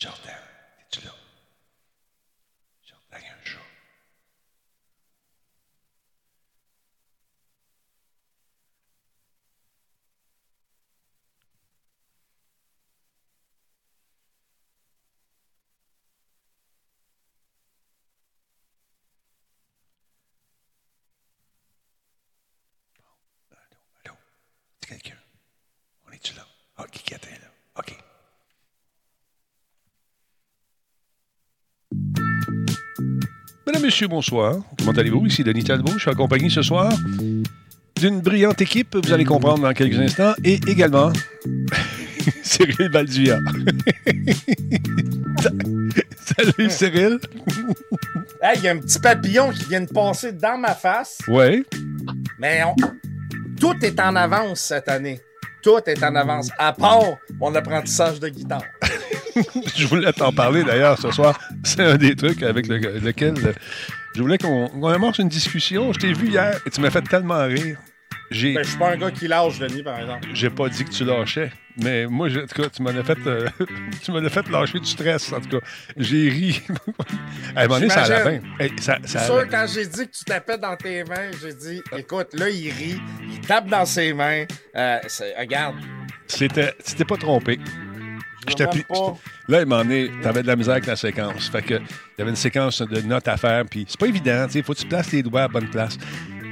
Jordan, es-tu là? Jordan, il y a un chat. Allô, allô? C'est quelqu'un? Mesdames, Messieurs, bonsoir. Comment allez-vous? Ici Denis Talbot. Je suis accompagné ce soir d'une brillante équipe, vous allez comprendre dans quelques instants, et également Cyril Balduia. Salut Cyril. Hey, il y a un petit papillon qui vient de passer dans ma face, Ouais. mais on- tout est en avance cette année. Tout est en avance, à part mon apprentissage de guitare. Je voulais t'en parler d'ailleurs ce soir. C'est un des trucs avec le- lequel euh, je voulais qu'on amorce une discussion. Je t'ai vu hier et tu m'as fait tellement rire. J'ai Ben, je suis pas un gars qui lâche, Denis, par exemple. j'ai pas dit que tu lâchais, mais moi, je- en tout cas, tu m'en as fait, euh, tu m'en as fait lâcher du stress. En tout cas, j'ai ri. à un moment donné, ça. Hey, ça C'est sûr, quand j'ai dit que tu tapais dans tes mains, j'ai dit, écoute, là, il rit, il tape dans ses mains. Euh, regarde. C'était, tu t'es pas trompé. Je Là, à un moment donné, t'avais de la misère avec la séquence. Fait que, il y avait une séquence de notes à faire, puis c'est pas évident, tu sais, faut que tu places les doigts à la bonne place.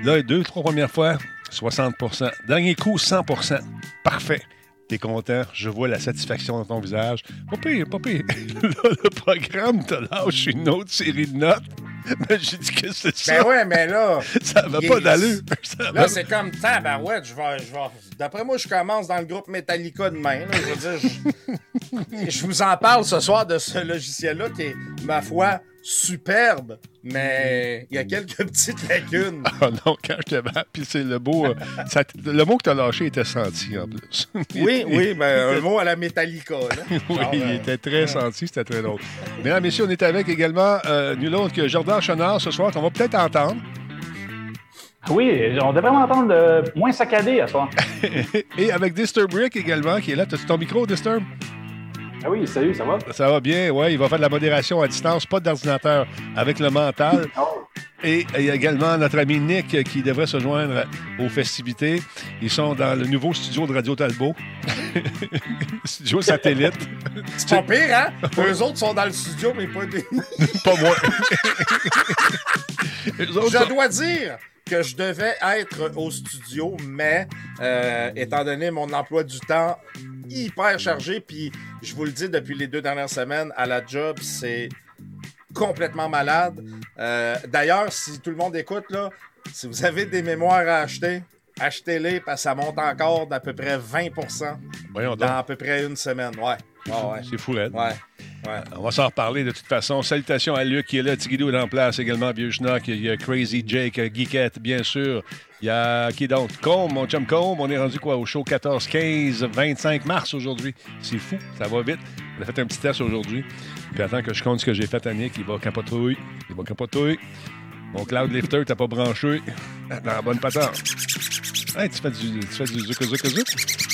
Là, les deux, trois premières fois, 60% Dernier coup, 100% Parfait. T'es content, je vois la satisfaction dans ton visage. Pas pire, pas pire. Là, le programme te lâche une autre série de notes. Mais j'ai dit que c'est ça. Ben ouais, mais là. Ça va pas d'allure. Là, c'est comme tabarouette, je vais, je vais. D'après moi, je commence dans le groupe Metallica demain. là. je veux dire, je, je vous en parle ce soir de ce logiciel-là qui est, ma foi, superbe, mais il y a quelques petites lacunes. Ah non, quand je te bats, puis c'est le beau. euh, ça- le mot que t'as lâché était senti en plus. Oui, oui, ben, un mot à la Metallica. Là. Oui, Genre, il euh, était très senti, c'était très drôle. Mesdames, messieurs, on est avec également euh, nul autre que Jordan Chenard ce soir, qu'on va peut-être entendre. Oui, on devrait m'entendre euh, moins saccadé à soir. Et avec Disturb Brick également, qui est là. T'as-tu ton micro, Disturb? Ah oui, salut, ça va? Ça va bien, ouais. Il va faire de la modération à distance, pas d'ordinateur, avec le mental. Oh, Et il y a également notre ami Nick euh, qui devrait se joindre aux festivités. Ils sont dans le nouveau studio de Radio Talbot. studio satellite. C'est pas pire, hein? Eux autres sont dans le studio, mais pas des. pas moi. Je sont- dois dire que je devais être au studio, mais euh, étant donné mon emploi du temps hyper chargé, puis je vous le dis depuis les deux dernières semaines, à la job, c'est complètement malade. Euh, D'ailleurs, si tout le monde écoute, là, si vous avez des mémoires à acheter, achetez-les parce que ça monte encore d'à peu près 20 Voyons donc. dans à peu près une semaine. Ouais. Ouais. C'est fou. Ouais. ouais. On va s'en reparler de toute façon. Salutations à Luc qui est là, Tigidou est en place également, Vieux Schnock, il y a Crazy Jake, euh, Geekette, bien sûr. Il y a qui donc? Combe, mon chum Combe. On est rendu quoi au show 14, 15, 25 mars aujourd'hui? C'est fou, ça va vite. On a fait un petit test aujourd'hui. Puis attends que je compte ce que j'ai fait à Nick. Il va capotouiller. Il va capotouiller. Mon cloud lifter, t'as pas branché. Dans la bonne patente. Hey, tu fais du, tu fais du?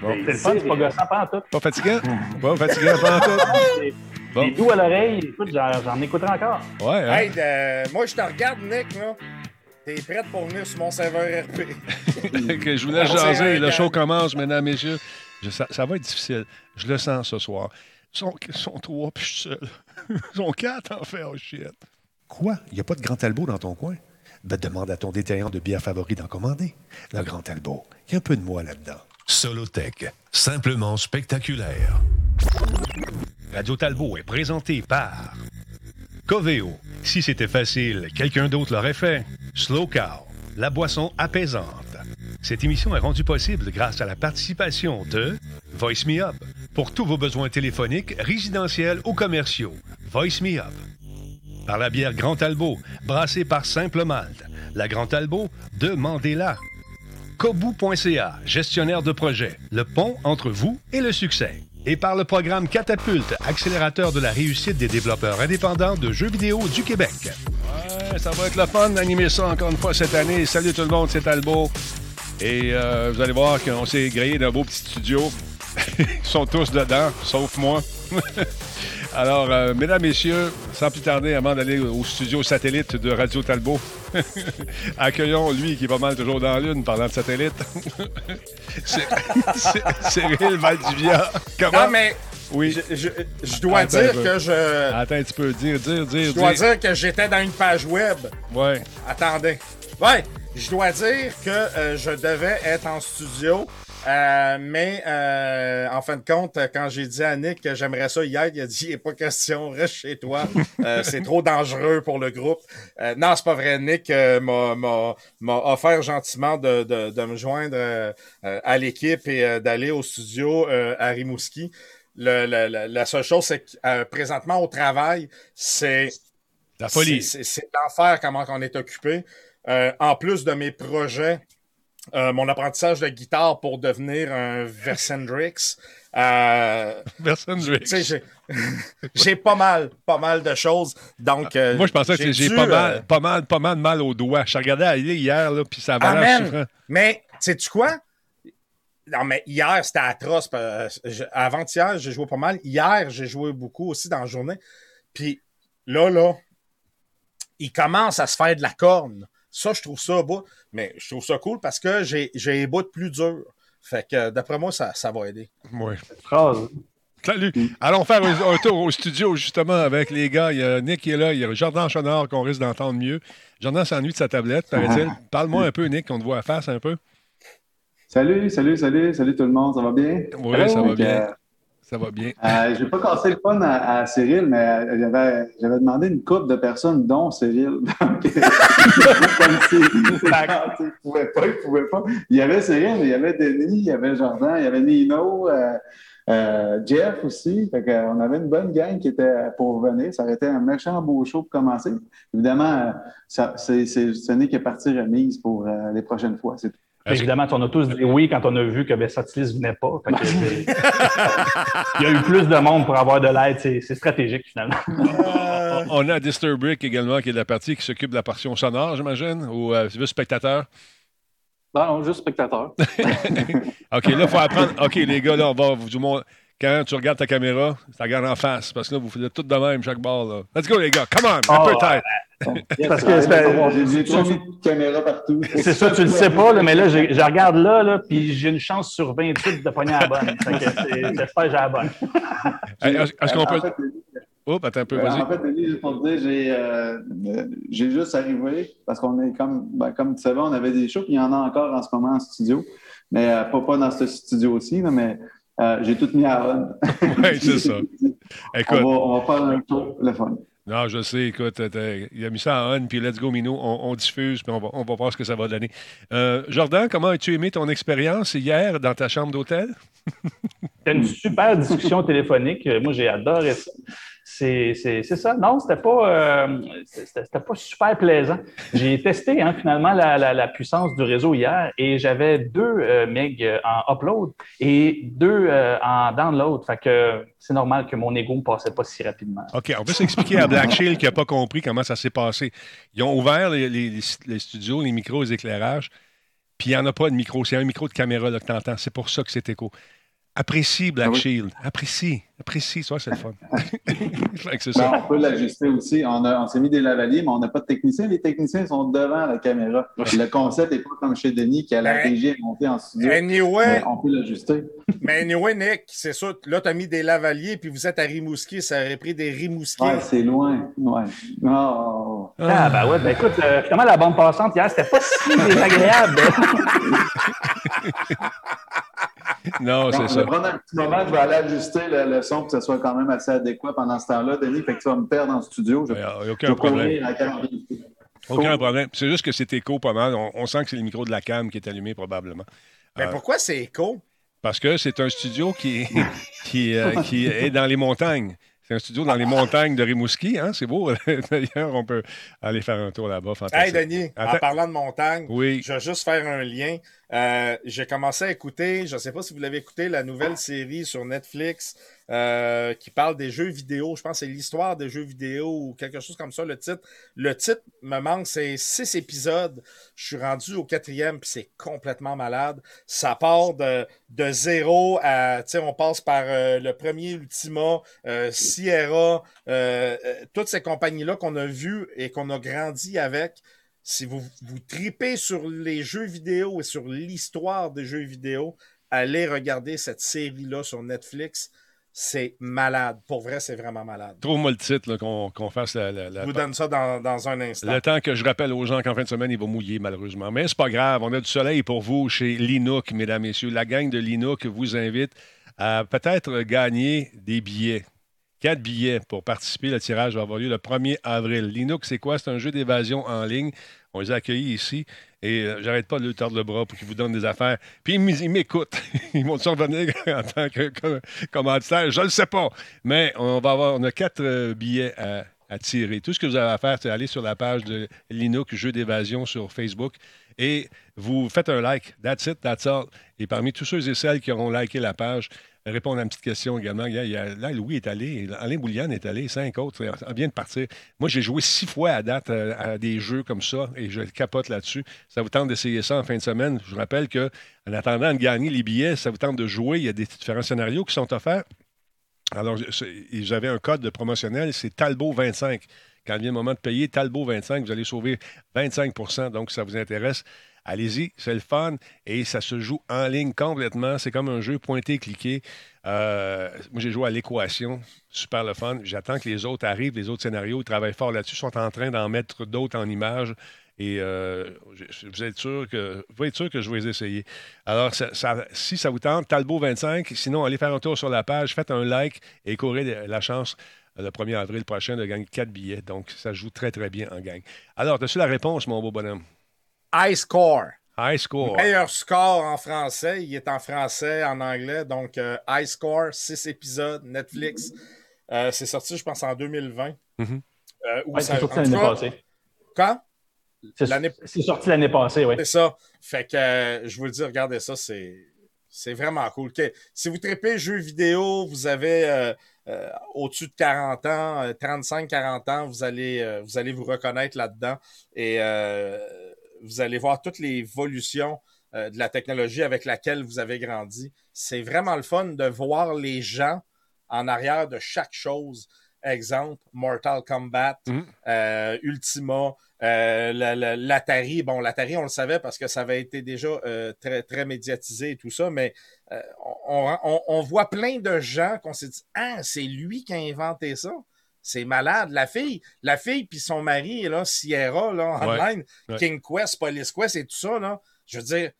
Bon. C'est le fun, c'est pas gossant, pas en tout. Pas fatigant? Pas fatigant, pas en tout. Bon. c'est doux à l'oreille. Écoute, j'en écouterai encore. Ouais, hein? Hey, euh, moi, je te regarde, Nick, là. T'es prête pour venir sur mon serveur RP? que je vous laisse On s'est jaser. Le regardé. show commence, mesdames, messieurs. Je- ça, ça va être difficile. Je le sens ce soir. Ils sont, ils sont trois, puis je suis seul. Ils sont quatre, en fait. Oh, shit. Quoi? Il n'y a pas de Grand Talbot dans ton coin? Ben, demande à ton détaillant de bière favori d'en commander. Le Grand Talbot. Il y a un peu de moi là-dedans. Solotech, simplement spectaculaire. Radio Talbot est présenté par Coveo. Si c'était facile, quelqu'un d'autre l'aurait fait. Slow Cow, la boisson apaisante. Cette émission est rendue possible grâce à la participation de Voice Me Up. Pour tous vos besoins téléphoniques, résidentiels ou commerciaux, Voice Me Up. Par la bière Grand Talbot, brassée par Simple Malte. La Grand Talbot, demandez-la. Kobu.ca, gestionnaire de projet, le pont entre vous et le succès. Et par le programme Catapulte, accélérateur de la réussite des développeurs indépendants de jeux vidéo du Québec. Ouais, ça va être le fun d'animer ça encore une fois cette année. Salut tout le monde, c'est Talbot. Et euh, vous allez voir qu'on s'est grillé d'un beau petit studio. Ils sont tous dedans, sauf moi. Alors, euh, mesdames, messieurs, sans plus tarder, avant d'aller au studio satellite de Radio Talbot, accueillons lui qui est pas mal toujours dans lune parlant de satellite. Cyril Valdivia. Comment? Non, mais Oui. je, je- je dois Attends dire que je. Attends un petit peu. Dire, dire, dire, Je dois dire. dire que j'étais dans une page web. Ouais. Attendez. Ouais, je dois dire que euh, je devais être en studio. Euh, mais euh, en fin de compte, quand j'ai dit à Nick que j'aimerais ça hier, il a dit il n'est pas question, reste chez toi. Euh, c'est trop dangereux pour le groupe. Euh, non, c'est pas vrai. Nick euh, m'a- m'a m'a offert gentiment de, de, de me joindre à l'équipe et euh, d'aller au studio euh, à Rimouski. Le, le- le- la seule chose, c'est que euh, présentement au travail, c'est La folie. c'est- C'est c'est l'enfer comment on est occupé. Euh, en plus de mes projets, euh, mon apprentissage de guitare pour devenir un Versendrix. Euh, j'ai- j'ai pas mal, pas mal de choses. Donc, euh, Moi, je pensais que j'ai dû, pas euh, mal, pas mal, pas mal de mal au doigt. Je regardais aller hier, là, puis ça souffrant. Mais, sais-tu quoi? Non, mais hier, c'était atroce. euh, Avant-hier, j'ai joué pas mal. Hier, j'ai joué beaucoup aussi dans la journée. Puis là, là, il commence à se faire de la corne. Ça, je trouve ça beau. Mais je trouve ça cool parce que j'ai j'ai les bouts plus durs. Fait que d'après moi, ça, ça va aider. Ouais. Phrase. Salut. Allons faire un, tour au studio, justement, avec les gars. Il y a Nick qui est là, il y a Jordan Chenard qu'on risque d'entendre mieux. Jordan s'ennuie de sa tablette, paraît-il. Parle-moi un peu, Nick, qu'on te voit à face un peu. Salut, salut, salut, salut tout le monde, ça va bien? Oui, ça va bien. euh, Ça va bien. euh, j'ai pas cassé le fun à, à Cyril, mais j'avais, j'avais demandé une couple de personnes, dont Cyril. Donc, comme si il pouvait pas, il pouvait pas. Il y avait Cyril, il y avait Denis, il y avait Jordan, il y avait Nino, euh, euh, Jeff aussi. Fait on avait une bonne gang qui était pour venir. Ça aurait été un méchant beau show pour commencer. Évidemment, euh, ça, c'est, c'est, ce n'est que partie remise pour euh, les prochaines fois. C'est tout. Évidemment, on a tous dit oui quand on a vu que Versatilis venait pas. Fait que, il y a eu plus de monde pour avoir de l'aide. C'est stratégique, finalement. Euh, On a Disturbrick également, qui est de la partie qui s'occupe de la portion sonore, j'imagine, ou euh, juste spectateur? Non, non, juste spectateur. OK, là, il faut apprendre. OK, les gars, là, on va vous montrer. Quand tu regardes ta caméra, tu la regardes en face, parce que là, vous faites tout de même chaque barre. Là. Let's go, les gars. Come on, un Oh, peu tête. Parce que J'ai, trop de caméras partout. C'est ça, tu le sais pas, là, mais là, je regarde là, là puis j'ai une chance sur 28 de pogner à la bonne. J'espère que j'ai la bonne. Hey, Est-ce qu'on En peut. fait, Oups, attends un peu, Euh, vas-y. En fait, Denis, juste pour te dire, j'ai, euh, euh, j'ai juste arrivé parce qu'on est comme, ben, comme tu savais, on avait des shows, puis il y en a encore en ce moment en studio, mais euh, pas, pas dans ce studio-ci, là, mais euh, j'ai tout mis à on. Oui, c'est ça. on, Écoute, va, on va faire un tour, le fun. non, je sais, écoute, t'as- il a mis ça en on, puis let's go, Mino, on, on diffuse, puis on va, on va voir ce que ça va donner. Euh, Jordan, comment as-tu aimé ton expérience hier dans ta chambre d'hôtel? C'était une super discussion téléphonique. Moi, j'ai adoré ça. C'est ça. Non, c'était pas, euh, pas super plaisant. J'ai testé hein, finalement la, puissance du réseau hier et j'avais deux euh, en upload et deux euh, en download. C'est normal que mon ego ne passait pas si rapidement. OK, on peut s'expliquer à Black Shield qui n'a pas compris comment ça s'est passé. Ils ont ouvert les, les- les studios, les micros, les éclairages, puis il n'y en a pas de micro. C'est un micro de caméra là, que tu entends. C'est pour ça que c'est écho. Apprécie Black Ah oui. Shield. Apprécie. Apprécie, ça, c'est le fun. Ben, ça. on peut l'ajuster aussi. On, a- on s'est mis des lavaliers, mais on n'a pas de techniciens. Les techniciens sont devant la caméra. Le concept n'est pas comme chez Denis qui a la Ben, régie est montée en studio. anyway, Mais on peut l'ajuster. mais anyway, Nick, c'est ça. Là, t'as mis des lavaliers, puis vous êtes à Rimouski. Ça aurait pris des Rimouskiers. Ouais, c'est loin. Ouais. Oh. Ah, ben ouais, ben écoute, euh, finalement, la bande passante hier, c'était pas si désagréable. Non, c'est je ça. vais prendre un petit moment, je vais aller ajuster le, le son pour que ce soit quand même assez adéquat pendant ce temps-là, Denis. Fait que tu vas me perdre en studio. Je, Il n'y a je aucun vais problème. courir à 40 minutes. Aucun problème. C'est juste que c'est écho pas mal. On, on sent que c'est le micro de la cam qui est allumé probablement. Mais Euh, pourquoi c'est écho? Parce que c'est un studio qui, qui, euh, qui est dans les montagnes. C'est un studio dans les montagnes de Rimouski. Hein? C'est beau. D'ailleurs, on peut aller faire un tour là-bas. Hey. Denis, en parlant de montagne, Oui. je vais juste faire un lien. Euh, J'ai commencé à écouter, je ne sais pas si vous l'avez écouté, la nouvelle série sur Netflix euh, qui parle des jeux vidéo. Je pense que c'est l'histoire des jeux vidéo ou quelque chose comme ça, le titre. Le titre me manque, c'est six épisodes. Je suis rendu au quatrième, puis c'est complètement malade. Ça part de, zéro à, tu on passe par euh, le premier Ultima, euh, Sierra, toutes ces compagnies-là qu'on a vues et qu'on a grandi avec si vous, vous tripez sur les jeux vidéo et sur l'histoire des jeux vidéo, allez regarder cette série-là sur Netflix. C'est malade. Pour vrai, c'est vraiment malade. Trouve-moi le titre qu'on fasse la, Je vous donne ça dans, un instant. Le temps que je rappelle aux gens qu'en fin de semaine, il va mouiller, malheureusement. Mais c'est pas grave. On a du soleil pour vous chez Linux, mesdames, messieurs. La gang de Linux vous invite à peut-être gagner des billets. Quatre billets pour participer. Le tirage va avoir lieu le 1er avril. Linux, c'est quoi? C'est un jeu d'évasion en ligne. On les a accueillis ici et euh, j'arrête pas de lui tordre le bras pour qu'il vous donne des affaires. Puis ils m'écoutent. ils vont survenir en tant que, commanditaire. Je ne le sais pas. Mais on va avoir, on a quatre euh, billets à, tirer. Tout ce que vous avez à faire, c'est aller sur la page de Linux Jeu d'évasion sur Facebook et vous faites un like. That's it, that's all. Et parmi tous ceux et celles qui auront liké la page, répondre à une petite question également. là, Louis est allé, Alain Bouliane est allé, cinq autres, on vient de partir. Moi, j'ai joué six fois à date euh, à, des jeux comme ça et je capote là-dessus. Ça vous tente d'essayer ça en fin de semaine? Je vous rappelle que en attendant de gagner les billets, ça vous tente de jouer. Il y a des différents scénarios qui sont offerts. Alors, j'avais un code de promotionnel, c'est Talbot 25. Quand vient le moment de payer, Talbot 25, vous allez sauver 25% Donc, ça vous intéresse, Allez-y, c'est le fun et ça se joue en ligne complètement. C'est comme un jeu pointé, cliqué. Euh, moi, j'ai joué à l'équation, super le fun. J'attends que les autres arrivent, les autres scénarios, ils travaillent fort là-dessus, sont en train d'en mettre d'autres en images. Et euh, vous, êtes sûr que, vous êtes sûr que je vais les essayer. Alors, si ça vous tente, Talbot 25, sinon, allez faire un tour sur la page, faites un like et courez la chance euh, le 1er avril prochain de gagner 4 billets. Donc, ça joue très, très bien en gang. Alors, as-tu la réponse, mon beau bonhomme? High score. High score. Meilleur score en français. Il est en français, en anglais. Donc, euh, High score, 6 épisodes, Netflix. Euh, c'est sorti, je pense, en 2020. Mm-hmm. Euh, c'est sorti l'année passée. Quand? C'est sorti l'année passée, oui. C'est ça. Fait que je vous le dis, regardez ça, c'est vraiment cool. Si vous tripez jeux vidéo, vous avez au-dessus de 40 ans, 35-40 ans, vous allez, vous allez vous reconnaître là-dedans. Et vous allez voir toute l'évolution euh, de la technologie avec laquelle vous avez grandi. C'est vraiment le fun de voir les gens en arrière de chaque chose. Exemple, Mortal Kombat, mhm. euh, Ultima, euh, l'Atari. Bon, l'Atari, on le savait parce que ça avait été déjà très, très médiatisé et tout ça, mais on, voit plein de gens qu'on s'est dit Ah, c'est lui qui a inventé ça. C'est malade. La fille, la fille puis son mari, là, Sierra, là, online, King Quest, Police Quest et tout ça, là, je veux dire,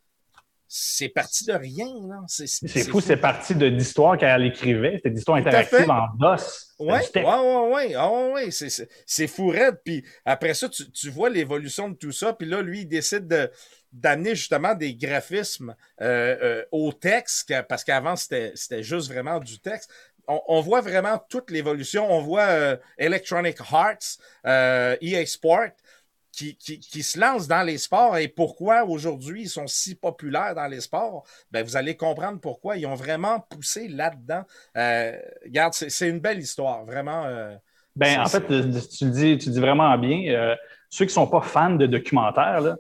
c'est parti de rien. C'est fou, c'est parti d'histoires qu'elle écrivait. C'était d'histoires interactives en DOS. Oui, oui, oui. ouais, c'est fou raide. Puis après ça, tu, tu vois l'évolution de tout ça. Puis là, lui, il décide de d'amener justement des graphismes euh, euh, au texte, parce qu'avant, c'était juste vraiment du texte on, voit vraiment toute l'évolution. On voit euh, Electronic Hearts, euh, EA Sport, qui, se lance dans les sports et pourquoi aujourd'hui ils sont si populaires dans les sports, ben, vous allez comprendre pourquoi. Ils ont vraiment poussé là-dedans. Euh, regarde, c'est une belle histoire, vraiment. ben, en fait, tu le dis, tu dis vraiment bien. ceux qui ne sont pas fans de documentaires,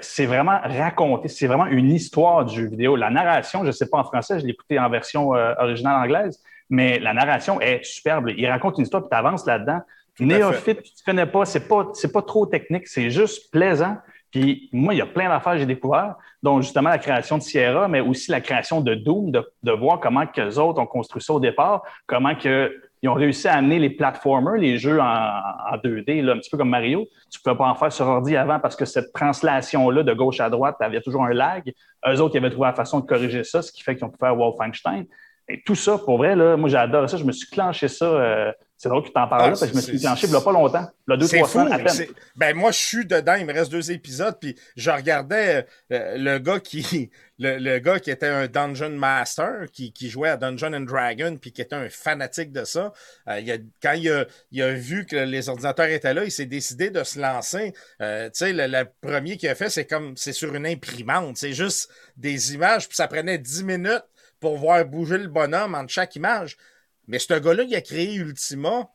c'est vraiment raconté, c'est vraiment une histoire du jeu vidéo. La narration, je ne sais pas en français, je l'ai écouté en version originale anglaise, mais la narration est superbe. Il raconte une histoire, puis tu avances là-dedans. Néophyte, tu ne connais pas, c'est pas, pas trop technique, c'est juste plaisant. Puis moi, il y a plein d'affaires que j'ai découvert, dont justement la création de Sierra, mais aussi la création de Doom, de, voir comment que les autres ont construit ça au départ, comment que, ils ont réussi à amener les platformers, les jeux en, 2D, là, un petit peu comme Mario. Tu ne pouvais pas en faire sur ordi avant parce que cette translation-là de gauche à droite, tu avais toujours un lag. Eux autres, ils avaient trouvé la façon de corriger ça, ce qui fait qu'ils ont pu faire Wolfenstein. Et tout ça, pour vrai, là, moi, j'adore ça. Je me suis clenché ça. Euh, c'est drôle que tu t'en parles là, ah, parce que je me suis clenché il n'y a pas longtemps. Là, deux, trois semaines à peine. Ben, moi, je suis dedans. Il me reste deux épisodes. Puis je regardais euh, le gars qui le, gars qui était un Dungeon Master, qui, jouait à Dungeon and Dragon, puis qui était un fanatique de ça. Euh, il quand il a, vu que les ordinateurs étaient là, il s'est décidé de se lancer. tu sais, le, premier qu'il a fait, c'est comme c'est sur une imprimante. C'est juste des images, puis ça prenait dix minutes pour voir bouger le bonhomme entre chaque image. Mais ce gars-là, il a créé Ultima,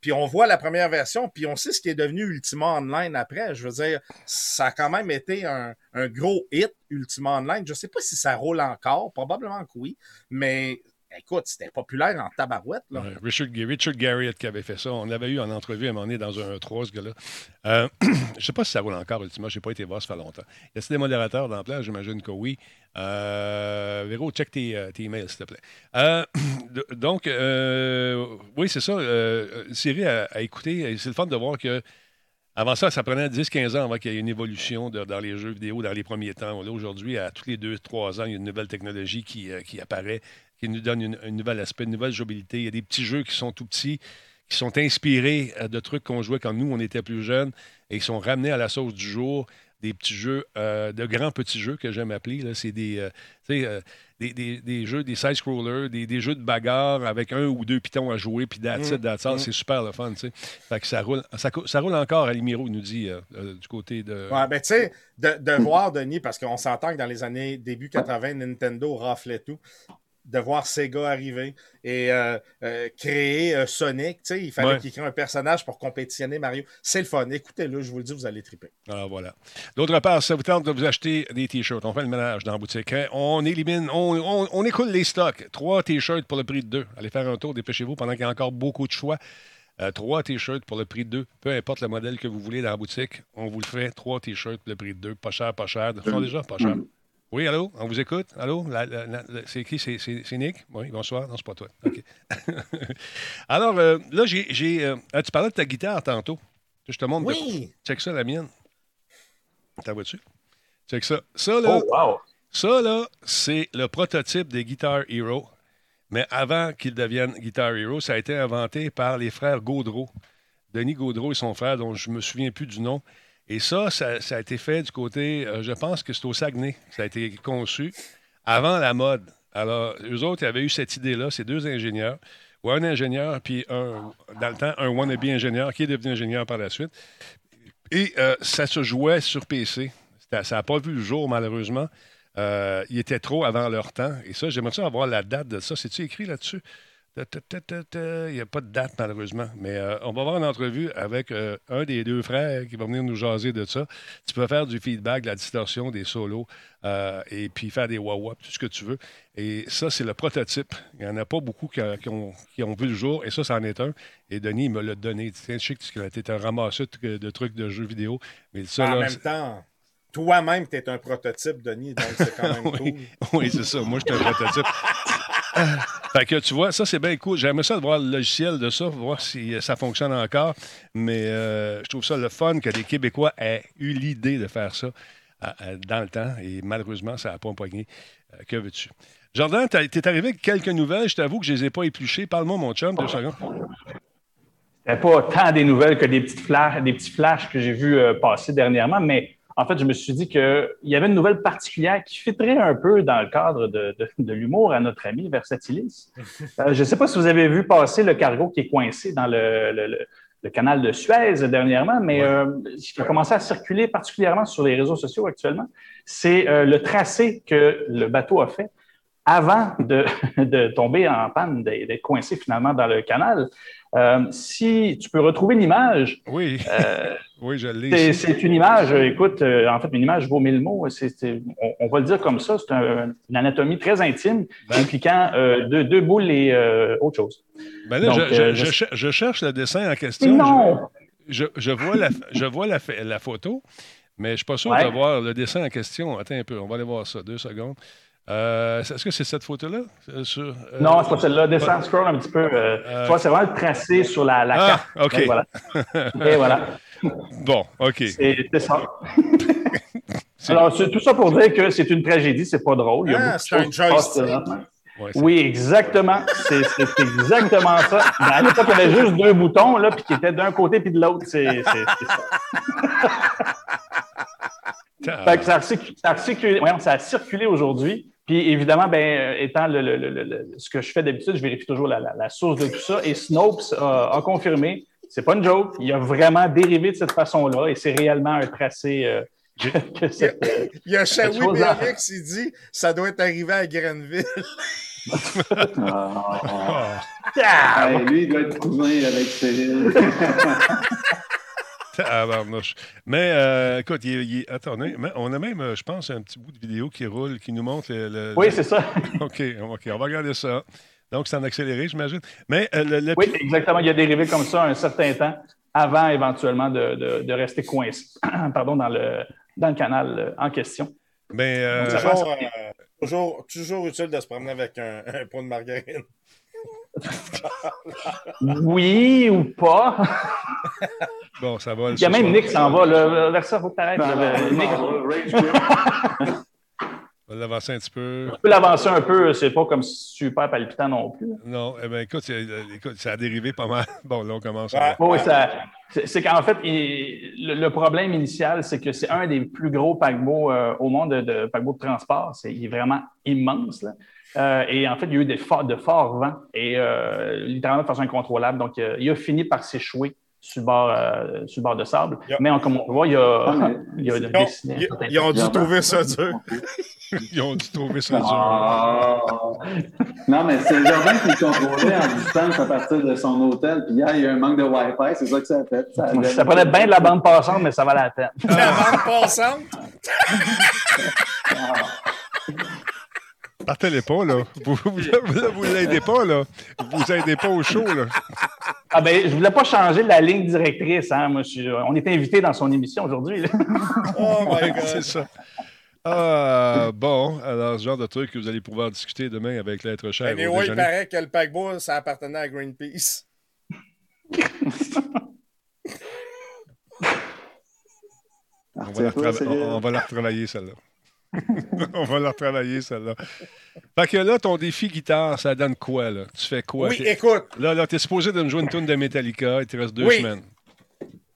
puis on voit la première version, puis on sait ce qui est devenu Ultima Online après. Je veux dire, ça a quand même été un, un gros hit, Ultima Online. Je sais pas si ça roule encore, probablement que oui, mais écoute, c'était populaire en tabarouette. Là. Richard, Richard Garriott qui avait fait ça. On l'avait eu en entrevue à un moment donné dans un 3, ce gars-là. Euh, je ne sais pas si ça roule encore, ultimement. Je n'ai pas été voir, ça fait longtemps. Y a-t-il des modérateurs dans place? J'imagine que oui. Euh, Véro, check tes, euh, emails, s'il te plaît. Euh, donc, euh, oui, c'est ça. Euh, a, a écouté. et C'est le fun de voir que. Avant ça, ça prenait 10-15 ans avant qu'il y ait une évolution dans les jeux vidéo dans les premiers temps. Là, aujourd'hui, à tous les 2-3 ans, il y a une nouvelle technologie qui, euh, qui apparaît, qui nous donne une- un nouvel aspect, une nouvelle jouabilité. Il y a des petits jeux qui sont tout petits, qui sont inspirés euh, de trucs qu'on jouait quand nous, on était plus jeunes, et qui sont ramenés à la sauce du jour. Des petits jeux, euh, de grands petits jeux que j'aime appeler. là. C'est des, euh, euh, des, des- des jeux, des side-scrollers, des, des jeux de bagarre avec un ou deux pitons à jouer, puis that's it, that's all. C'est super le fun, tu sais. Fait que ça roule, ça, roule encore à Limiro, il nous dit, du côté de... Ouais, ben tu sais, de, de voir, Denis, parce qu'on s'entend que dans les années début 80, Nintendo raflait tout. De voir Sega arriver et euh, euh, créer euh, Sonic, tu sais, il fallait Ouais. qu'il crée un personnage pour compétitionner Mario. C'est le fun. Écoutez-le, je vous le dis, vous allez triper. Alors voilà. D'autre part, ça vous tente de vous acheter des t-shirts, on fait le ménage dans la boutique. hein. On élimine, on, on- on écoule les stocks. Trois t-shirts pour le prix de deux. Allez faire un tour, dépêchez-vous pendant qu'il y a encore beaucoup de choix. Euh, trois t-shirts pour le prix de deux. Peu importe le modèle que vous voulez dans la boutique, on vous le fait. Trois t-shirts pour le prix de deux. Pas cher, pas cher. Ils sont déjà pas cher. Oui, allô? On vous écoute? Allô? C'est qui? C'est, Nick? Oui, bonsoir. Non, c'est pas toi. OK. Alors, euh, là, j'ai. euh, ah, tu parlais de ta guitare tantôt. Je te montre. de- Oui! Check ça, la mienne. T'en vois-tu? Check ça. Ça, là, Oh, wow! ça, là, c'est le prototype des Guitar Hero. Mais avant qu'il devienne Guitar Hero, ça a été inventé par les frères Gaudreau. Denis Gaudreau et son frère, dont je me souviens plus du nom. Et ça, ça, a été fait du côté, euh, je pense que c'est au Saguenay. Ça a été conçu avant la mode. Alors, eux autres, ils avaient eu cette idée-là, ces deux ingénieurs, ou un ingénieur, puis un, dans le temps, un wannabe ingénieur qui est devenu ingénieur par la suite. Et euh, ça se jouait sur PC. Ça n'a pas vu le jour, malheureusement. Euh, il était trop avant leur temps. Et ça, j'aimerais avoir la date de ça. C'est-tu écrit là-dessus? Il n'y a pas de date, malheureusement. Mais euh, on va avoir une entrevue avec euh, un des deux frères qui va venir nous jaser de ça. Tu peux faire du feedback, de la distorsion, des solos, euh, et puis faire des wah-wah, tout ce que tu veux. Et ça, c'est le prototype. Il n'y en a pas beaucoup qui, qui ont, qui ont vu le jour. Et ça, c'en est un. Et Denis il me l'a donné. Il dit, Tiens, je sais que tu es un ramasseur de, de trucs de jeux vidéo. Mais ça, en là, même temps, toi-même, tu es un prototype, Denis, donc c'est quand même oui, cool. oui, c'est ça. Moi, je suis un prototype. fait que tu vois, ça, c'est bien cool. J'aimerais ça de voir le logiciel de ça, voir si euh, ça fonctionne encore. Mais euh, je trouve ça le fun que des Québécois aient eu l'idée de faire ça euh, dans le temps. Et malheureusement, ça n'a pas empoigné. Que veux-tu? Jordan, t'as- t'es arrivé avec quelques nouvelles. Je t'avoue que je les ai pas épluchées. Parle-moi, mon chum, deux secondes. C'était pas tant des nouvelles que des, petites des petits flashs que j'ai vus passer dernièrement, mais en fait, je me suis dit qu'il y avait une nouvelle particulière qui fitterait un peu dans le cadre de, de- de l'humour à notre ami Versatilis. Euh, je ne sais pas si vous avez vu passer le cargo qui est coincé dans le, le- le- le canal de Suez dernièrement, mais euh, ce qui a commencé à circuler particulièrement sur les réseaux sociaux actuellement, c'est euh, le tracé que le bateau a fait avant de, de tomber en panne, d'être coincé finalement dans le canal. Euh, si tu peux retrouver l'image, Oui, euh, oui, je l'ai. c'est une image, écoute, euh, en fait, une image vaut mille mots. On, on va le dire comme ça, c'est un- une anatomie très intime Ben. impliquant deux, deux boules et autre chose. Ben là, Donc, je, je- je je- cher- je cherche le dessin en question. non! Je, je vois, la, je vois la, photo, mais je ne suis pas sûr Ouais. de voir le dessin en question. Attends un peu, on va aller voir ça, deux secondes. Euh, Est-ce que c'est cette photo-là? euh, euh, Non, c'est pas celle-là. Descends, scroll un petit peu. euh, Euh, tu vois, c'est vraiment le tracé sur la, la Ah, carte. OK. Et voilà. Et voilà. Bon, OK. C'est c'est ça. Alors, c'est tout ça pour dire que c'est une tragédie, c'est pas drôle. Il y a Ah, beaucoup de c'est un joystick. Ouais, Oui, exactement. C'est exactement ça. Ben, à l'époque, il y avait juste deux boutons, là, puis qui étaient d'un côté puis de l'autre. C'est ça. Fait que ça, a circu- ça a circulé, voyons, ça a circulé aujourd'hui. Puis évidemment, ben, euh, étant le, le- le- le- le- ce que je fais d'habitude, je vérifie toujours la, la- la source de tout ça. Et Snopes a, a confirmé, c'est pas une joke, il a vraiment dérivé de cette façon-là et c'est réellement un tracé euh, que cette, euh, Il y a Shawi Bérix, il dit ça doit être arrivé à Grenville. Ah. Ah, lui, il doit être cousin avec Cyril. tabarnouche. Mais euh, écoute, il, il- attendez, on a même, euh, je pense, un petit bout de vidéo qui roule, qui nous montre le. le- Oui, le- c'est ça. OK, OK, on va regarder ça. Donc, c'est en accéléré, j'imagine. Mais euh, le, le- Oui, exactement. Il a dérivé comme ça un certain temps avant éventuellement de, de- de rester coincé pardon, dans, le, dans le canal en question. mais, euh, Donc. Toujours, euh, toujours, toujours utile de se promener avec un, un pot de margarine. Oui ou pas? bon, ça va. Il y a même Nick qui s'en va. Là, vers ça, il faut que tu arrêtes. Non, Nick, non, Rage quit. On va l'avancer un petit peu. tu peux l'avancer un peu. C'est pas comme super palpitant non plus. Non, eh bien, écoute, euh, écoute, ça a dérivé pas mal. Bon, là, on commence. À... Oui, ça, c'est, c'est qu'en fait, il- le, le problème initial, c'est que c'est un des plus gros paquebots euh, au monde de, de paquebots de transport. C'est, il est vraiment immense. là. Euh, et en fait, il y a eu des forts, de forts vents et euh, littéralement de façon incontrôlable. Donc, euh, il a fini par s'échouer sur le bord, euh, sur le bord de sable. Yeah. Mais on- comme on le voit, il a, Ah, il a Ils ont, dessiné ils- ont dû trouver ça dur. Ils ont dû trouver ça dur. Ah. Non, mais c'est le jardin qui est contrôlé en distance à partir de son hôtel. Puis hier, il y a un manque de Wi-Fi. C'est ça que ça a fait. Ça, a- Ça prenait bien de la bande passante, mais ça valait la peine. La bande passante? Partez-les pas, là. Vous vous, vous, vous l'aidez pas, là. Vous aidez pas au show, là. Ah ben, je voulais pas changer la ligne directrice. Hein. Moi, je suis- on est invité dans son émission aujourd'hui. là. Oh my c'est God. ça. Ah, bon, alors, ce genre de truc que vous allez pouvoir discuter demain avec l'être cher. Mais oui, il paraît que le paquebot, ça appartenait à Greenpeace. On va, la on va la retravailler, celle-là. on va la retravailler, celle-là. Fait que là, ton défi guitare, ça donne quoi, là? Tu fais quoi? Oui, écoute. Là, là, t'es supposé de me jouer une tune de Metallica, il te reste deux Oui. semaines.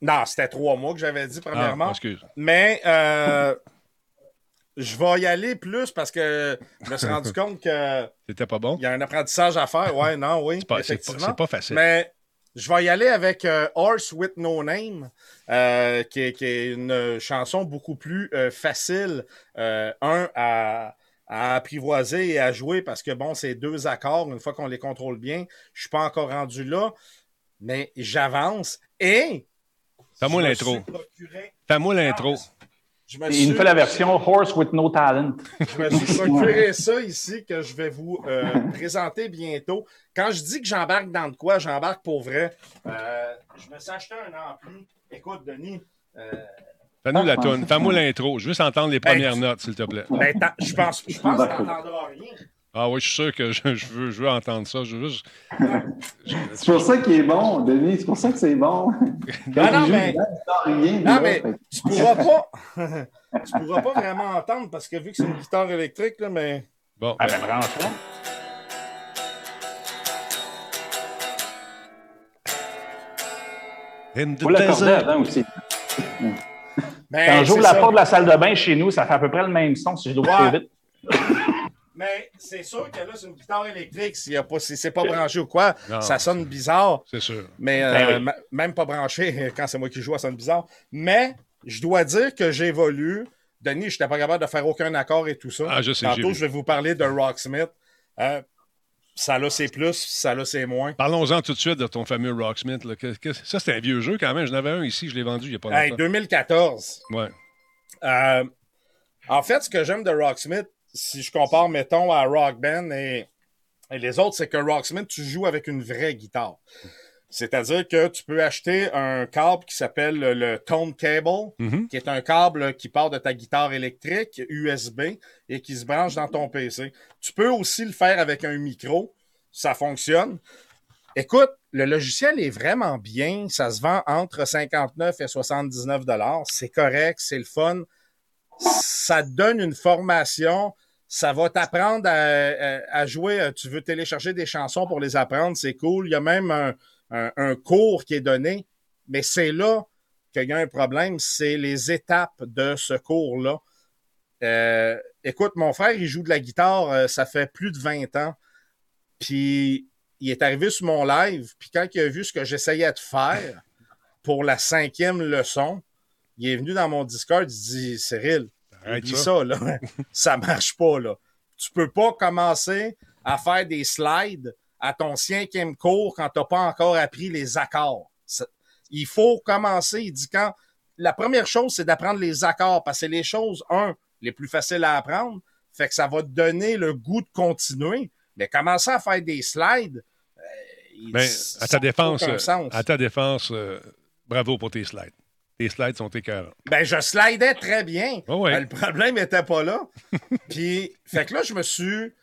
Non, c'était trois mois que j'avais dit, Ah, premièrement. excuse. Mais euh, je vais y aller plus parce que je me suis rendu compte qu'il C'était pas bon? y a un apprentissage à faire. Ouais, non, oui, C'est pas, pas facile. Mais je vais y aller avec euh, Horse with No Name, euh, qui, est, qui est une chanson beaucoup plus euh, facile, un, à, à apprivoiser et à jouer parce que, bon, c'est deux accords, une fois qu'on les contrôle bien, je suis pas encore rendu là, mais j'avance et... Fais-moi l'intro. Fais-moi l'intro. Je me Il nous fait la version Horse with no talent. je me suis procuré ça ici que je vais vous euh, présenter bientôt. Quand je dis que j'embarque dans de quoi, j'embarque pour vrai. Euh, je me suis acheté un ampli. Écoute, Denis, euh, Fais-nous la Ah, tune. Fais-moi l'intro. Je veux juste entendre les premières tu- notes, s'il te plaît. ben, je pense, je pense que t'entendras rien. Ah oui, je suis sûr que je, je veux, je veux entendre ça. Je veux juste... C'est pour ça qu'il est bon, Denis. C'est pour ça que c'est bon. Quand Non, mais- rien. Non, mais Fait tu pourras pas. tu pourras pas vraiment entendre parce que vu que c'est une guitare électrique, là, mais. Bon, Ah ben, ben, Faut l'accorder avant aussi. mais Quand j'ouvre la porte de la salle de bain chez nous, ça fait à peu près le même son si je dois Ouais. vite. Mais c'est sûr que là, c'est une guitare électrique. S'il y a pas, si c'est pas branché ou quoi, Non. ça sonne bizarre. C'est sûr. Mais euh, Ben oui. ma- même pas branché, quand c'est moi qui joue, ça sonne bizarre. Mais je dois dire que j'évolue. Denis, je n'étais pas capable de faire aucun accord et tout ça. Ah, je sais, Tantôt, je vais vous parler de Rocksmith. Euh, ça là, c'est plus, ça là, c'est moins. Parlons-en tout de suite de ton fameux Rocksmith. là. Que- que- ça, c'est un vieux jeu quand même. J'en avais un ici, je l'ai vendu il n'y a pas Hey, longtemps. 2014. Ouais. Euh, en fait, ce que j'aime de Rocksmith, si je compare, mettons, à Rock Band et, et les autres, c'est que Rocksmith, tu joues avec une vraie guitare. C'est-à-dire que tu peux acheter un câble qui s'appelle le, Tone Cable, Mhm. qui est un câble qui part de ta guitare électrique USB et qui se branche dans ton PC. Tu peux aussi le faire avec un micro. Ça fonctionne. Écoute, le logiciel est vraiment bien. Ça se vend entre 59 et 79 dollars. C'est correct, c'est le fun. Ça te donne une formation. Ça va t'apprendre à, jouer. Tu veux télécharger des chansons pour les apprendre, c'est cool. Il y a même un cours qui est donné. Mais c'est là qu'il y a un problème, c'est les étapes de ce cours-là. Euh, écoute, mon frère, il joue de la guitare, euh, ça fait plus de 20 ans. Puis il est arrivé sur mon live, puis quand il a vu ce que j'essayais de faire pour la cinquième leçon, il est venu dans mon Discord, il dit Cyril, Arrête oublie ça. ça, là. ça marche pas, là. Tu peux pas commencer à faire des slides à ton cinquième cours quand tu n'as pas encore appris les accords. Il faut commencer, il dit quand la première chose, c'est d'apprendre les accords, parce que c'est les choses, un, les plus faciles à apprendre, fait que ça va te donner le goût de continuer. Mais commencer à faire des slides, euh, ben, à, ta défense, à ta défense, bravo pour tes slides. Tes slides sont écœurants. Ben, je slidais très bien. Ben, le problème n'était pas là. Puis, fait que là, je me suis,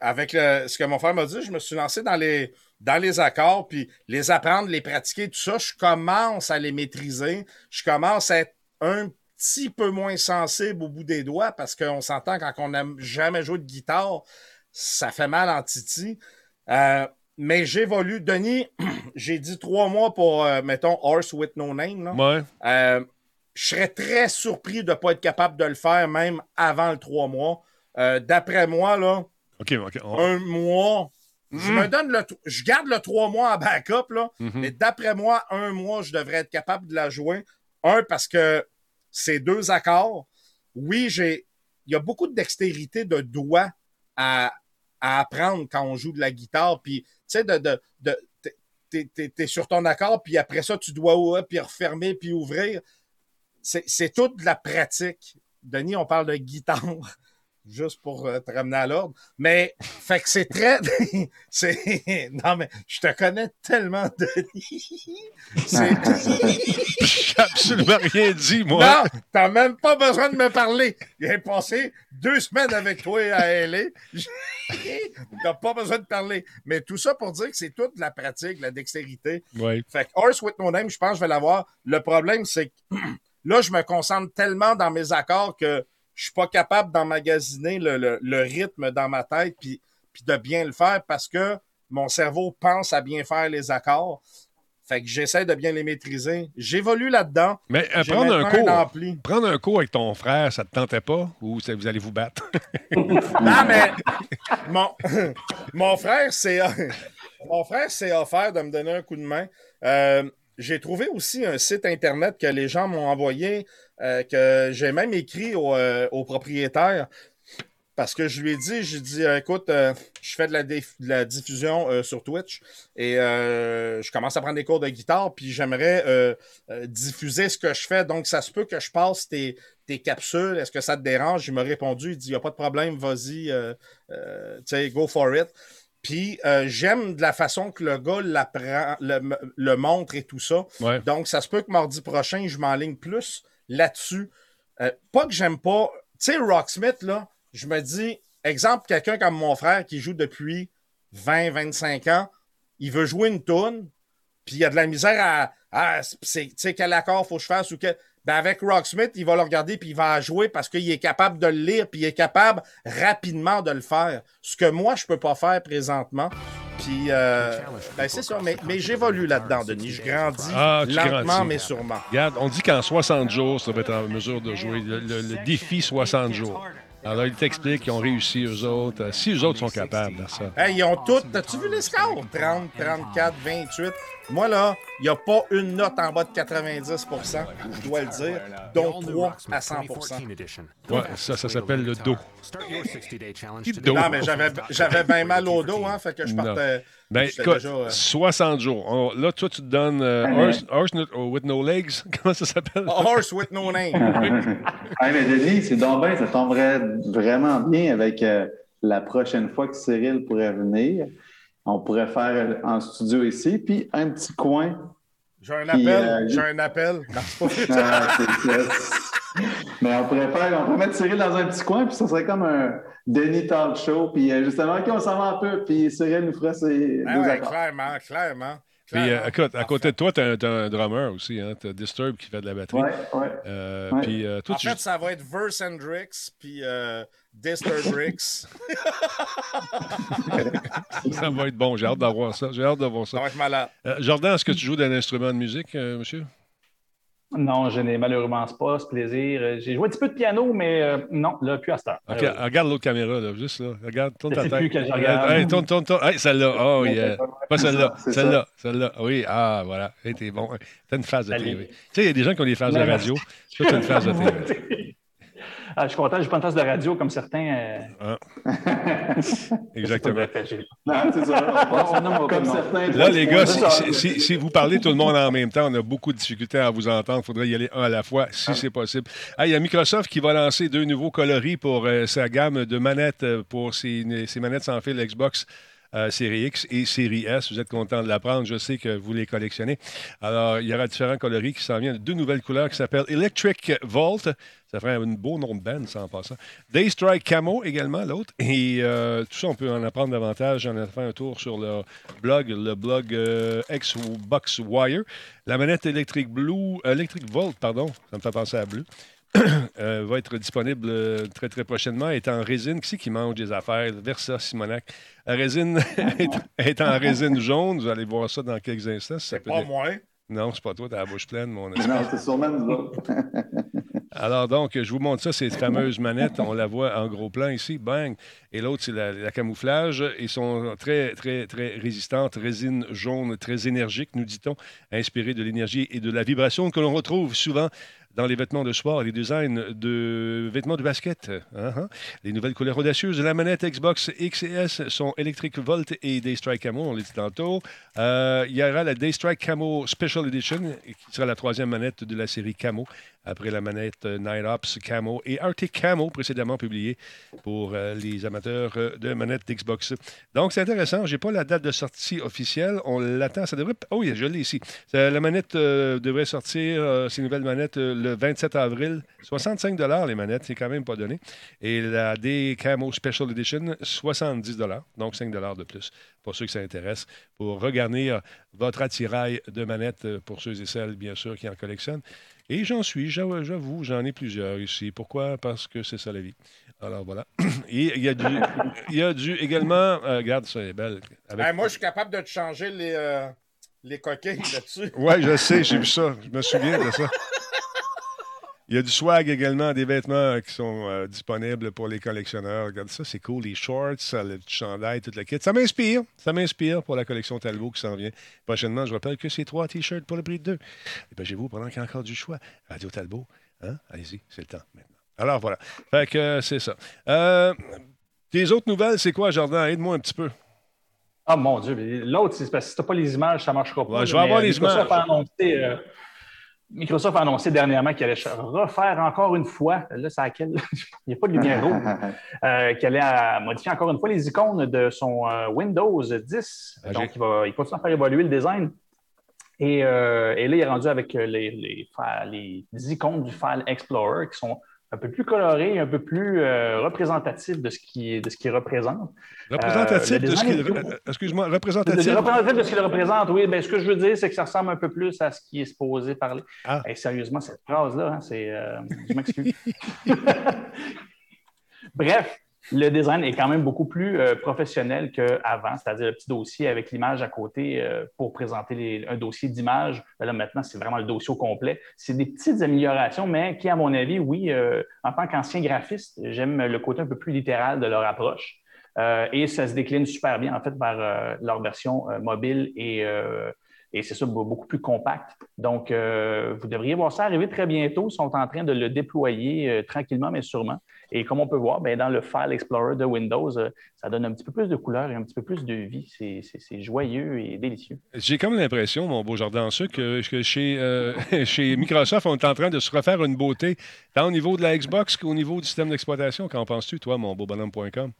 avec ce que mon frère m'a dit, je me suis lancé dans les, dans les accords, puis les apprendre, les pratiquer, tout ça. Je commence à les maîtriser. Je commence à être un petit peu moins sensible au bout des doigts parce qu'on s'entend quand on n'a jamais joué de guitare, ça fait mal en titi. Euh, mais j'évolue. Denis, j'ai dit trois mois pour, euh, mettons, Horse with No Name. Ouais. Euh, je serais très surpris de ne pas être capable de le faire même avant le trois mois. Euh, d'après moi, là, un mois, je me mm. donne le. Je garde le trois mois en backup, là, mm-hmm. mais d'après moi, un mois, je devrais être capable de la jouer. Un, parce que c'est deux accords. Oui, j'ai. Il y a beaucoup de dextérité de doigts à, à apprendre quand on joue de la guitare. Puis, tu sais, de, de, de t'es, sur ton accord, puis après ça, tu dois ouvrir, puis refermer, puis ouvrir. C'est, c'est toute la pratique. Denis, on parle de guitare juste pour euh, te ramener à l'ordre. Mais, fait que c'est très. c'est... Non, mais je te connais tellement, Denis. C'est... J'ai absolument rien dit, moi. Non, t'as même pas besoin de me parler. J'ai passé deux semaines avec toi à LA. t'as pas besoin de parler. Mais tout ça pour dire que c'est toute la pratique, la dextérité. Oui. Fait que Horse with No Name, je pense que je vais l'avoir. Le problème, c'est que là, je me concentre tellement dans mes accords que je suis pas capable d'emmagasiner le, rythme dans ma tête puis, puis de bien le faire parce que mon cerveau pense à bien faire les accords. Fait que j'essaie de bien les maîtriser. J'évolue là-dedans. Mais euh, prendre un cours. Prendre un cours avec ton frère, ça te tentait pas ou vous allez vous battre? non, mais mon, mon frère, c'est mon frère s'est offert de me donner un coup de main. Euh, j'ai trouvé aussi un site internet que les gens m'ont envoyé, euh, que j'ai même écrit au, euh, propriétaire. Parce que je lui ai dit, j'ai dit, écoute, euh, je fais de la, de la diffusion sur Twitch et je commence à prendre des cours de guitare, puis j'aimerais diffuser ce que je fais. Donc, ça se peut que je passe tes, tes capsules. Est-ce que ça te dérange? Il m'a répondu, il dit, il n'y a pas de problème, vas-y, tu sais, go for it. Puis euh, j'aime de la façon que le gars l'apprend, le, montre et tout ça. Donc, ça se peut que mardi prochain, je m'enligne plus là-dessus. Euh, pas que j'aime pas. Tu sais, Rocksmith, là, je me dis, exemple, quelqu'un comme mon frère qui joue depuis 20-25 ans, il veut jouer une toune, puis il y a de la misère à. à tu sais, quel accord faut que je fasse ou quel ben avec Rocksmith, il va le regarder puis il va jouer parce qu'il est capable de le lire puis il est capable rapidement de le faire. Ce que moi, je peux pas faire présentement. Puis, euh, ben c'est ça, mais, mais j'évolue là-dedans, Denis. Je grandis ah, lentement, mais sûrement. Regarde, on dit qu'en 60 jours, ça va être en mesure de jouer. le défi 60 jours. Alors, il t'explique qu'ils ont réussi, eux autres. Euh, si eux autres sont capables de ça. Hey, ils ont toutes. As-tu vu les scores? 30, 34, 28. Moi, là, il n'y a pas une note en bas de 90% je dois le dire, dont 3 à 100 Ouais, ça, ça s'appelle le dos. Non, mais j'avais bien mal au dos, hein, fait que je partais. Ben, écoute, 60 euh, jours. là, toi, tu te donnes euh, horse, with no legs. Comment ça s'appelle? Horse with no name. hey, mais Denis, c'est donc bien, ça tomberait vraiment bien avec euh, la prochaine fois que Cyril pourrait venir. On pourrait faire en studio ici, puis un petit coin. J'ai un appel. J'ai un appel. Ah, mais on pourrait faire, on pourrait mettre Cyril dans un petit coin, puis ça serait comme un Denis Talk Show, puis euh, justement, OK, on s'en va un peu, puis Cyril nous fera ses. Ah ouais, clairement, clairement. Puis, euh, écoute, à côté de toi, tu as, un drummer aussi. Hein? Tu as Disturb qui fait de la batterie. Ouais, ouais. Euh, Puis, toi, en fait, ça va être Verse Hendrix, puis Disturbix. ça va être bon. J'ai hâte d'avoir ça. J'ai hâte d'avoir ça. Ça va être malade. Jordan, est-ce que tu joues d'un instrument de musique, monsieur? Non, je n'ai malheureusement pas ce plaisir. Euh, j'ai joué un petit peu de piano, mais euh, non, là, plus à cette heure. OK, regarde l'autre caméra, là, juste là. Regarde, tourne ta tête. plus que je regarde. Hey, tourne, tourne, tourne. Hey, celle-là. Oh, yeah. Pas celle-là. Celle-là. Celle-là. Oui, ah, voilà. Hey, t'es bon. T'as une phase de TV. Tu sais, il y a des gens qui ont des phases de radio. Toi, tu as une phase de TV. Ah, je suis content, je pas une tasse de radio comme certains. Euh... Ah. Exactement. non, c'est ça. On, comme certains. Là, les gars, si, si, si, vous parlez tout le monde en même temps, on a beaucoup de difficultés à vous entendre. Il faudrait y aller un à la fois, si ah. c'est possible. Ah, il y a Microsoft qui va lancer deux nouveaux coloris pour euh, sa gamme de manettes euh, pour ses, ses manettes sans fil Xbox euh, série X et série S. Vous êtes content de l'apprendre. Je sais que vous les collectionnez. Alors, il y aura différents coloris qui s'en viennent. Deux nouvelles couleurs qui s'appellent Electric Vault. Ça ferait un beau nom de band, ça, en passant. Daystrike Camo également, l'autre. Et euh, tout ça, on peut en apprendre davantage. Ai fait un tour sur le blog, le blog euh, Xbox Wire. La manette Electric Blue, Electric Volt, pardon, ça me fait penser à Blue. Euh, va être disponible euh, très, très prochainement. est en résine. Qui c'est qui mange des affaires? Versa Simonac. La résine est, en résine jaune. Vous allez voir ça dans quelques instants. c'est pas moi. Non, c'est pas toi, t'as la bouche pleine, mon Non, c'est sûrement nous Alors, donc, je vous montre ça, ces fameuses manettes. On la voit en gros plan ici, bang. Et l'autre, c'est la, camouflage. Ils sont très, très, très résistantes. Résine jaune, très énergique, nous dit-on, inspirée de l'énergie et de la vibration que l'on retrouve souvent dans les vêtements de sport, les designs de vêtements de basket. Hein, hein. Les nouvelles couleurs audacieuses de la manette Xbox X et S sont Electric Volt et Daystrike Camo, on l'a dit tantôt. Euh, il y aura la Daystrike Camo Special Edition, qui sera la troisième manette de la série Camo, après la manette Night Ops Camo et Arctic Camo, précédemment publiée pour euh, les amateurs euh, de manettes Xbox. Donc, c'est intéressant. Je n'ai pas la date de sortie officielle. On l'attend. Ça devrait. Oh oui, je l'ai ici. La manette devrait sortir, ces nouvelles manettes, le le 27 avril. 65 les manettes, c'est quand même pas donné. Et la D Camo Special Edition, 70 donc 5 de plus pour ceux qui s'intéressent, pour regarnir votre attirail de manettes pour ceux et celles, bien sûr, qui en collectionnent. Et j'en suis, j'avoue, j'en ai plusieurs ici. Pourquoi? Parce que c'est ça la vie. Alors voilà. Et il y a du, il y a du également, euh, regarde, ça est belle. moi, je suis capable de te changer les, euh, les coquilles là-dessus. Oui, je sais, j'ai vu ça. Je me souviens de ça. Il y a du swag également, des vêtements qui sont euh, disponibles pour les collectionneurs. Regarde ça, c'est cool. Les shorts, le chandail, toute la kit. Ça m'inspire. Ça m'inspire pour la collection Talbot qui s'en vient. Prochainement, je rappelle que c'est trois T-shirts pour le prix de deux. Et chez vous, pendant qu'il y a encore du choix, Radio Talbot, hein? allez-y, c'est le temps maintenant. Alors voilà. Fait que euh, c'est ça. Euh, tes autres nouvelles, c'est quoi, Jardin? Aide-moi un petit peu. Ah mon Dieu, l'autre, c'est parce que si tu n'as pas les images, ça ne marchera pas. je vais avoir les images. Microsoft a annoncé dernièrement qu'il allait refaire encore une fois, là, c'est à quel... il n'y a pas de lumière rouge, euh, qu'il allait modifier encore une fois les icônes de son euh, Windows 10. Ah, Donc, il va, il continue à faire évoluer le design. Et, euh, et là, il est rendu avec les, les, les, icônes du File Explorer qui sont un peu plus coloré, un peu plus euh, représentatif de ce qui de ce qu'il représente. Représentatif euh, de ce qu'il excuse-moi, représentatif. représentatif de ce qu'il représente, oui. Ben, ce que je veux dire, c'est que ça ressemble un peu plus à ce qui est supposé parler. Ah. sérieusement, cette phrase-là, hein, c'est. Euh, je m'excuse. Bref, le design est quand même beaucoup plus euh, professionnel qu'avant, c'est-à-dire le petit dossier avec l'image à côté euh, pour présenter un dossier d'image. Là, maintenant, c'est vraiment le dossier au complet. C'est des petites améliorations, mais qui, à mon avis, oui, euh, en tant qu'ancien graphiste, j'aime le côté un peu plus littéral de leur approche. et ça se décline super bien, en fait, vers leur version mobile et et c'est ça, beaucoup plus compact. Donc, vous devriez voir ça arriver très bientôt. Ils sont en train de le déployer tranquillement, mais sûrement. Et comme on peut voir, bien, dans le File Explorer de Windows, euh, ça donne un petit peu plus de couleur et un petit peu plus de vie. C'est joyeux et délicieux. J'ai comme l'impression, mon beau jardin que, que chez, euh, chez Microsoft, on est en train de se refaire une beauté, tant au niveau de la Xbox qu'au niveau du système d'exploitation. Qu'en penses-tu, toi, mon beau bonhomme.com?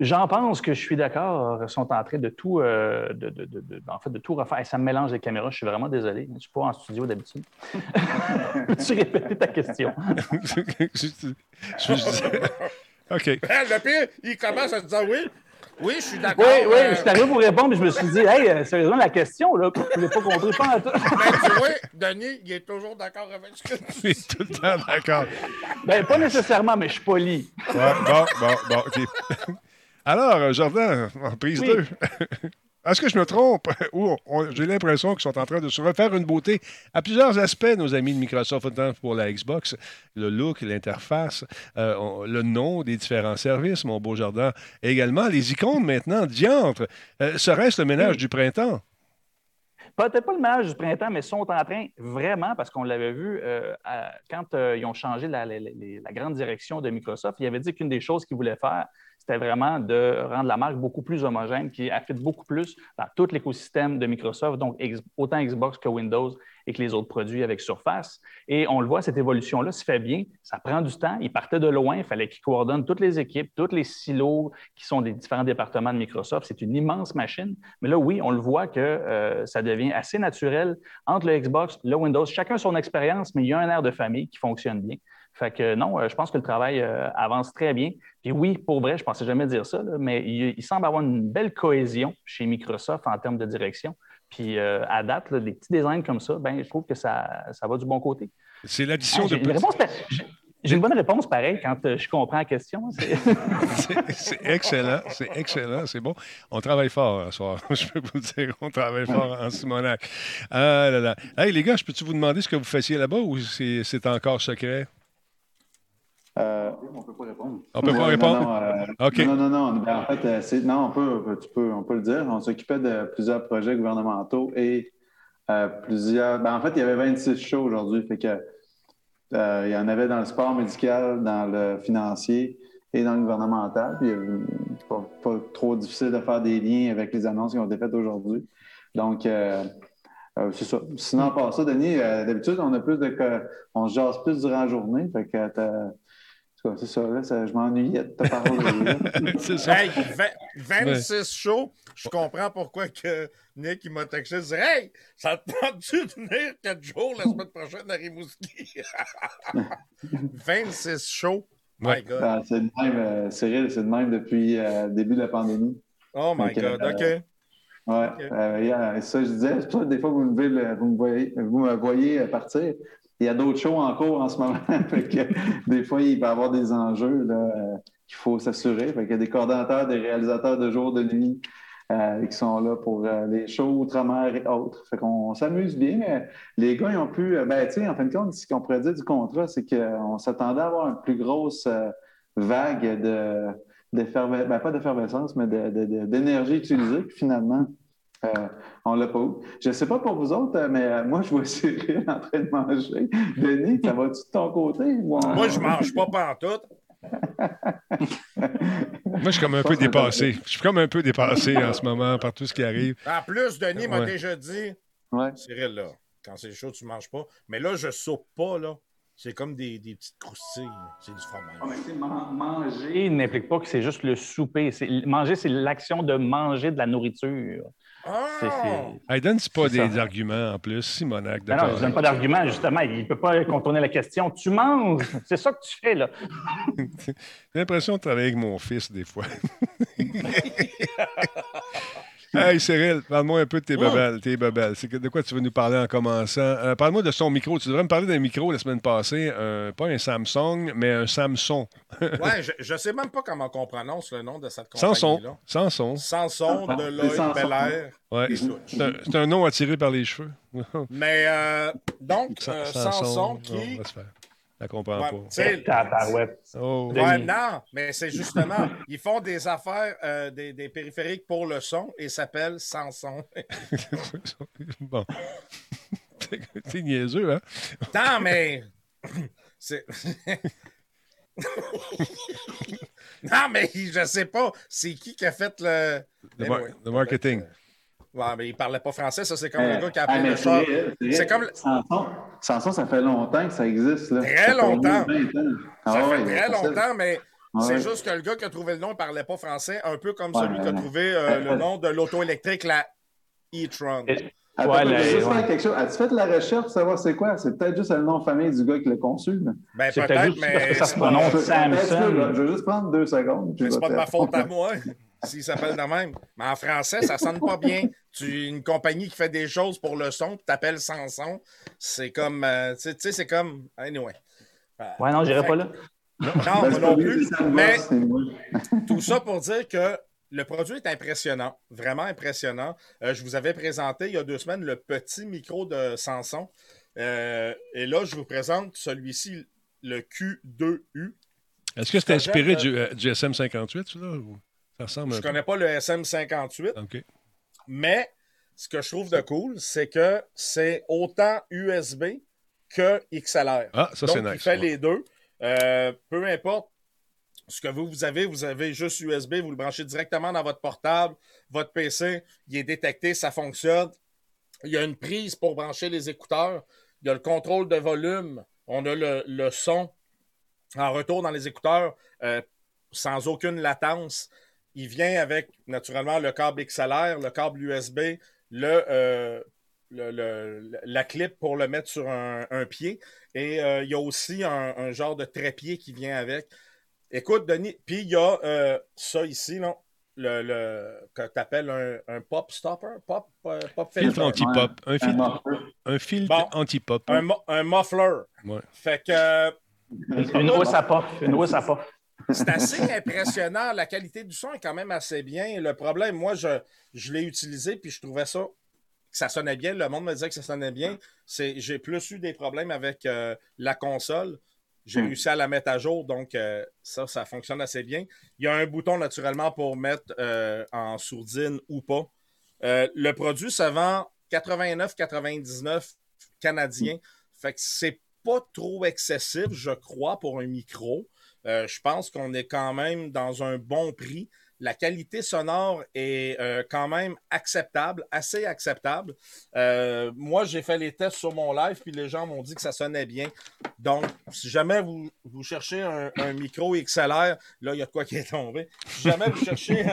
J'en pense que je suis d'accord. Ils sont en train de tout, euh, de, de, de, en fait, de tout refaire. Ça me mélange les caméras. Je suis vraiment désolé. Je ne suis pas en studio d'habitude. tu répéter ta question? OK. Le pire, il commence à se dire oui. Oui, je suis d'accord. Oui, oui, je suis arrivé pour répondre, mais je me suis dit, hey, euh, sérieusement, la question, là, je ne l'ai pas compris pas à tout. Mais tu vois, Denis, il est toujours d'accord avec ce que tu dis. Il est tout le temps d'accord. Ben, pas nécessairement, mais je suis poli. Ouais, bon, bon, bon, OK. Alors, euh, Jardin, en prise 2. Est-ce que je me trompe? Ou j'ai l'impression qu'ils sont en train de se refaire une beauté à plusieurs aspects, nos amis de Microsoft, autant pour la Xbox, le look, l'interface, euh, le nom des différents services, mon beau jardin. Et également, les icônes maintenant, diantre. Euh, serait-ce le ménage du printemps? peut-être pas le meilleur du printemps, mais sont en train vraiment, parce qu'on l'avait vu euh, quand ils ont changé la, la, grande direction de Microsoft, il avait dit qu'une des choses qu'ils voulaient faire, c'était vraiment de rendre la marque beaucoup plus homogène, qui affecte beaucoup plus dans tout l'écosystème de Microsoft, donc autant Xbox que Windows et que les autres produits avec Surface. Et on le voit, cette évolution-là se fait bien. Ça prend du temps. Ils partaient de loin. Il fallait qu'ils coordonnent toutes les équipes, tous les silos qui sont des différents départements de Microsoft. C'est une immense machine. Mais là, oui, on le voit que euh, ça devient assez naturel entre le Xbox, le Windows. Chacun son expérience, mais il y a un air de famille qui fonctionne bien. Fait que non, euh, je pense que le travail euh, avance très bien. Puis oui, pour vrai, je ne pensais jamais dire ça, mais il, semble avoir une belle cohésion chez Microsoft en termes de direction. Puis euh, à date, les petits designs comme ça, ben, je trouve que ça, ça va du bon côté. C'est l'addition ah, de. J'ai une bonne réponse pareil quand je comprends la question. C'est excellent, c'est excellent, c'est bon. On travaille fort ce soir, je peux vous dire. On travaille fort en Simonac. Ah là là. Hey les gars, je peux-tu vous demander ce que vous faisiez là-bas ou c'est encore secret? Euh, on ne peut pas répondre. On peut pas répondre? Non, euh. Non, non, non. Ben, en fait, euh, non, on peut, tu peux, on peut le dire. On s'occupait de plusieurs projets gouvernementaux et plusieurs. Ben, en fait, il y avait 26 shows aujourd'hui. Fait que il y en avait dans le sport médical, dans le financier et dans le gouvernemental. Puis, c'est pas, pas, trop difficile de faire des liens avec les annonces qui ont été faites aujourd'hui. Donc, c'est ça. Sinon, par ça, Denis, d'habitude, on a plus de. On se jase plus durant la journée. Fait que c'est ça, là, ça, je m'ennuyais de te parler. c'est ça. Hey, 26 shows, je comprends pourquoi que Nick il m'a texté. Il dit Hey, ça te tente-tu de venir 4 jours la semaine prochaine à Rimouski? 26 shows. My God. Ah, c'est le même, euh, Cyril, c'est le même depuis le euh, début de la pandémie. Oh my God, euh, OK. Ouais, euh, ça je disais, des fois vous me, vous me, voyez, vous me voyez partir il y a d'autres shows en cours en ce moment. des fois, il va y avoir des enjeux euh, qu'il faut s'assurer. Il y a des coordonnateurs, des réalisateurs de jour, de nuit euh, qui sont là pour euh, les shows outre-mer et autres. Fait qu'on s'amuse bien. Les gars, ils ont pu. Ben, en fin de compte, ce qu'on pourrait dire du contrat, c'est qu'on s'attendait à avoir une plus grosse vague de. d'effervescence, ben, pas d'effervescence, mais d'énergie utilisée. Finalement, euh, on l'a pas eu. Je ne sais pas pour vous autres, euh, mais euh, moi, je vois Cyril en train de manger. Denis, ça va-tu de ton côté? Moi, je ne mange pas pantoute. moi, je suis comme un peu dépassé. Je suis comme un peu dépassé en ce moment par tout ce qui arrive. En plus, Denis m'a déjà dit Cyril, là, quand c'est chaud, tu ne manges pas. Mais là, je ne soupe pas, là. C'est comme des, des, petites croustilles. C'est du fromage. Ah, manger n'implique pas que c'est juste le souper. Manger, c'est l'action de manger de la nourriture. Ah! donne pas des arguments en plus, Simonac. Non, non, je donne pas d'arguments, justement. Il ne peut pas contourner la question. Tu manges, c'est ça que tu fais, là. J'ai l'impression de travailler avec mon fils des fois. Hey Cyril, parle-moi un peu de tes babelles. Tes De quoi tu veux nous parler en commençant? Euh, parle-moi de son micro. Tu devrais me parler d'un micro la semaine passée. pas un Samsung, mais un Samsung. ouais, je ne sais même pas comment on prononce le nom de cette compagnie-là. Samson. Samson. Samson de Lloyd Belair. Ouais. C'est un, nom attiré par les cheveux. mais euh, donc, euh, Samson qui... Elle comprend pas. Oh. Ouais, non, mais c'est justement, ils font des affaires, euh, des, des, périphériques pour le son et s'appellent Sanson. bon. C'est niaiseux, hein? Non, mais. C'est. non, mais je sais pas, c'est qui qui a fait le. Le, marketing. Ouais, mais il parlait pas français, ça, c'est comme le gars qui a appelé le char. C'est comme. Sanson, ça fait longtemps que ça existe. Là. Très longtemps. Ah ça fait très longtemps, mais c'est juste que le gars qui a trouvé le nom ne parlait pas français, un peu comme celui qui a trouvé euh, le nom de l'auto électrique, la e-tron. Ouais, As-tu fait la recherche pour savoir c'est quoi? C'est peut-être juste le nom de famille du gars qui l'a conçu. Ben, peut-être, mais. Ça se prononce Samsung. Je vais juste prendre deux secondes. C'est pas de ma faute à moi s'il s'appelle de même. Mais en français, ça sonne pas bien. Tu une compagnie qui fait des choses pour le son, tu t'appelles Sanson. C'est comme. Euh, tu sais, c'est comme. Anyway. Euh, ouais, non, j'irai pas là. Non, ben, non plus. Mais tout ça pour dire que le produit est impressionnant, vraiment impressionnant. Euh, je vous avais présenté il y a deux semaines le petit micro de Sanson. et là, je vous présente celui-ci, le Q2U. Est-ce que c'est inspiré du, du, SM58, là? Ou? Je ne connais pas le SM58. Mais ce que je trouve de cool, c'est que c'est autant USB que XLR. Ah, ça, c'est nice. il fait ouais. les deux. Euh, peu importe ce que vous, vous avez, vous avez juste USB, vous le branchez directement dans votre portable, votre PC, il est détecté, ça fonctionne. Il y a une prise pour brancher les écouteurs. Il y a le contrôle de volume. On a le, le son en retour dans les écouteurs euh, sans aucune latence. Il vient avec, naturellement, le câble XLR, le câble USB, le, euh, le- le- la clip pour le mettre sur un, un pied. Et euh, il y a aussi un, un genre de trépied qui vient avec. Écoute, Denis, puis il y a euh, ça ici, là, le, le, que tu appelles un, un pop stopper, pop, euh, pop Filtre filter. anti-pop. Un Un filtre, muffler. un filtre Bon. anti-pop. un, mu- un muffler. Ouais. Fait que Une, housse à puff. Une housse à puff. C'est assez impressionnant. La qualité du son est quand même assez bien. Le problème, moi, je, je l'ai utilisé puis je trouvais ça que ça sonnait bien. Le monde me disait que ça sonnait bien. C'est, j'ai plus eu des problèmes avec euh, la console. J'ai Hmm. réussi à la mettre à jour, donc euh, ça, ça fonctionne assez bien. Il y a un bouton naturellement pour mettre euh, en sourdine ou pas. Le produit se vend 89,99 canadien. Fait que c'est pas trop excessif, je crois, pour un micro. Euh, je pense qu'on est quand même dans un bon prix. La qualité sonore est euh, quand même acceptable, assez acceptable. Euh, moi, j'ai fait les tests sur mon live, puis les gens m'ont dit que ça sonnait bien. Donc, si jamais vous, cherchez un, micro XLR, là, il y a de quoi qui est tombé. Si jamais vous cherchez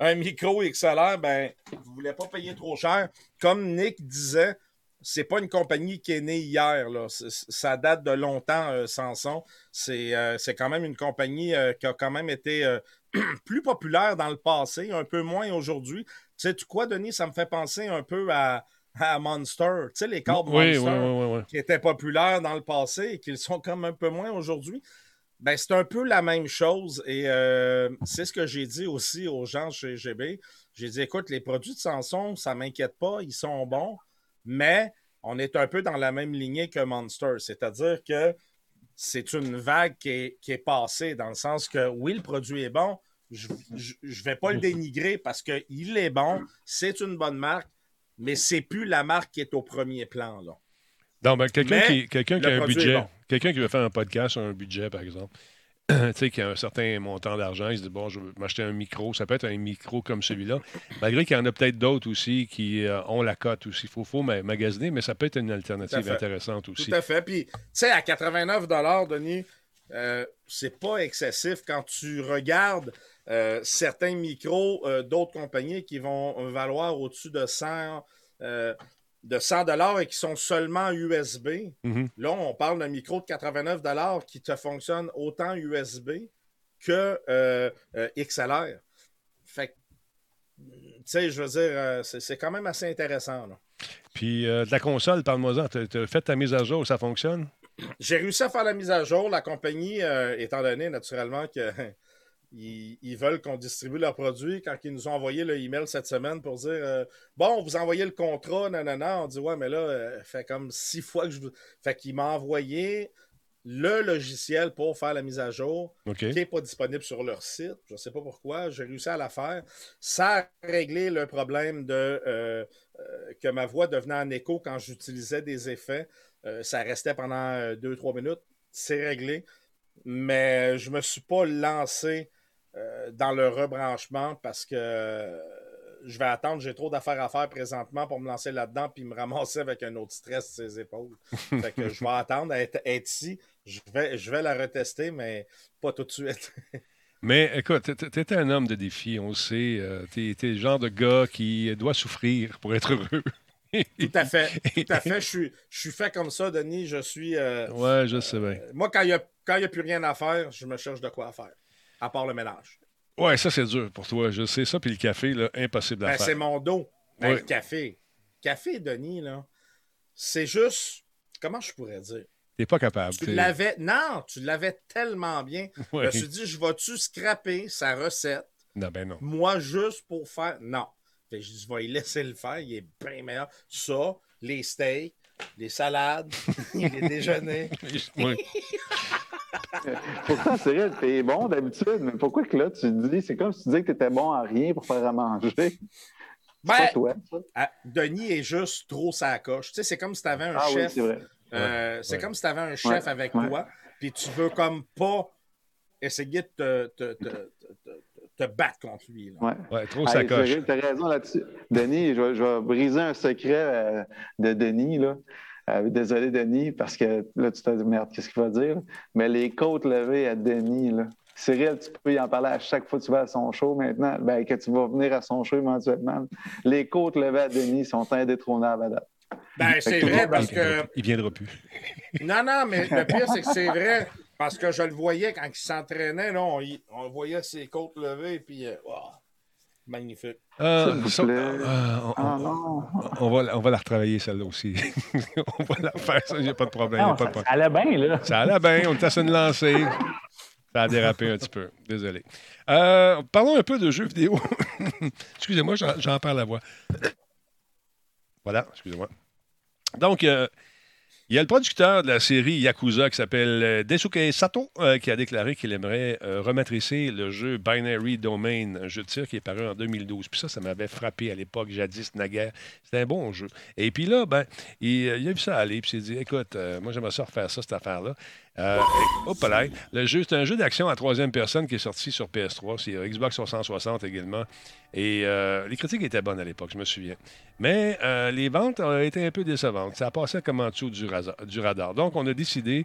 un, micro XLR, ben, vous voulez pas payer trop cher. Comme Nick disait, c'est pas une compagnie qui est née hier. Là. Ça date de longtemps, euh, Samson. C'est euh, quand même une compagnie euh, qui a quand même été euh, plus populaire dans le passé, un peu moins aujourd'hui. Tu sais, tu quoi, Denis? Ça me fait penser un peu à, à Monster. Tu sais, les câbles Oui, Monster oui, oui, oui. qui étaient populaires dans le passé et qui le sont comme un peu moins aujourd'hui. Ben, c'est un peu la même chose et c'est ce que j'ai dit aussi aux gens chez GB. J'ai dit, écoute, les produits de Samsung, ça m'inquiète pas, ils sont bons, mais on est un peu dans la même lignée que Monster, c'est-à-dire que c'est une vague qui est, qui est passée dans le sens que oui, le produit est bon, je ne vais pas le dénigrer parce qu'il est bon, c'est une bonne marque, mais c'est plus la marque qui est au premier plan. Là. Non, ben, quelqu'un qui, quelqu'un qui a un budget, bon. quelqu'un qui veut faire un podcast sur un budget, par exemple, tu sais, qui a un certain montant d'argent, il se dit, bon, je veux m'acheter un micro, ça peut être un micro comme celui-là, malgré qu'il y en a peut-être d'autres aussi qui euh, ont la cote aussi. Il faut, faut ma- magasiner, mais ça peut être une alternative intéressante aussi. Tout à fait. Puis, tu sais, à 89 Denis, euh, c'est pas excessif quand tu regardes euh, certains micros euh, d'autres compagnies qui vont valoir au-dessus de 100 euh, de 100 dollars et qui sont seulement USB. Mhm. Là, on parle d'un micro de 89 dollars qui te fonctionne autant USB que euh, euh, XLR. Fait que, tu sais, je veux dire, euh, c'est quand même assez intéressant. là. Puis euh, de la console, parle-moi-en. Tu as fait ta mise à jour, ça fonctionne? J'ai réussi à faire la mise à jour. La compagnie, étant donné naturellement que ils, ils veulent qu'on distribue leurs produits, quand ils nous ont envoyé le email cette semaine pour dire euh, Bon, vous envoyez le contrat, nanana, on dit Ouais, mais là, euh, fait comme six fois que je vous. Fait qu'il m'a envoyé le logiciel pour faire la mise à jour qui n'est pas disponible sur leur site. Je ne sais pas pourquoi. J'ai réussi à la faire. Ça a réglé le problème de euh, euh, que ma voix devenait en écho quand j'utilisais des effets. Ça restait pendant 2-3 minutes. C'est réglé. Mais je ne me suis pas lancé euh, dans le rebranchement parce que euh, je vais attendre. J'ai trop d'affaires à faire présentement pour me lancer là-dedans puis me ramasser avec un autre stress sur ses épaules. fait que je vais attendre à être, être ici. Je vais, je vais la retester, mais pas tout de suite. Mais écoute, t'es- un homme de défi, on le sait. euh, T'es le genre de gars qui doit souffrir pour être heureux. Tout à fait. Tout à fait. Je suis, je suis fait comme ça, Denis. Je suis. euh, ouais, je sais bien. moi, quand il n'y a, a plus rien à faire, je me cherche de quoi faire. À part le ménage. Ouais, ça, c'est dur pour toi. Je sais ça. Puis le café, là, impossible à Ben, c'est faire. mon dos. Ben, Ouais. Le café. Café, Denis, là. C'est juste. Comment je pourrais dire? T'es pas capable. Tu l'avais. Non, tu l'avais tellement bien. Ouais. Je me suis dit, je vais-tu scraper sa recette, Non, ben non. moi, juste pour faire. Non. Fait je dis, je vais y laisser le faire. Il est bien meilleur. Ça, les steaks, les salades, les déjeuners. Ouais. Pourtant, Cyril, t'es bon d'habitude, mais pourquoi que là, tu dis, c'est comme si tu disais que t'étais bon à rien pour faire à manger? Ben, pas toi, ça. Denis est juste trop sa coche. Tu sais, c'est comme si tu avais un Ah oui, chef. c'est vrai. euh, c'est Ouais. comme si tu avais un chef Ouais, avec ouais. toi, puis tu veux comme pas essayer de te, te, te, te- te- te battre contre lui. là. Ouais. Ouais, trop sacoche. sérieux, T'as raison là-dessus. Denis, je vais, je vais briser un secret euh, de Denis. Là. Euh, désolé, Denis, parce que là, tu te dis, merde, qu'est-ce qu'il va dire? Mais les côtes levées à Denis, là. Cyril, tu peux y en parler à chaque fois que tu vas à son show maintenant, ben, que tu vas venir à son show éventuellement. Les côtes levées à Denis sont indétrônables à date. Ben, c'est vrai parce que. Il viendra plus. Non, non, mais le pire, c'est que c'est vrai. Parce que je le voyais quand il s'entraînait, là, on, on voyait ses côtes levées, puis. euh, magnifique. Euh, S'il vous ça- plaît. euh, on, Ah on- non! on va, la- on va la retravailler, celle-là aussi. on va la faire, ça, j'ai pas de problème. Non, pas de ça, problème. ça allait bien, là. Ça allait bien, on était sur une lancée. Ça a dérapé un petit peu. Désolé. Euh, parlons un peu de jeux vidéo. Excusez-moi, j'en, j'en perds la voix. Voilà, excusez-moi. Donc, euh, il y a le producteur de la série Yakuza qui s'appelle euh, Desuke Sato euh, qui a déclaré qu'il aimerait euh, rematricer le jeu Binary Domain, un jeu de tir qui est paru en 2012. Puis ça, ça m'avait frappé à l'époque, jadis, naguère. C'était un bon jeu. Et puis là, ben, il, il a vu ça aller, puis il s'est dit écoute, euh, moi, j'aimerais ça refaire ça, cette affaire-là. Euh, hop là, le jeu, c'est un jeu d'action à troisième personne qui est sorti sur PS3, c'est euh, Xbox 360 également. Et euh, les critiques étaient bonnes à l'époque, je me souviens. Mais les ventes ont été un peu décevantes. Ça passé comme en dessous du, radar. Donc, on a décidé,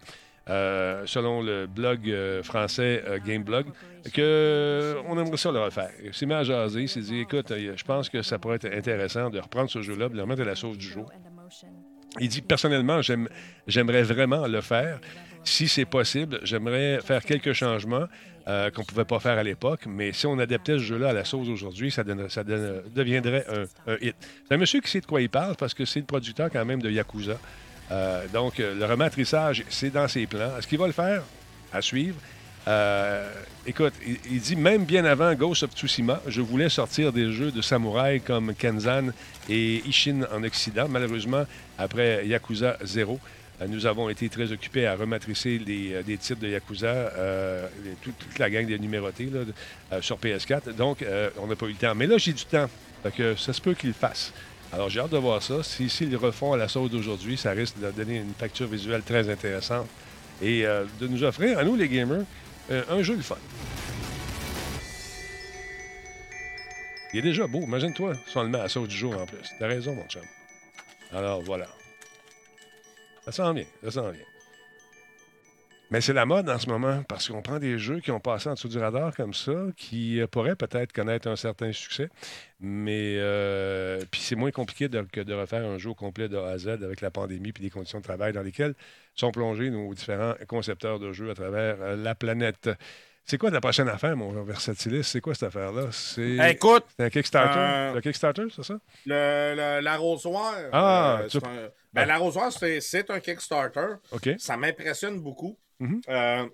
euh, selon le blog euh, français euh, Gameblog, qu'on aimerait ça le refaire. À jaser, il s'est dit écoute, je pense que ça pourrait être intéressant de reprendre ce jeu-là, de le remettre à la sauce du jour. Il dit personnellement, j'aime- j'aimerais vraiment le faire. Si c'est possible, j'aimerais faire quelques changements euh, qu'on ne pouvait pas faire à l'époque, mais si on adaptait ce jeu-là à la sauce aujourd'hui, ça, deviendrait un, hit. C'est un monsieur qui sait de quoi il parle parce que c'est le producteur quand même de Yakuza. Euh, donc, euh, le rematrissage, c'est dans ses plans. Est-ce qu'il va le faire? À suivre. Écoute, il, dit même bien avant Ghost of Tsushima, je voulais sortir des jeux de samouraï comme Kenzan et Ishin en Occident. Malheureusement, après Yakuza 0, euh, nous avons été très occupés à rematricer les, euh, titres de Yakuza, euh, toute, la gang des numérotés euh, sur PS4. Donc, euh, on n'a pas eu le temps. Mais là, j'ai du temps. Fait ça se peut qu'ils le fassent. Alors, j'ai hâte de voir ça. Si- S'ils le refont à la sauce d'aujourd'hui, ça risque de donner une facture visuelle très intéressante et euh, de nous offrir, à nous les gamers, euh, un jeu le fun. Il est déjà beau. Imagine-toi si on le met à la sauce du jour en plus. T'as raison, mon chum. Alors, voilà. Ça s'en vient, ça s'en vient. Mais c'est la mode en ce moment parce qu'on prend des jeux qui ont passé en dessous du radar comme ça, qui euh, pourraient peut-être connaître un certain succès, mais euh, puis c'est moins compliqué que de refaire un jeu complet de A à Z avec la pandémie puis les conditions de travail dans lesquelles sont plongés nos différents concepteurs de jeux à travers euh, la planète. C'est quoi ta prochaine affaire, mon Versatilis? C'est quoi cette affaire-là? C'est Écoute, c'est un Kickstarter? Euh, Le Kickstarter, c'est ça? l'arrosoir. Ah, euh, tu- un- ben, l'arrosoir, c'est c'est un Kickstarter. OK. Ça m'impressionne beaucoup. Mhm. Euh,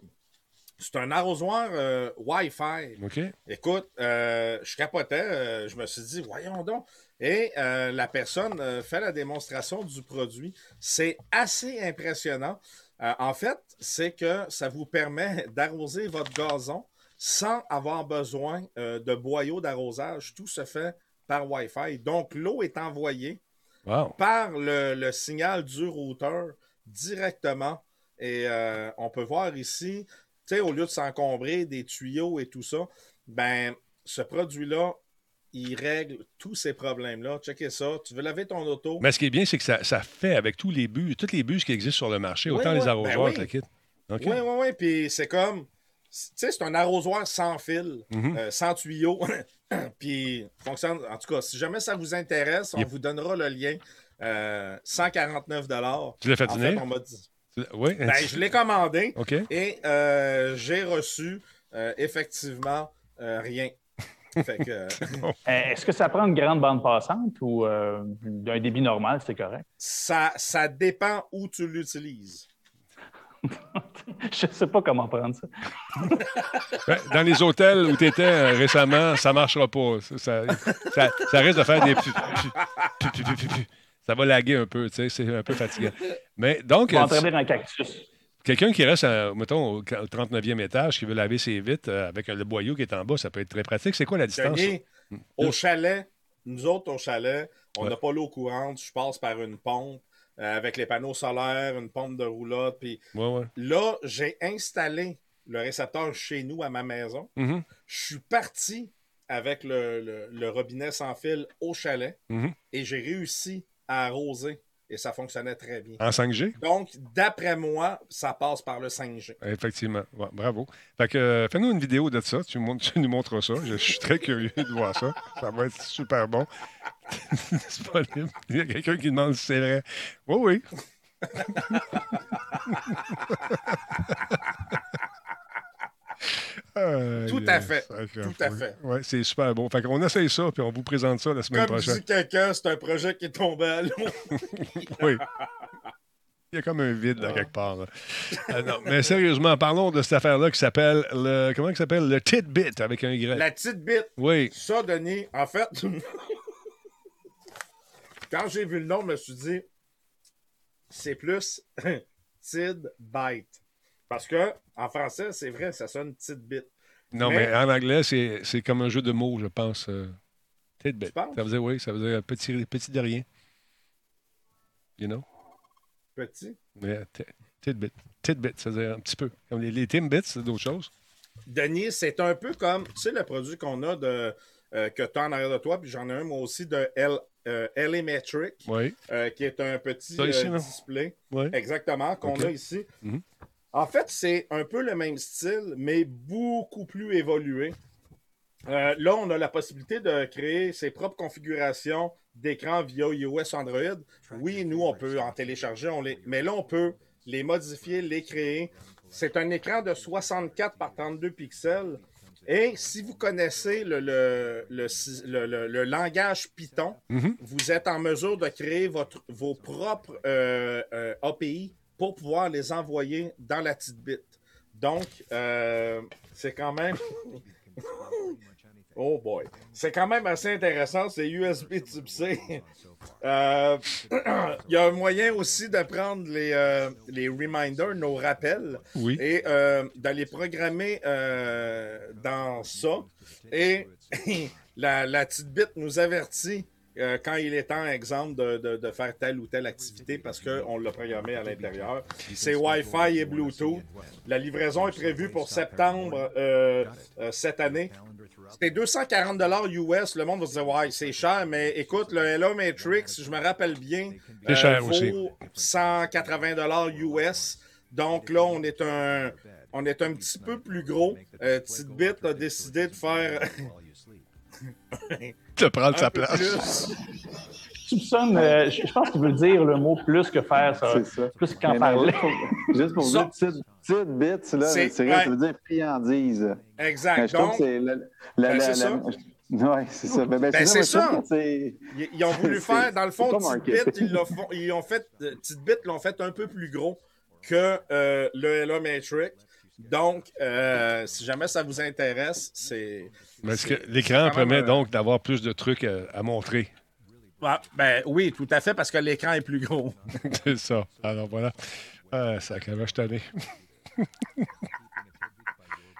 c'est un arrosoir euh, Wi-Fi. OK. Écoute, je capotais, je me suis dit, voyons donc. Et la personne fait la démonstration du produit. C'est assez impressionnant. Euh, en fait, c'est que ça vous permet d'arroser votre gazon sans avoir besoin euh, de boyaux d'arrosage. Tout se fait par Wi-Fi. Donc, l'eau est envoyée Wow. par le, le signal du routeur directement. Et euh, on peut voir ici, tu sais, au lieu de s'encombrer des tuyaux et tout ça, ben, ce produit-là, il règle tous ces problèmes-là. Checkez ça. Tu veux laver ton auto? Mais ce qui est bien, c'est que ça, ça fait avec tous les bus, toutes les bus qui existent sur le marché, Oui, autant oui, les ben arrosoirs oui. que le kit. OK. Oui, oui, oui. Puis c'est comme, tu sais, c'est un arrosoir sans fil, Mhm. euh, sans tuyau. Puis fonctionne. En tout cas, si jamais ça vous intéresse, on Yep. vous donnera le lien. Euh, 149 Tu l'as fait En dîner? fait, on m'a dit. Oui. Ben, je l'ai commandé. OK. Et euh, j'ai reçu euh, effectivement rien. Que, euh, Euh, Est-ce que ça prend une grande bande passante ou euh, d'un débit normal, c'est correct? ça, ça dépend où tu l'utilises. Je ne sais pas comment prendre ça. Ben, Dans les hôtels où tu étais récemment, ça ne marchera pas. Ça, ça, ça- ça risque de faire des. pu- pu- pu- pu- pu- pu- pu. Ça va laguer un peu, tu sais, c'est un peu fatigant. Mais donc, On va entraîner un cactus. Quelqu'un qui reste, à, mettons, au 39e étage, qui veut laver ses vitres euh, avec le boyau qui est en bas, ça peut être très pratique. C'est quoi la distance? Au chalet, nous autres, au chalet, on Ouais. n'a pas l'eau courante. Je passe par une pompe euh, avec les panneaux solaires, une pompe de roulotte. Puis Ouais, ouais. là, j'ai installé le récepteur chez nous à ma maison. Mhm. Je suis parti avec le, le- le robinet sans fil au chalet Mhm. et j'ai réussi à arroser et ça fonctionnait très bien. En 5G? Donc, d'après moi, ça passe par le 5G. Effectivement. Ouais, bravo. Fait que euh, fais-nous une vidéo de ça. Tu nous montres ça. Je, suis très curieux de voir ça. Ça va être super bon. Disponible. Il y a quelqu'un qui demande si c'est vrai. Oui, oui. Tout à fait. Tout à fait. Oui, c'est super bon. Fait qu'on essaye ça, puis on vous présente ça la semaine Comme prochaine. dit quelqu'un, c'est un projet qui est tombé à l'eau. Oui. Il y a comme un vide là, quelque part. là. Euh, non, mais sérieusement, parlons de cette affaire-là qui s'appelle le. Comment s'appelle? Le Titbit avec un Y. La petite bite. Oui. Ça, Denis, en fait, quand j'ai vu le nom, je me suis dit, c'est plus Tid Bite. Parce que, en français, c'est vrai, ça sonne petite bite. Non, Mais- mais, en anglais, c'est c'est comme un jeu de mots, je pense. euh. Tu penses? Ça veut dire, oui, ça veut dire petit, petit de rien. You know? Petit? Mais, t- tidbit. Tidbit, ça veut dire un petit peu. Comme les, les Timbits, c'est d'autres choses. Denis, c'est un peu comme, tu sais, le produit qu'on a de, euh, que tu as en arrière de toi, puis j'en ai un moi aussi de L, euh, Oui. euh, qui est un petit ici, display. Oui. Exactement, qu'on a ici. Mhm. En fait, c'est un peu le même style, mais beaucoup plus évolué. Euh, là, on a la possibilité de créer ses propres configurations d'écran via iOS Android. Oui, nous, on peut en télécharger, on les... mais là, on peut les modifier, les créer. C'est un écran de 64 par 32 pixels. Et si vous connaissez le, le, le, le- le- le langage Python, Mhm. vous êtes en mesure de créer votre, vos propres euh, euh, API pour pouvoir les envoyer dans la petite bit. Donc, euh, c'est quand même. oh boy. C'est quand même assez intéressant. C'est USB Type C. Euh, Il y a un moyen aussi de prendre les, euh, les reminders, nos rappels, Oui. et euh, d'aller programmer dans ça. Et la, la petite bite nous avertit euh, quand il est temps, exemple, de, de- de faire telle ou telle activité parce qu'on l'a programmé à l'intérieur. C'est Wi-Fi et Bluetooth. La livraison est prévue pour septembre euh, euh, cette année. C'était 240 US. Le monde va se dire, ouais, c'est cher, mais écoute, le Hello Matrix, je me rappelle bien, C'est cher vaut aussi. 180 US. Donc là, on est un, on est un petit peu plus gros. Euh, Tidbit a décidé de faire De prendre sa place. euh, je pense qu'il veut dire le mot plus que faire ça. C'est ça. Plus qu'en parler. Juste pour, juste pour Ça- dire, petite, petite bits, là, C'est- vrai, ouais. ça veut dire friandise. Exact. je Donc, c'est la, la, Ben, la- c'est la- ça. Ouais, c'est ça. Ben, ben, Ben, c'est ça. ils, ils ont voulu faire, dans le fond, marketing. ils l'ont ils ont fait, euh, l'ont fait un peu plus gros que euh, le Hello Matrix. Donc, euh, si jamais ça vous intéresse, c'est. Que l'écran permet donc d'avoir plus de trucs à, à montrer? Ah, ben oui, tout à fait, parce que l'écran est plus gros. c'est ça. Alors voilà. Ah, ça je suis tanné.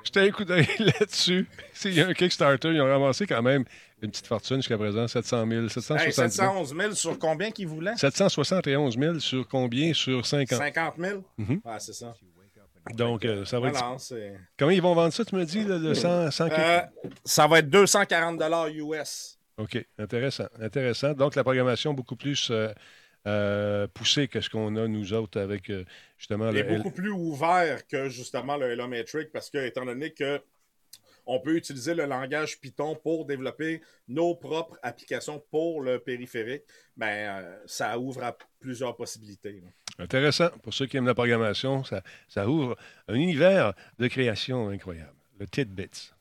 J'étais un coup d'œil là-dessus. S'il y a un Kickstarter, ils ont ramassé quand même une petite fortune jusqu'à présent, 700 000, Hey, 770 000. 711 000 sur combien qu'ils voulaient? 771 000 sur combien? Sur 50. 50 000 Mhm. Ah, c'est ça. Donc, euh, ça va être... Comment ils vont vendre ça, tu me dis, le 100, 100 Euh, ça va être 240 US. OK, intéressant. Intéressant. Donc, la programmation beaucoup plus euh, poussée que ce qu'on a, nous autres, avec justement Il est le... beaucoup plus ouvert que justement le Hello Matrix parce que, étant donné que on peut utiliser le langage Python pour développer nos propres applications pour le périphérique, ben, ça ouvre à plusieurs possibilités. là. Intéressant. Pour ceux qui aiment la programmation, ça, ça ouvre un univers de création incroyable. Le Tidbits.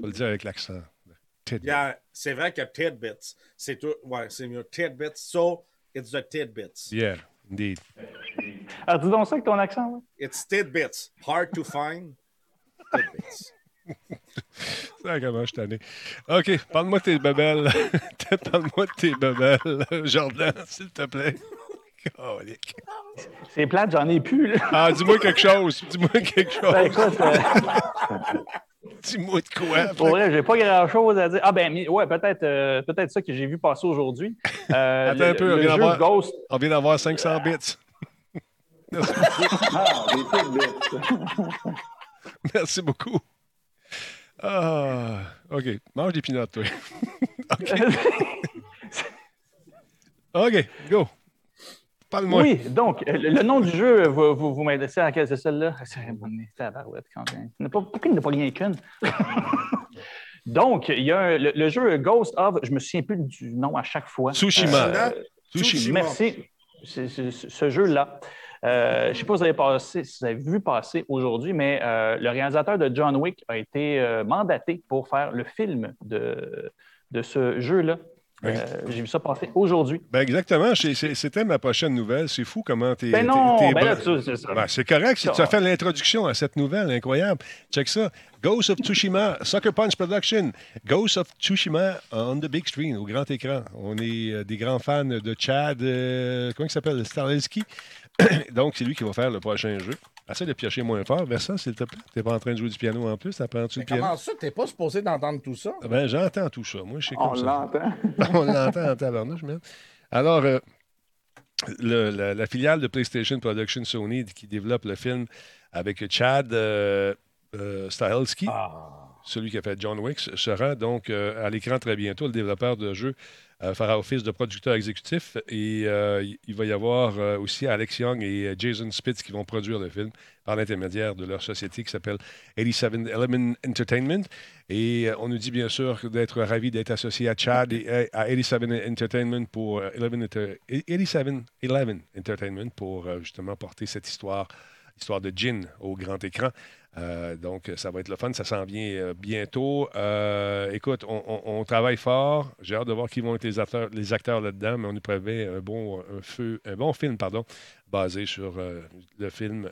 faut le dire avec l'accent. Yeah, c'est vrai que Tidbits, c'est tout. Ouais, c'est mieux. Tidbits, so it's the Tidbits. Yeah, indeed. Alors, dis donc ça avec ton accent. là. It's Tidbits. Hard to find. Tidbits. Ça, comment je t'en ai. OK, parle-moi de tes bebelles. parle-moi de tes bebelles, Jordan, s'il te plaît. C'est plate, j'en ai plus. Là. Ah, dis-moi quelque chose. Dis-moi quelque chose. Ben, écoute, euh, Dis-moi de quoi. Pour vrai, j'ai pas grand-chose à dire. Ah ben, ouais, peut-être euh, peut-être ça que j'ai vu passer aujourd'hui. Euh, Attends un peu, on vient d'avoir- Ghost. On vient d'avoir 500 bits. Ah, des tidbits. Merci beaucoup. Ah, OK. Mange des pinottes, toi. OK, go. Parle-moi. Oui, donc, euh, le, le nom du jeu, vous, vous, vous m'aidez à quelle c'est celle-là? C'est bon, c'est à barouette quand même. Pourquoi il n'y a pas rien qu'une? donc, il y a un- le, le jeu Ghost of, je me souviens plus du nom à chaque fois. Tsushima. Tsushima. Tsushima. Merci. Ce jeu-là. Euh, je ne sais pas si vous avez, passé, si vous avez vu passer aujourd'hui, mais euh, le réalisateur de John Wick a été euh, mandaté pour faire le film de, de ce jeu-là. Euh, J'ai vu ça passer aujourd'hui. Ben exactement. C'était ma prochaine nouvelle. C'est fou comment t'es. Ben non, ben là, c'est ça. Ben, c'est correct. si Tu as fait l'introduction à cette nouvelle. Incroyable. Check ça. Ghost of Tsushima, Sucker Punch Production. Ghost of Tsushima on the big screen, au grand écran. On est euh, des grands fans de Chad. euh, comment il s'appelle? Stahelski. Donc, c'est lui qui va faire le prochain jeu. Essaye de piocher moins fort. Versa, s'il te plaît. T'es pas en train de jouer du piano en plus. T'apprends-tu le piano? comment ça, t'es pas supposé d'entendre tout ça? Ben, j'entends tout ça. Moi, je sais On comme ça. l'entend. On l'entend en tabarnouche, man. Alors, euh, le- la, la filiale de PlayStation Production Sony qui développe le film avec Chad euh, euh, Stahelski, celui qui a fait John Wick, sera donc euh, à l'écran très bientôt. Le développeur de jeu euh, fera office de producteur exécutif et euh, il- va y avoir euh, aussi Alex Young et Jason Spitz qui vont produire le film par l'intermédiaire de leur société qui s'appelle 87 Element Entertainment. Et on nous dit bien sûr d'être ravis d'être associé à Chad et à 87 Entertainment pour euh, 11 Enter- 87 11 Entertainment pour justement porter cette histoire, histoire de Jin au grand écran. Euh, donc, ça va être le fun. Ça s'en vient euh, bientôt. Euh, écoute, on, travaille fort. J'ai hâte de voir qui vont être les acteurs, les acteurs là-dedans, mais on nous prévait un bon, un bon film, pardon, basé sur le film,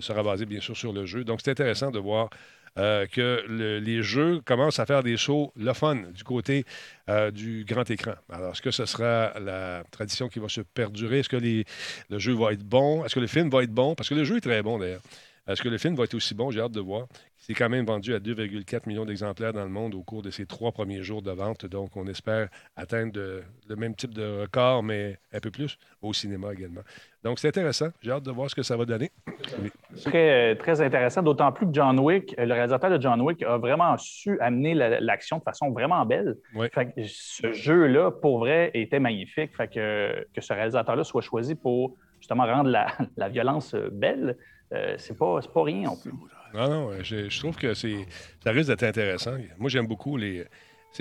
sera basé bien sûr sur le jeu. Donc, c'est intéressant de voir euh, que le- les jeux commencent à faire des shows le fun du côté euh, du grand écran. Alors, est-ce que ce sera la tradition qui va se perdurer? Est-ce que les- le jeu va être bon? Est-ce que le film va être bon? Parce que le jeu est très bon d'ailleurs. Est-ce que le film va être aussi bon? J'ai hâte de voir. C'est quand même vendu à 2,4 millions d'exemplaires dans le monde au cours de ses trois premiers jours de vente. Donc, on espère atteindre de- le même type de record, mais un peu plus au cinéma également. Donc, c'est intéressant. J'ai hâte de voir ce que ça va donner. Très, très intéressant, d'autant plus que John Wick, euh, le réalisateur de John Wick, a vraiment su amener la- l'action de façon vraiment belle. Ouais. Fait que ce jeu-là, pour vrai, était magnifique. Fait que, que ce réalisateur-là soit choisi pour justement rendre la, la violence euh, belle, euh, c'est pas, c'est pas rien non plus. Non, non, euh, je, je trouve que c'est, ça risque d'être intéressant. Moi, j'aime beaucoup les,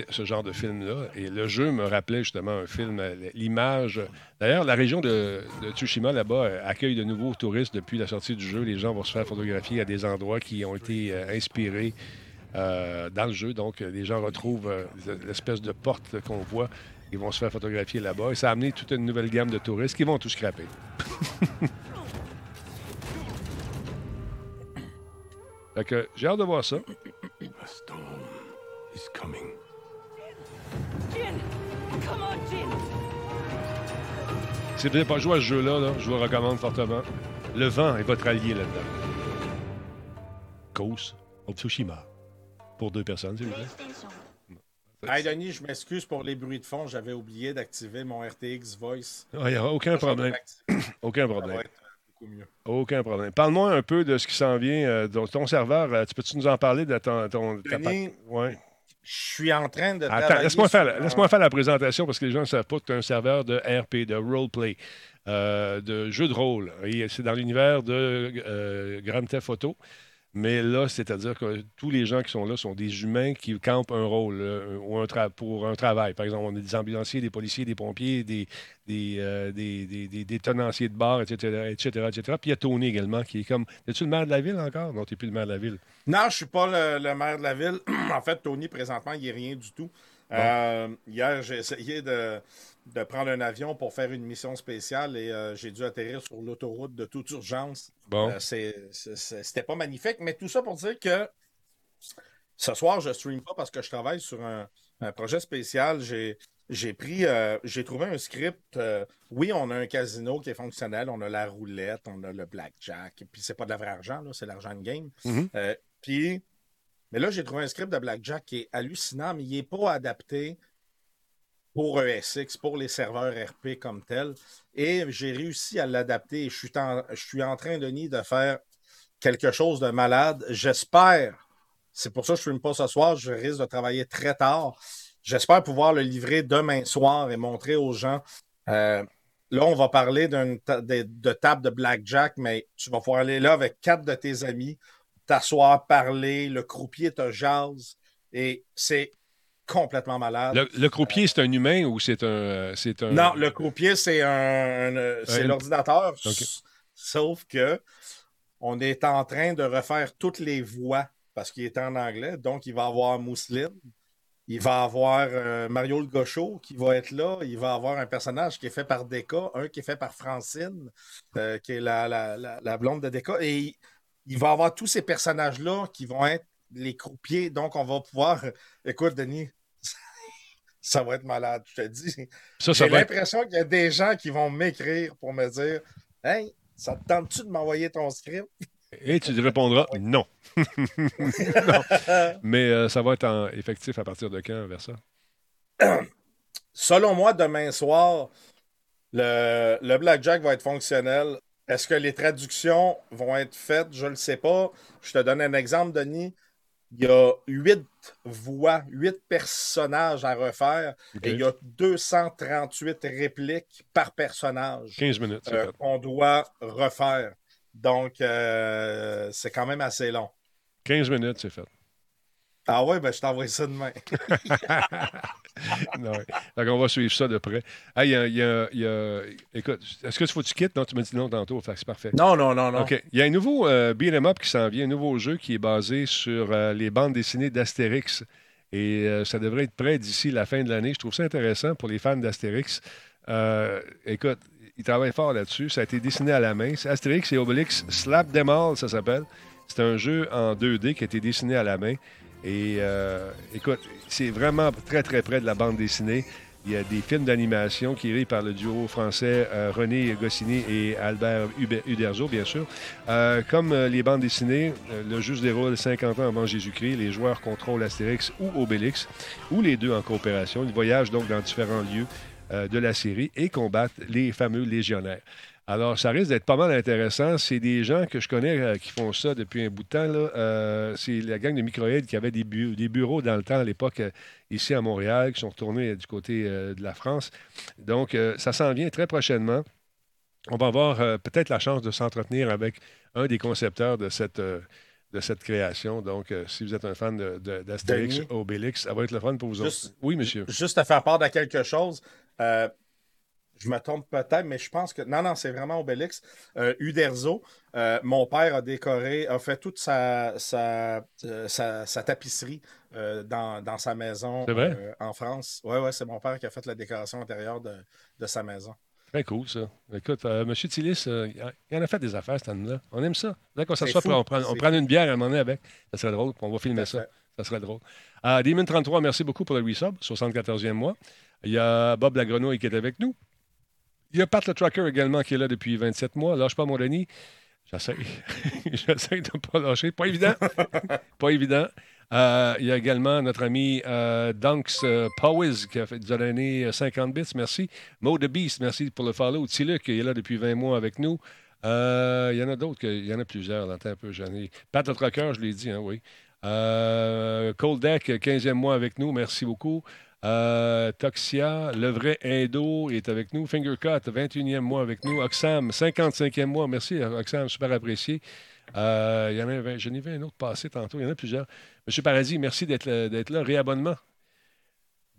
ce genre de film-là. Et le jeu me rappelait justement un film, euh, l'image. D'ailleurs, la région de, de Tsushima, là-bas, accueille de nouveaux touristes depuis la sortie du jeu. Les gens vont se faire photographier à des endroits qui ont été euh, inspirés euh, dans le jeu. Donc, les gens retrouvent euh, l'espèce de porte qu'on voit. Ils vont se faire photographier là-bas. Et ça a amené toute une nouvelle gamme de touristes qui vont tout scraper. Fait que j'ai hâte de voir ça. A storm is coming. Jin! Come on, Jin! Si vous n'avez pas joué à ce jeu-là, là, je vous le recommande fortement. Le vent est votre allié là-dedans. Ghost of Tsushima. Pour deux personnes, s'il vous plaît. Hey Denis, je m'excuse pour les bruits de fond. J'avais oublié d'activer mon RTX Voice. Il n'y a aucun problème. Aucun Ça va problème. être beaucoup mieux. Aucun problème. Parle-moi un peu de ce qui s'en vient. euh, de ton serveur, euh, tu peux-tu nous en parler de ton. ton Denis, ouais. Je suis en train de. Attends, laisse-moi faire, un- laisse-moi faire la présentation parce que les gens ne savent pas que tu as un serveur de RP, de roleplay, euh, de jeu de rôle. Et c'est dans l'univers de euh, Grand Theft Auto. Mais là, c'est-à-dire que tous les gens qui sont là sont des humains qui campent un rôle euh, ou un pour un travail. Par exemple, on a des ambulanciers, des policiers, des pompiers, des, des, euh, des, des- des- tenanciers de bar, etc., etc., etc. Puis il y a Tony également qui est comme... Es-tu le maire de la ville encore? Non, tu n'es plus le maire de la ville. Non, je suis pas le, le maire de la ville. en fait, Tony, présentement, il n'est rien du tout. Euh, hier, j'ai essayé de, de prendre un avion pour faire une mission spéciale et euh, j'ai dû atterrir sur l'autoroute de toute urgence. Bon. Euh, C'était pas magnifique, mais tout ça pour dire que ce soir, je stream pas parce que je travaille sur un, un projet spécial. J'ai. Pris, euh, j'ai trouvé un script. oui, on a un casino qui est fonctionnel, on a la roulette, on a le blackjack, puis c'est pas de la vraie argent, c'est l'argent de game. Mhm. Euh, puis Mais là, j'ai trouvé un script de Blackjack qui est hallucinant, mais il n'est pas adapté pour ESX, pour les serveurs RP comme tel. Et j'ai réussi à l'adapter je suis, en, je suis en train, Denis, de faire quelque chose de malade. J'espère, c'est pour ça que je ne filme pas ce soir, je risque de travailler très tard. J'espère pouvoir le livrer demain soir et montrer aux gens. Euh, là, on va parler de, de table de blackjack, mais tu vas pouvoir aller là avec quatre de tes amis, t'asseoir, parler, le croupier te jase. Et c'est complètement malade. Le, croupier, c'est un humain ou c'est un, c'est un. Non, le croupier, c'est un, c'est l'ordinateur. Sauf que on est en train de refaire toutes les voix parce qu'il est en anglais. Donc, il va avoir Mousseline. Il va avoir euh, Mario le Gaucho qui va être là. Il va avoir un personnage qui est fait par Deka, un qui est fait par Francine, euh, qui est la, la, blonde de Deka. Et il, il va avoir tous ces personnages-là qui vont être les croupiers. Donc, on va pouvoir. Écoute, Denis, ça va être malade, je te dis. J'ai l'impression qu'il y a des gens qui vont m'écrire pour me dire Hey, ça te tente-tu de m'envoyer ton script? Et tu répondras non. Mais euh, ça va être effectif à partir de quand vers ça? Selon moi, demain soir, le, le Blackjack va être fonctionnel est-ce que les traductions vont être faites? Je ne le sais pas. Je te donne un exemple, Denis. Il y a huit voix, huit personnages à refaire et il y a 238 répliques par personnage. 15 minutes. Euh, qu'on doit refaire. Donc, euh, c'est quand même assez long. 15 minutes, c'est fait. Ah ouais, ben je t'envoie ça demain. non, Donc, on va suivre ça de près. Ah, il y a, y a, Écoute, est-ce que tu faut que tu quittes? Non, tu m'as dit non tantôt. c'est parfait. Non, non, non, non. OK. Il y a un nouveau euh, beat'em up qui s'en vient, un nouveau jeu qui est basé sur euh, les bandes dessinées d'Astérix. Et euh, ça devrait être prêt d'ici la fin de l'année. Je trouve ça intéressant pour les fans d'Astérix. Euh, écoute, ils travaillent fort là-dessus. Ça a été dessiné à la main. C'est Astérix et Obélix Slap Them All, ça s'appelle. C'est un jeu en 2D qui a été dessiné à la main. Et euh, écoute, c'est vraiment très, très près de la bande dessinée. Il y a des films d'animation qui rirent par le duo français euh, René Goscinny et Albert Uderzo, bien sûr. Euh, comme les bandes dessinées, le jeu se déroule 50 ans avant Jésus-Christ. Les joueurs contrôlent Astérix ou Obélix, ou les deux en coopération. Ils voyagent donc dans différents lieux de la série et combattent les fameux légionnaires. Alors, ça risque d'être pas mal intéressant. C'est des gens que je connais euh, qui font ça depuis un bout de temps. Euh, c'est la gang de Microïd qui avait des, bureaux dans le temps, à l'époque, euh, ici à Montréal, qui sont retournés du côté de la France. Donc, ça s'en vient très prochainement. On va avoir peut-être la chance de s'entretenir avec un des concepteurs de cette, de cette création. Donc, si vous êtes un fan d'Astérix Obélix, ça va être le fun pour vous autres. Oui, monsieur. Juste à faire part de quelque chose. Je me trompe peut-être, mais je pense que. Non, non, c'est vraiment Obélix. Euh, Uderzo, euh, mon père a décoré, a fait toute sa, sa, euh, sa, tapisserie dans, sa maison en France. Oui, oui, c'est mon père qui a fait la décoration intérieure de, sa maison. Très cool, ça. Écoute, M. Tillis, il en a fait des affaires, cette année-là. On aime ça. Là, qu'on s'assoit, on prend, on prend une bière à un moment donné avec. Ça serait drôle, on va filmer ça. Ça serait drôle. Demon 33, merci beaucoup pour le resub, 74e mois. Il y a Bob Lagrenouille qui est avec nous. Il y a Pat le Trucker également qui est là depuis 27 mois. Lâche pas mon Denis. J'essaie. J'essaie de ne pas lâcher. Pas évident. pas évident. Euh, il y a également notre ami euh, Dunks euh, Powis qui a fait, nous a donné 50 bits. Merci. Mo the Beast, merci pour le follow. Tiluk qui est là depuis 20 mois avec nous. Euh, il y en a d'autres. Il y en a plusieurs. Là, un peu, j'en ai. Pat le Trucker, je l'ai dit, hein, oui. Cold Deck, 15e mois avec nous. Merci beaucoup. Euh, Toxia, le vrai Indo est avec nous. Fingercut, 21e mois avec nous. Oxam, 55e mois. Merci, Oxam, super apprécié. Euh, j'en ai vu un autre passé tantôt. Il y en a plusieurs. Monsieur Paradis, merci d'être là. Réabonnement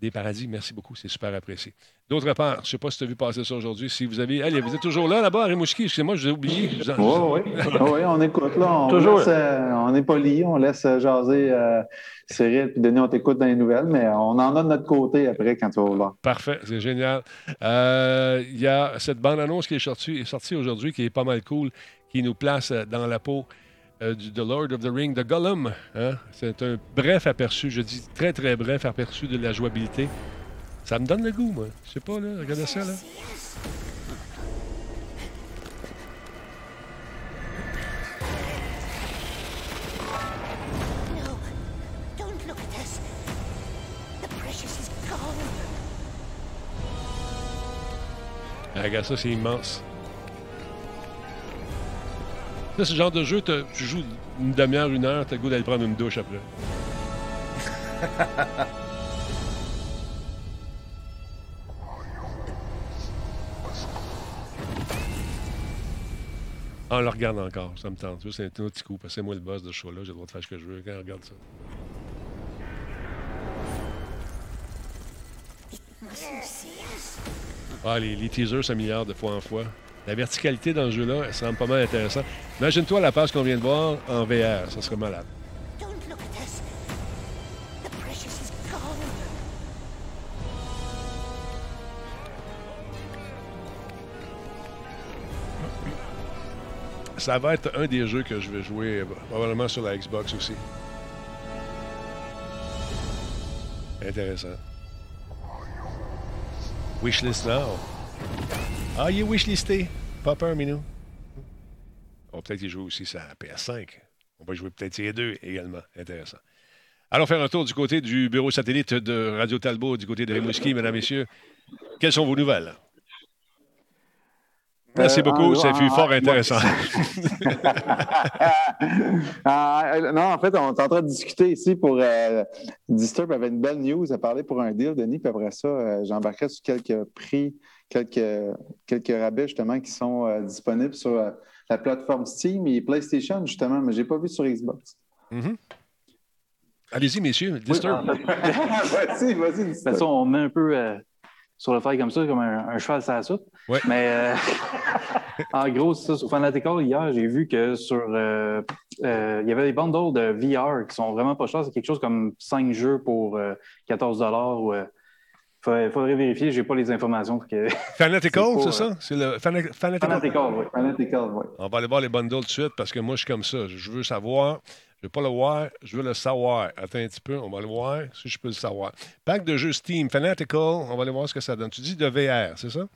des paradis. Merci beaucoup, c'est super apprécié. D'autre part, je ne sais pas si tu as vu passer ça aujourd'hui. Si vous avez. Allez, vous êtes toujours là, là-bas, à Rimouski. Excusez-moi, je vous ai oublié. Oui, oui. oui, on écoute. Là, on, toujours. Euh, on est poli, on laisse jaser euh, Cyril puis Denis, on t'écoute dans les nouvelles, mais on en a de notre côté après quand tu vas voir. Parfait, c'est génial. Euh, il y a cette bande-annonce qui est sortie, est sortie aujourd'hui, qui est pas mal cool, qui nous place dans la peau euh, du The Lord of the Ring, de Gollum. Hein? C'est un bref aperçu, je dis très très bref aperçu de la jouabilité. Ça me donne le goût, moi. Je sais pas, là. Regardez ça, là. Ah, regarde ça, c'est immense. Le genre de jeu, tu joues une demi-heure, une heure, t'as le goût d'aller prendre une douche après. Ah, on le regarde encore, ça me tente. C'est un autre petit coup, parce que c'est moi le boss de ce show-là, j'ai le droit de faire ce que je veux quand on regarde ça. Ah, les, les teasers s'améliorent de fois en fois. La verticalité dans ce jeu-là, elle semble pas mal intéressant. Imagine-toi la passe qu'on vient de voir en VR, ça serait malade. Ça va être un des jeux que je vais jouer euh, probablement sur la Xbox aussi. Intéressant. Wishlist now. Ah, il est wishlisté. Pas peur, Minou. On va peut-être y jouer aussi la PS5. On va y jouer peut-être les deux également. Intéressant. Allons faire un tour du côté du bureau satellite de Radio Talbot, du côté de Rimouski, mesdames, messieurs. Quelles sont vos nouvelles? Merci Euh, beaucoup, en- ça fut en- fort ouais. intéressant. Ah, euh, non, en fait, on est en train de discuter ici pour. euh, Disturb avait une belle news à parler pour un deal, Denis, puis après ça, euh, j'embarquerai sur quelques prix, quelques, quelques rabais, justement, qui sont euh, disponibles sur euh, la plateforme Steam et PlayStation, justement, mais je n'ai pas vu sur Xbox. Mhm. Allez-y, messieurs. Disturb. vas-y, vas-y, de toute façon, on met un peu euh, sur le fer comme ça, comme un, un cheval sur la soupe. Ouais. Mais euh, en gros, c'est ça, sur Fanatical, hier, j'ai vu que sur. euh, euh, il y avait des bundles de VR qui sont vraiment pas chers. C'est quelque chose comme 5 jeux pour euh, 14 ou, euh, faudrait, vérifier, j'ai pas les informations. que- Fanatical, C'est ça? C'est le Fana- Fanatical. Fanatical, oui. Fanatical, oui. On va aller voir les bundles tout de suite parce que moi, je suis comme ça. Je veux savoir. Je veux pas le voir, je veux le savoir. Attends un petit peu, on va le voir si je peux le savoir. Pack de jeux Steam, Fanatical, on va aller voir ce que ça donne. Tu dis de VR, c'est ça?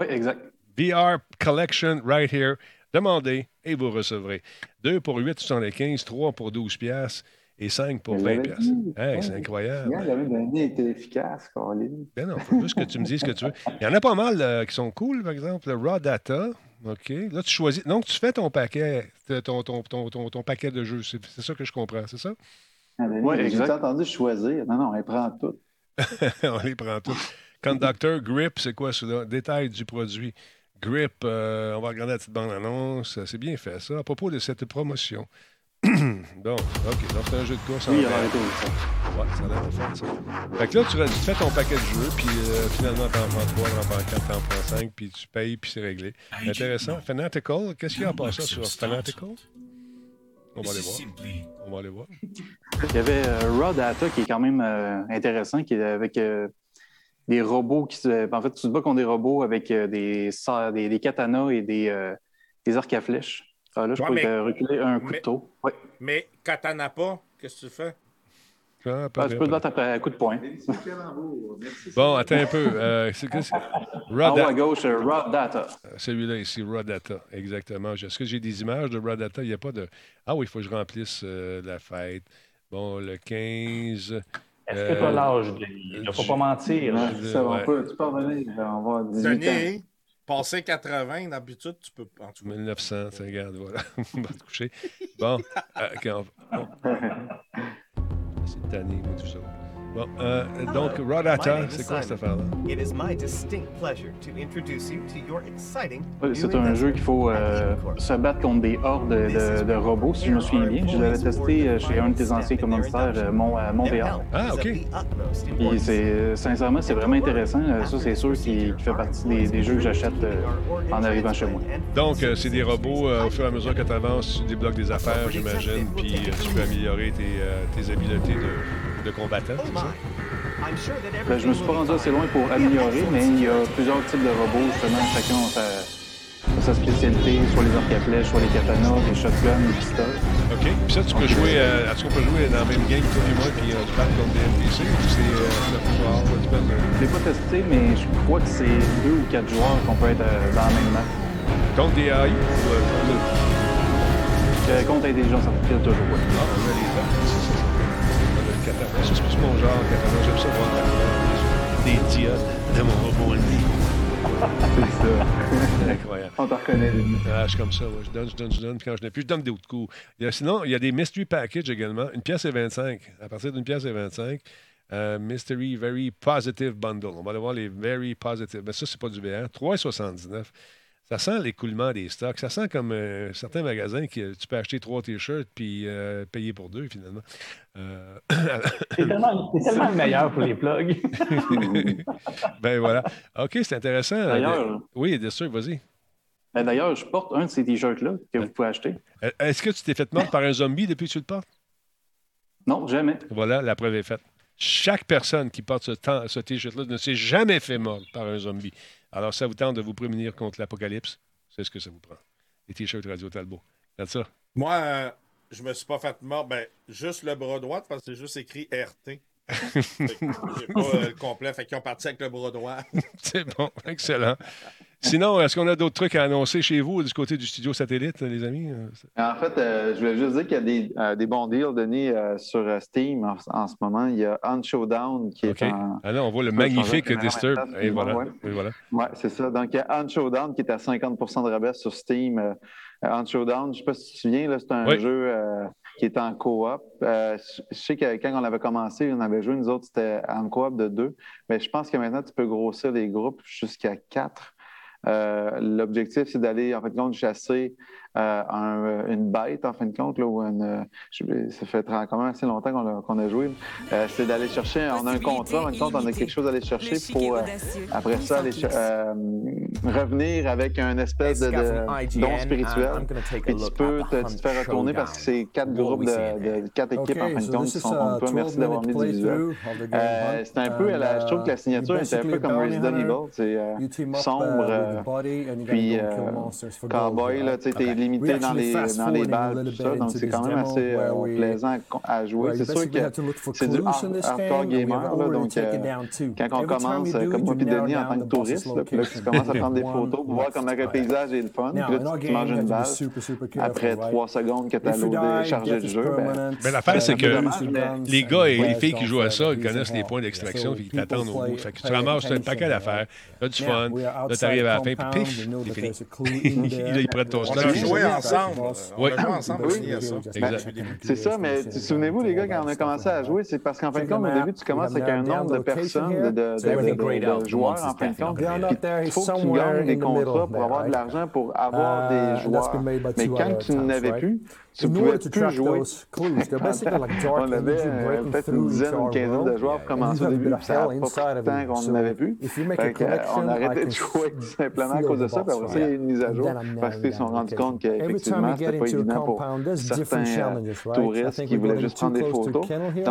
Oui, exact. VR Collection right here. Demandez et vous recevrez. 2 pour 8,75, 3 pour 12 piastres et 5 pour Je 20 l'avais piastres. dit. Hey, c'est incroyable. Donné était efficace, Colin. Ben non, faut juste que tu me dises ce que tu veux. Il y en a pas mal euh, qui sont cool, par exemple, le Raw Data. OK. Là, tu choisis. Donc, tu fais ton paquet, ton, ton, ton, ton, ton paquet de jeux. C'est c'est ça que je comprends, c'est ça? Ouais, J'ai exact. entendu choisir. Non, non, elle prend tout. On les prend tous. Conductor, grip, c'est quoi celui-là? Détail du produit. Grip, euh, on va regarder la petite bande-annonce. C'est bien fait, ça. À propos de cette promotion. donc, OK. Donc, c'est un jeu de course en Oui, il a arrêté. Ouais, ça a l'air de faire ça. Fait que là, tu, tu fais ton paquet de jeux, puis euh, finalement, t'en prends 3, t'en prends 4, t'en prends 5, puis tu payes, puis c'est réglé. Intéressant. Fanatical, qu'est-ce qu'il y a à part ça sur Fanatical? On va aller voir. On va aller voir. Il y avait euh, Raw Data qui est quand même euh, intéressant, qui est avec euh, des robots qui se. En fait, tu te bats contre des robots avec euh, des, des, des katanas et des, euh, des arcs à flèches. Ah, là, je Ouais, peux mais- reculer un mais- couteau. Ouais. Mais katana pas, qu'est-ce que tu fais? Ah, pas Ah, je peux te battre après un coup de poing. Bon, attends un peu. Euh, c'est Raw à gauche, euh, Raw Data. Celui-là ici, Raw Data, exactement. Est-ce que j'ai des images de Raw Data? Il n'y a pas de. Ah oui, il faut que je remplisse euh, la fête. Bon, le 15. Est-ce Euh, que tu as l'âge, Denis? Il ne faut pas mentir. Ouais, je- ça, on ouais. peut, tu peux revenir. On va 18 ans. Passé 80, d'habitude, tu peux. En tout cas. 1900, tu regarde, voilà. on va te coucher. Bon, euh, ok, on- on- c'est tanné, moi, tout ça. Bon, euh, donc, Raw Data, c'est quoi cette affaire-là? It is my distinct pleasure to introduce you to your exciting Ouais, new C'est un jeu qu'il faut euh, se battre contre des hordes de, de- de robots, si je me souviens bien. Je l'avais testé euh, chez un de tes anciens commanditaires, euh, Mont- à Montréal. Ah, ok. Puis c'est, sincèrement, c'est vraiment intéressant. Ça, c'est sûr qui, qui fait partie des, des jeux que j'achète euh, en arrivant chez moi. Donc, euh, c'est des robots, euh, au fur et à mesure que tu avances, tu débloques des affaires, j'imagine, puis euh, tu peux améliorer tes, euh, tes habiletés de, de combattant, Oh Ben, je me suis pas rendu assez loin pour améliorer, mais il y a plusieurs types de robots, justement, chacun a sa, sa spécialité, soit les arcs à flèches, soit les katanas, les shotguns, les pistoles. OK. Puis ça, tu peux jouer, euh, est-ce qu'on peut jouer dans la même game, toi et moi, puis euh, tu parles contre des NPC, ou c'est euh, le pouvoir, là, tu parles de- Je l'ai pas testé, mais je crois que c'est deux ou quatre joueurs qu'on peut être euh, dans la même map. contre des AI ou euh, contre le... Euh, contre intelligence artificielle, toujours. ouais. Ah, les katana. C'est plus mon genre, katana. J'aime ça de mon robot. C'est ça. C'est incroyable. On te reconnaît, Denis. Ah, je suis comme ça, ouais. je donne, je donne, je donne, puis quand je n'ai plus, je donne des autres coups. Il y a- sinon, il y a des mystery packages également. Une pièce et 25. À partir d'une pièce et 25, euh, Mystery Very Positive Bundle. On va aller voir les Very Positive. Mais ça, c'est pas du VR. 3,79. Ça sent l'écoulement des stocks. Ça sent comme euh, certains magasins qui tu peux acheter trois t-shirts puis euh, payer pour deux, finalement. Euh, C'est tellement, le meilleur pour les plugs. ben voilà. OK, c'est intéressant. D'ailleurs- Oui, bien sûr, vas-y. Ben, D'ailleurs, je porte un de ces t-shirts-là que vous pouvez acheter. Euh, Est-ce que tu t'es fait mordre par un zombie depuis que tu le portes? Non, jamais. Voilà, la preuve est faite. Chaque personne qui porte ce t-shirt-là ne s'est jamais fait mordre par un zombie. Alors, ça vous tente de vous prémunir contre l'apocalypse? C'est ce que ça vous prend. Les t-shirts Radio Talbot. Regarde ça. Moi, euh, je me suis pas fait mort. Ben, juste le bras droit, parce que c'est juste écrit RT. J'ai pas euh, le complet. Fait qu'ils ont parti avec le bras droit. C'est bon, excellent. Sinon, est-ce qu'on a d'autres trucs à annoncer chez vous du côté du studio satellite, les amis? En fait, euh, je voulais juste dire qu'il y a des, euh, des bons deals, Denis, euh, sur Steam en, en ce moment. Il y a On Showdown qui est en. Ah là, on voit le magnifique Disturb. Et voilà. ouais. Et voilà. Oui, c'est ça. Donc, il y a On Showdown qui est à 50% de rabais sur Steam. On Showdown, je ne sais pas si tu te souviens, c'est un Oui. jeu qui est en coop. Euh, je je sais que quand on avait commencé, on avait joué, nous autres, c'était en coop de deux. Mais je pense que maintenant, tu peux grossir les groupes jusqu'à quatre. Euh, L'objectif, c'est d'aller, en de compte, chasser euh, un- une bête, en fin de compte, là, ou une, euh, je- ça fait quand même assez longtemps qu'on a, qu'on a joué. Euh, c'est d'aller chercher, on a un contrat, en fin de compte, on a quelque chose à aller chercher pour, euh, après ça, aller euh, revenir avec un espèce de, de don spirituel. Et tu peux te, tu te faire retourner parce que c'est quatre groupes de, de quatre équipes, en fin de compte, qui sont contre toi. Merci d'avoir mis du visuel. Euh, c'est un peu, la- je trouve que la signature est un peu comme Resident Evil. C'est euh, sombre, euh, puis euh, cowboy, là, tu sais, t'es limité dans les, dans les balles, tout ça. Donc, c'est quand même assez euh, plaisant à, jouer. C'est sûr que c'est du hard- hardcore gamer, là, donc euh, quand on commence, euh, comme moi puis Denis, en tant que touriste, là, puis là, tu commences à prendre des photos pour voir comment le paysage est le fun, puis là, tu manges une balle. Après trois secondes que tu as loadé, chargé le jeu, ben, Mais l'affaire, c'est que les gars et les filles qui jouent à ça, ils connaissent les points d'extraction puis ils t'attendent au bout. Fait que tu ramasses un paquet d'affaires, t'as du fun, là, t'arrives à la fin, puis pif, c'est fini. ils prennent ton On stock. Joué ensemble. On Oui. a joué ensemble à ça. C'est ça, mais souvenez-vous, les gars, quand on a commencé à jouer, c'est parce qu'en fin de compte, au début, tu commences avec un nombre de personnes, de, de- joueurs, en fin de compte. Puis Il faut que tu gagnes des contrats pour avoir de l'argent, pour avoir des joueurs. Mais quand tu n'avais plus, tu pouvais plus jouer. On avait euh, peut-être une dizaine, une quinzaine de joueurs pour commencer au début, puis ça n'a pas pris de temps qu'on n'en avait plus. Fait euh, on a arrêté de jouer tout simplement à cause de ça, puis après ça, il y a eu une mise à jour, parce qu'ils se sont rendus compte qu'effectivement, c'était pas évident pour certains euh, touristes qui voulaient juste prendre des photos.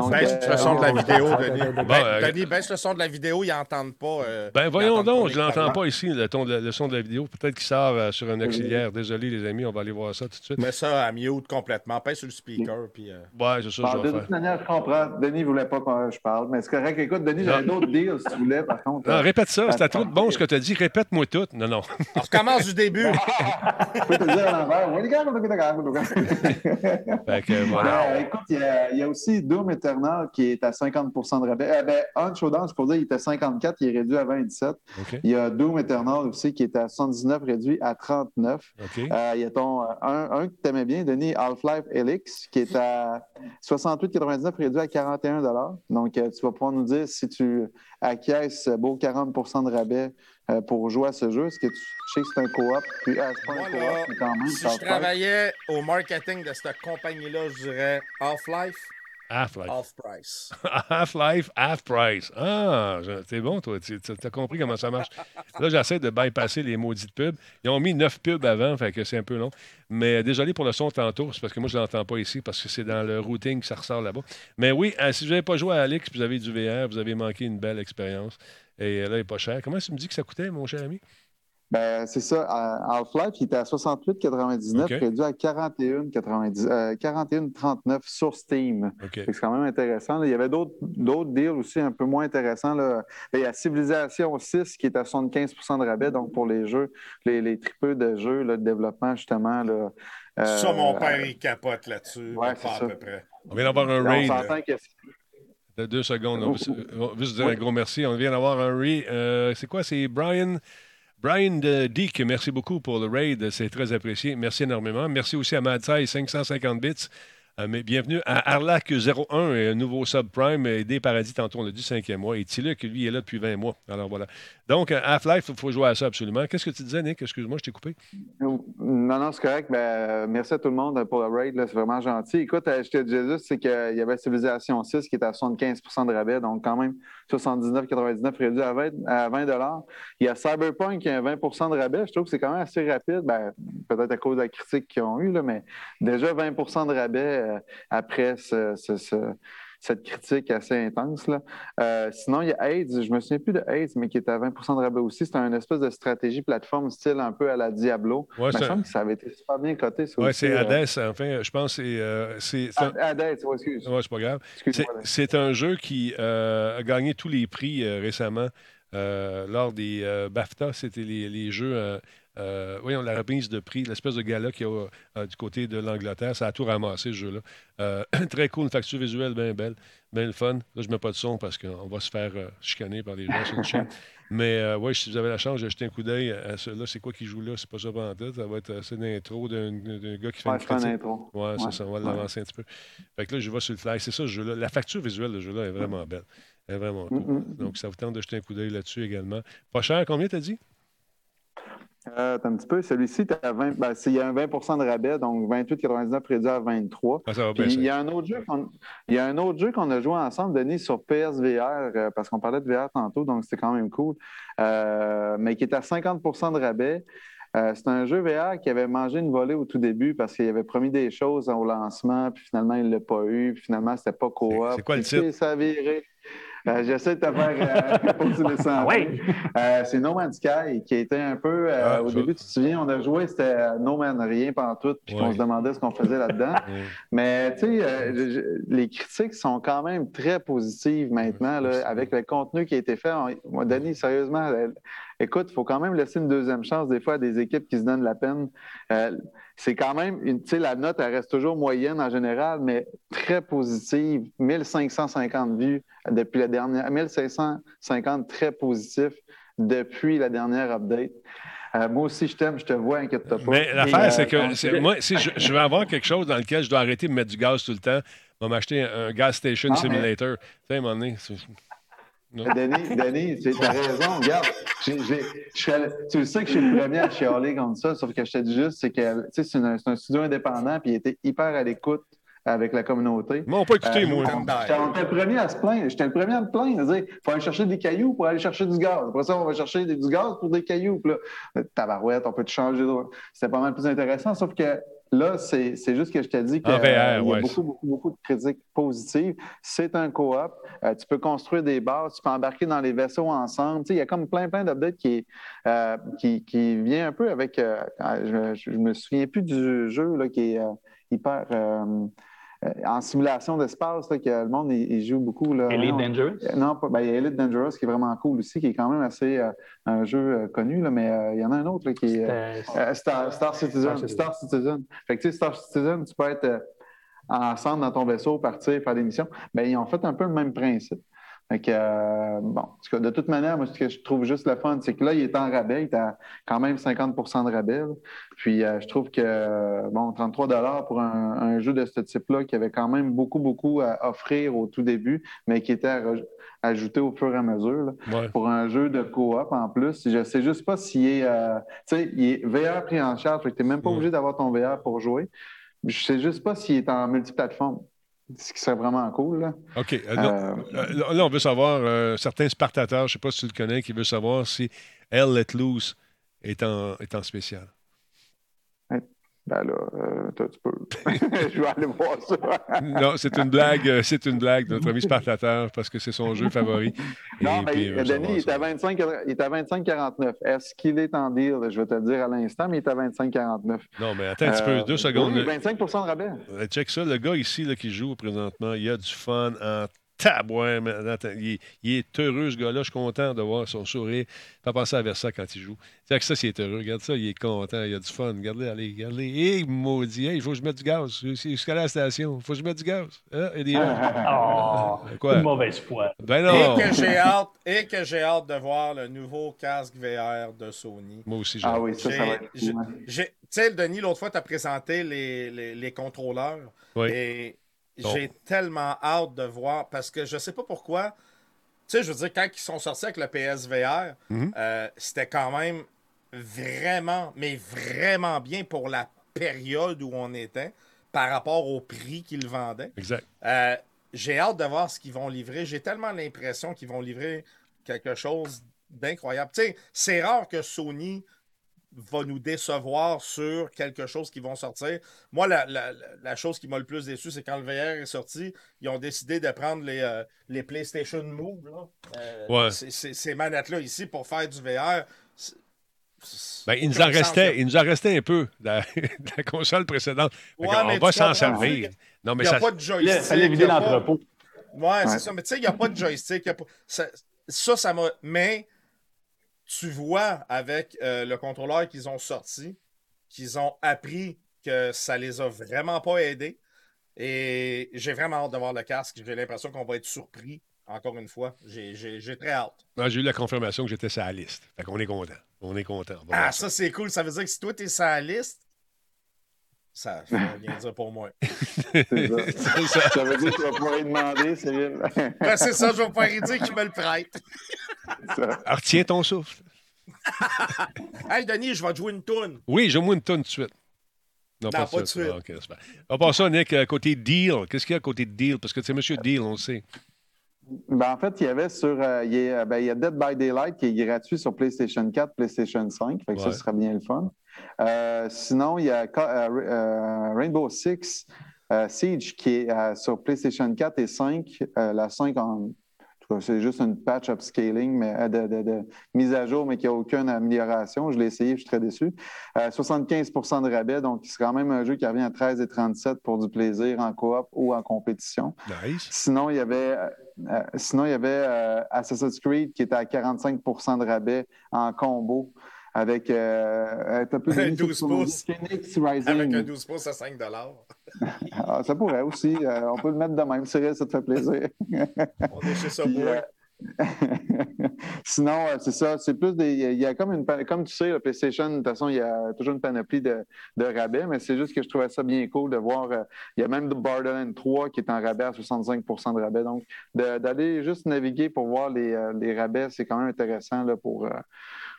Baisse euh, le son de la vidéo, Denis. Ben, euh, Denis, baisse le son de la vidéo, ils n'entendent pas. Ben voyons donc, je l'entends pas ici, le, son de la vidéo. Peut-être qu'il sort euh, sur un auxiliaire. Désolé, les amis, on va aller voir ça tout de suite. Mets ça à mute complètement. Pèse sur le speaker. Puis, euh, Ouais, c'est ça, Bon, je de toute faire. manière, je comprends. Denis ne voulait pas que je parle, mais c'est correct. Écoute, Denis, j'avais d'autres deals si tu voulais, par contre. Non, répète ça, c'était trop de bon ce que tu as dit. Répète-moi tout. Non, non. On recommence du début. Je peux te dire à l'envers. Fait que, voilà. Ben, écoute, il y, a, il y a aussi Doom Eternal qui est à 50% de rabais. Eh ben, On Showdown, je peux dire, il était à 54, il est réduit à 27. OK. Il y a Doom Eternal aussi qui est à 79, réduit à 39. OK. Euh, il y a ton, euh, un, un que tu aimais bien, Denis, Half-Life Helix, qui est à 68,99, réduit à 41 Donc, euh, tu vas pouvoir nous dire si tu acquiesces ce beau 40% de rabais euh, pour jouer à ce jeu. Est-ce que tu sais que c'est un co-op? Puis, ah, c'est pas un co-op, mais quand même, si je travaillais au marketing de cette compagnie-là, je dirais Half-Life, Half-Life. Half-Price. Half-Life, half-price. Ah, t'es bon, toi. Tu as compris comment ça marche. Là, j'essaie de bypasser les maudites pubs. Ils ont mis neuf pubs avant, fait que c'est un peu long. Mais euh, désolé pour le son tantôt, c'est parce que moi, je ne l'entends pas ici, parce que c'est dans le routing que ça ressort là-bas. Mais oui, euh, si vous n'avez pas joué à Alex, vous avez du VR, vous avez manqué une belle expérience. Et euh, là, il n'est pas cher. Comment tu me dis que ça coûtait, mon cher ami? Ben, c'est ça. À Half-Life, il était à 68,99, OK. réduit à 41,90, euh, 41,39 sur Steam. C'est quand même intéressant. là. Il y avait d'autres deals aussi un peu moins intéressants. Là. Ben, Il y a Civilization 6 qui est à 75% de rabais, donc pour les jeux, les, les tripeux de jeux, là, de développement, justement. Là, euh, ça, mon père, il capote là-dessus. ouais, à peu près. On vient d'avoir un On raid. que De deux secondes. On veut, Oh, on veut se dire oui. un gros merci. On vient d'avoir un re- euh, c'est quoi? C'est Brian. Brian de Dick, merci beaucoup pour le raid. C'est très apprécié. Merci énormément. Merci aussi à Madsai, 550 bits. Euh, mais bienvenue à Arlac 01, et un nouveau subprime, aidé Paradis, tantôt on l'a dit, cinquième mois. Et Tiluk, lui, est là depuis 20 mois. Alors voilà. Donc, euh, Half-Life, il faut jouer à ça absolument. Qu'est-ce que tu disais, Nick? Excuse-moi, je t'ai coupé. Non, non, c'est correct. Euh, merci à tout le monde pour le raid. C'est vraiment gentil. Écoute, euh, je te disais juste, c'est qu'il y avait Civilization 6 qui était à 75% de rabais, donc quand même 79,99 réduit à 20, à 20 Il y a Cyberpunk qui a 20% de rabais. Je trouve que c'est quand même assez rapide. Ben, Peut-être à cause de la critique qu'ils ont eue, mais déjà 20% de rabais euh, après ce- ce- ce- cette critique assez intense. Là. Euh, sinon, il y a AIDS. Je me souviens plus de AIDS, mais qui est à 20% de rabais aussi. C'est une espèce de stratégie plateforme style un peu à la Diablo. Ouais, Mais un- semble que ça avait été super bien coté. Oui, c'est euh. Hades. Enfin, je pense que c'est. Ah, Hades, ouais, excuse. Ouais, c'est pas grave. C'est, un jeu qui a gagné tous les prix récemment lors des BAFTA. C'était les, les jeux. Euh, euh, voyons, la remise de prix, l'espèce de gala qu'il y a euh, du côté de l'Angleterre. Ça a tout ramassé, ce jeu-là. Euh, très cool, une facture visuelle bien belle, bien le fun. Là, je mets pas de son parce qu'on va se faire chicaner par les gens sur le chat. Mais ouais, si vous avez la chance, j'ai jeté un coup d'œil à ceux-là. C'est quoi qui joue là? C'est pas ça pendant tout. Ça va être c'est une intro d'un, gars qui fait Ouais, une critique. intro. Ouais, c'est ça. On va Ouais. l'avancer un petit peu. Fait que là, je vais sur le fly. C'est ça, ce jeu-là. La facture visuelle de ce jeu-là est vraiment belle. Elle est vraiment cool. Mm, mm. Donc, ça vous tente de jeter un coup d'œil là-dessus également. Pas cher, combien t'as dit? Euh, un petit peu. Celui-ci, t'as 20, ben, il y a un 20% de rabais, donc 28,99 réduit à 23. Ah, ça va bien. Puis, ça. il y a un autre jeu qu'on il y a un autre jeu qu'on a joué ensemble, Denis, sur PSVR, euh, parce qu'on parlait de VR tantôt, donc c'était quand même cool, euh, mais qui est à 50% de rabais. C'est un jeu VR qui avait mangé une volée au tout début parce qu'il avait promis des choses au lancement, puis finalement, il ne l'a pas eu, puis finalement, c'était pas coop. C'est- quoi le titre? Euh, J'essaie de te faire euh, pour tu ouais? Euh, c'est No Man's Sky qui a été un peu. euh, Ah, au début, tu te souviens, on a joué, c'était No Man rien pantoute, puis Ouais. qu'on se demandait ce qu'on faisait là-dedans. Ouais. Mais tu sais, les critiques sont quand même très positives maintenant, Ouais, là, avec le contenu qui a été fait. On- Moi, Denis, sérieusement, écoute, il faut quand même laisser une deuxième chance des fois à des équipes qui se donnent la peine. C'est quand même, une- tu sais, la note, elle reste toujours moyenne en général, mais très positive. 1550 vues depuis la dernière, 1550 très positifs depuis la dernière update. Euh, moi aussi, je t'aime, je te vois, inquiète-toi pas. Mais l'affaire, Et, euh, c'est que c'est- moi, si je, je vais avoir quelque chose dans lequel je dois arrêter de mettre du gaz tout le temps, je vais m'acheter un, un gas station Non, mais- simulator. Tu sais, à un moment donné, c'est- Non. Denis, Denis, tu as raison. Regarde, j'ai- j'ai- je allé- tu le sais que je suis le premier à chialer comme ça, sauf que je te dis juste, c'est que tu sais, c'est un studio indépendant, puis il était hyper à l'écoute avec la communauté. Ils m'ont pas écouté, Euh, moi. on- J'étais on le premier à se plaindre. J'étais le premier à me plaindre. Il faut aller chercher des cailloux pour aller chercher du gaz. Après ça, on va chercher du gaz pour des cailloux. Puis là, euh, tabarouette, on peut te changer. C'était pas mal plus intéressant. Sauf que là, c'est juste que je te dis qu'il En VR, y a beaucoup, beaucoup, beaucoup de critiques positives. C'est un coop. Euh, tu peux construire des bases. Tu peux embarquer dans les vaisseaux ensemble. Tu sais, il y a comme plein, plein d'updates qui, euh, qui, qui vient un peu avec... euh, je, je me souviens plus du jeu là, qui est euh, hyper... euh, en simulation d'espace, que le monde il, il joue beaucoup. Là, Elite. Dangerous? Euh, Non, pas, ben, il y a Elite Dangerous qui est vraiment cool aussi, qui est quand même assez euh, un jeu euh, connu, là, mais euh, il y en a un autre là, qui est Star, Star Citizen. Star Star Citizen. Fait que tu sais, Star Citizen, tu peux être ensemble dans ton vaisseau, partir, faire des missions. Ben, ils ont fait un peu le même principe. Fait que, euh, bon, en tout cas, de toute manière, moi, ce que je trouve juste le fun, c'est que là, il est en rabais, il est à quand même 50% de rabais. là. Puis, euh, je trouve que, bon, 33 pour un, un jeu de ce type-là, qui avait quand même beaucoup, beaucoup à offrir au tout début, mais qui était à ajouté au fur et à mesure. là Ouais. pour un jeu de coop en plus. Je sais juste pas s'il est. euh, tu sais, il est VR pris en charge, fait que tu n'es même pas Mm. obligé d'avoir ton VR pour jouer. Je sais juste pas s'il est en multiplateforme. Ce qui serait vraiment cool. Là. OK. euh, là, Euh, euh, là, on veut savoir, euh, certains Spartateurs, je ne sais pas si tu le connais, qui veut savoir si Elle Let Loose est en, est en spécial. ben là, euh, toi, tu peux. je vais aller voir ça. non, c'est une blague, euh, c'est une blague de notre ami Spartateur parce que c'est son jeu favori. Non, Et mais puis, Denis, il est à 25 il est à 25,49. Est-ce qu'il est en deal? Je vais te le dire à l'instant, mais il est à 25,49. Non, mais attends un petit peu, deux secondes. Oui, là. 25% de rabais. Euh, Check ça, le gars ici là, qui joue présentement, il a du fun en tabouin, il, est- il est heureux, ce gars-là. Je suis content de voir son sourire. Pas penser à Versa quand il joue. C'est que ça, c'est heureux. Regarde ça, il est content, il a du fun. Regardez, allez, regardez. Hé, maudit, Hey, il faut que je mette du gaz. Jusqu'à la station. Il faut que je mette du gaz. Hein, Eddie Hunt? Oh, Quoi? une mauvaise foi. Ben non. Et que j'ai hâte, et que j'ai hâte de voir le nouveau casque VR de Sony. Moi aussi, j'ai Ah hâte. oui, ça, ça va être J'ai- cool, ouais. j'ai- Tu sais, Denis, l'autre fois, tu as présenté les, les, les contrôleurs. Oui. Et Bon. j'ai tellement hâte de voir parce que je sais pas pourquoi. Tu sais, je veux dire, quand ils sont sortis avec le PSVR, Mhm. euh, c'était quand même vraiment, mais vraiment bien pour la période où on était par rapport au prix qu'ils vendaient. Exact. Euh, j'ai hâte de voir ce qu'ils vont livrer. J'ai tellement l'impression qu'ils vont livrer quelque chose d'incroyable. Tu sais, c'est rare que Sony va nous décevoir sur quelque chose qui vont sortir. Moi, la, la- la- chose qui m'a le plus déçu, c'est quand le VR est sorti, ils ont décidé de prendre les, euh, les PlayStation Move, là. Euh, Ouais. ces- ces, ces manettes-là ici pour faire du VR. Ben, il nous en restait, il nous en restait un peu de la, de la console précédente. Ouais, mais va s'en servir. Non, mais Il n'y a ça. pas de joystick. Fallait vider a pas- l'entrepôt. Ouais, Ouais. c'est ça. Mais tu sais, il n'y a pas de joystick. il y a pas- Ça, ça, ça m'a. Mais tu vois avec euh, le contrôleur qu'ils ont sorti, qu'ils ont appris que ça les a vraiment pas aidés. Et j'ai vraiment hâte de voir le casque. J'ai l'impression qu'on va être surpris, encore une fois. J'ai- très hâte. Ah, J'ai eu la confirmation que j'étais sur la liste. Fait qu'on est content. On est content. On Ah, ça, c'est cool. Ça veut dire que si toi, t'es sur la liste, ça veut rien dire pour moi. C'est ça. C'est ça. Ça veut dire que tu vas pouvoir y demander, Cyril. Ben, c'est ça, je vais pas dire qu'il me le prête. Alors, retiens ton souffle. Hey, Denis, je vais te jouer une toune. Oui, j'ai moi une tonne tout de suite. Non, Non, pas de suite. Ah, ok, super. On passe ça, Nick, euh, côté deal. Qu'est-ce qu'il y a côté deal? Parce que c'est Monsieur Deal, on le sait. Ben, en fait, il y avait sur. euh, il, y a, ben, il y a Dead by Daylight qui est gratuit sur PlayStation 4, PlayStation 5. Fait que ça, Ouais. ce sera bien le fun. Euh, sinon, il y a euh, euh, Rainbow Six Siege qui est sur PlayStation 4 et 5. Euh, la 5 en. en tout cas, C'est juste une patch upscaling, mais de, de- de mise à jour, mais qui n'a aucune amélioration. Je l'ai essayé, je suis très déçu. Euh, 75% de rabais, donc c'est quand même un jeu qui revient à 13,37 pour du plaisir en coop ou en compétition. Nice. Sinon, il y avait, euh, sinon, il y avait euh, Assassin's Creed qui était à 45% de rabais en combo avec euh, euh, Un de 12 pouces. Phoenix Rising. Avec un 12 pouces à 5 Ah, ça pourrait aussi. euh, on peut le mettre de même. Cyril, ça te fait plaisir. On est chez euh, Sinon, c'est ça. C'est plus des. Il y a comme une. Comme tu sais, la PlayStation, de toute façon, il y a toujours une panoplie de, de rabais, mais c'est juste que je trouvais ça bien cool de voir. euh, il y a même Borderlands 3 qui est en rabais à 65 de rabais. Donc, de- d'aller juste naviguer pour voir les, les rabais, c'est quand même intéressant là, pour, euh,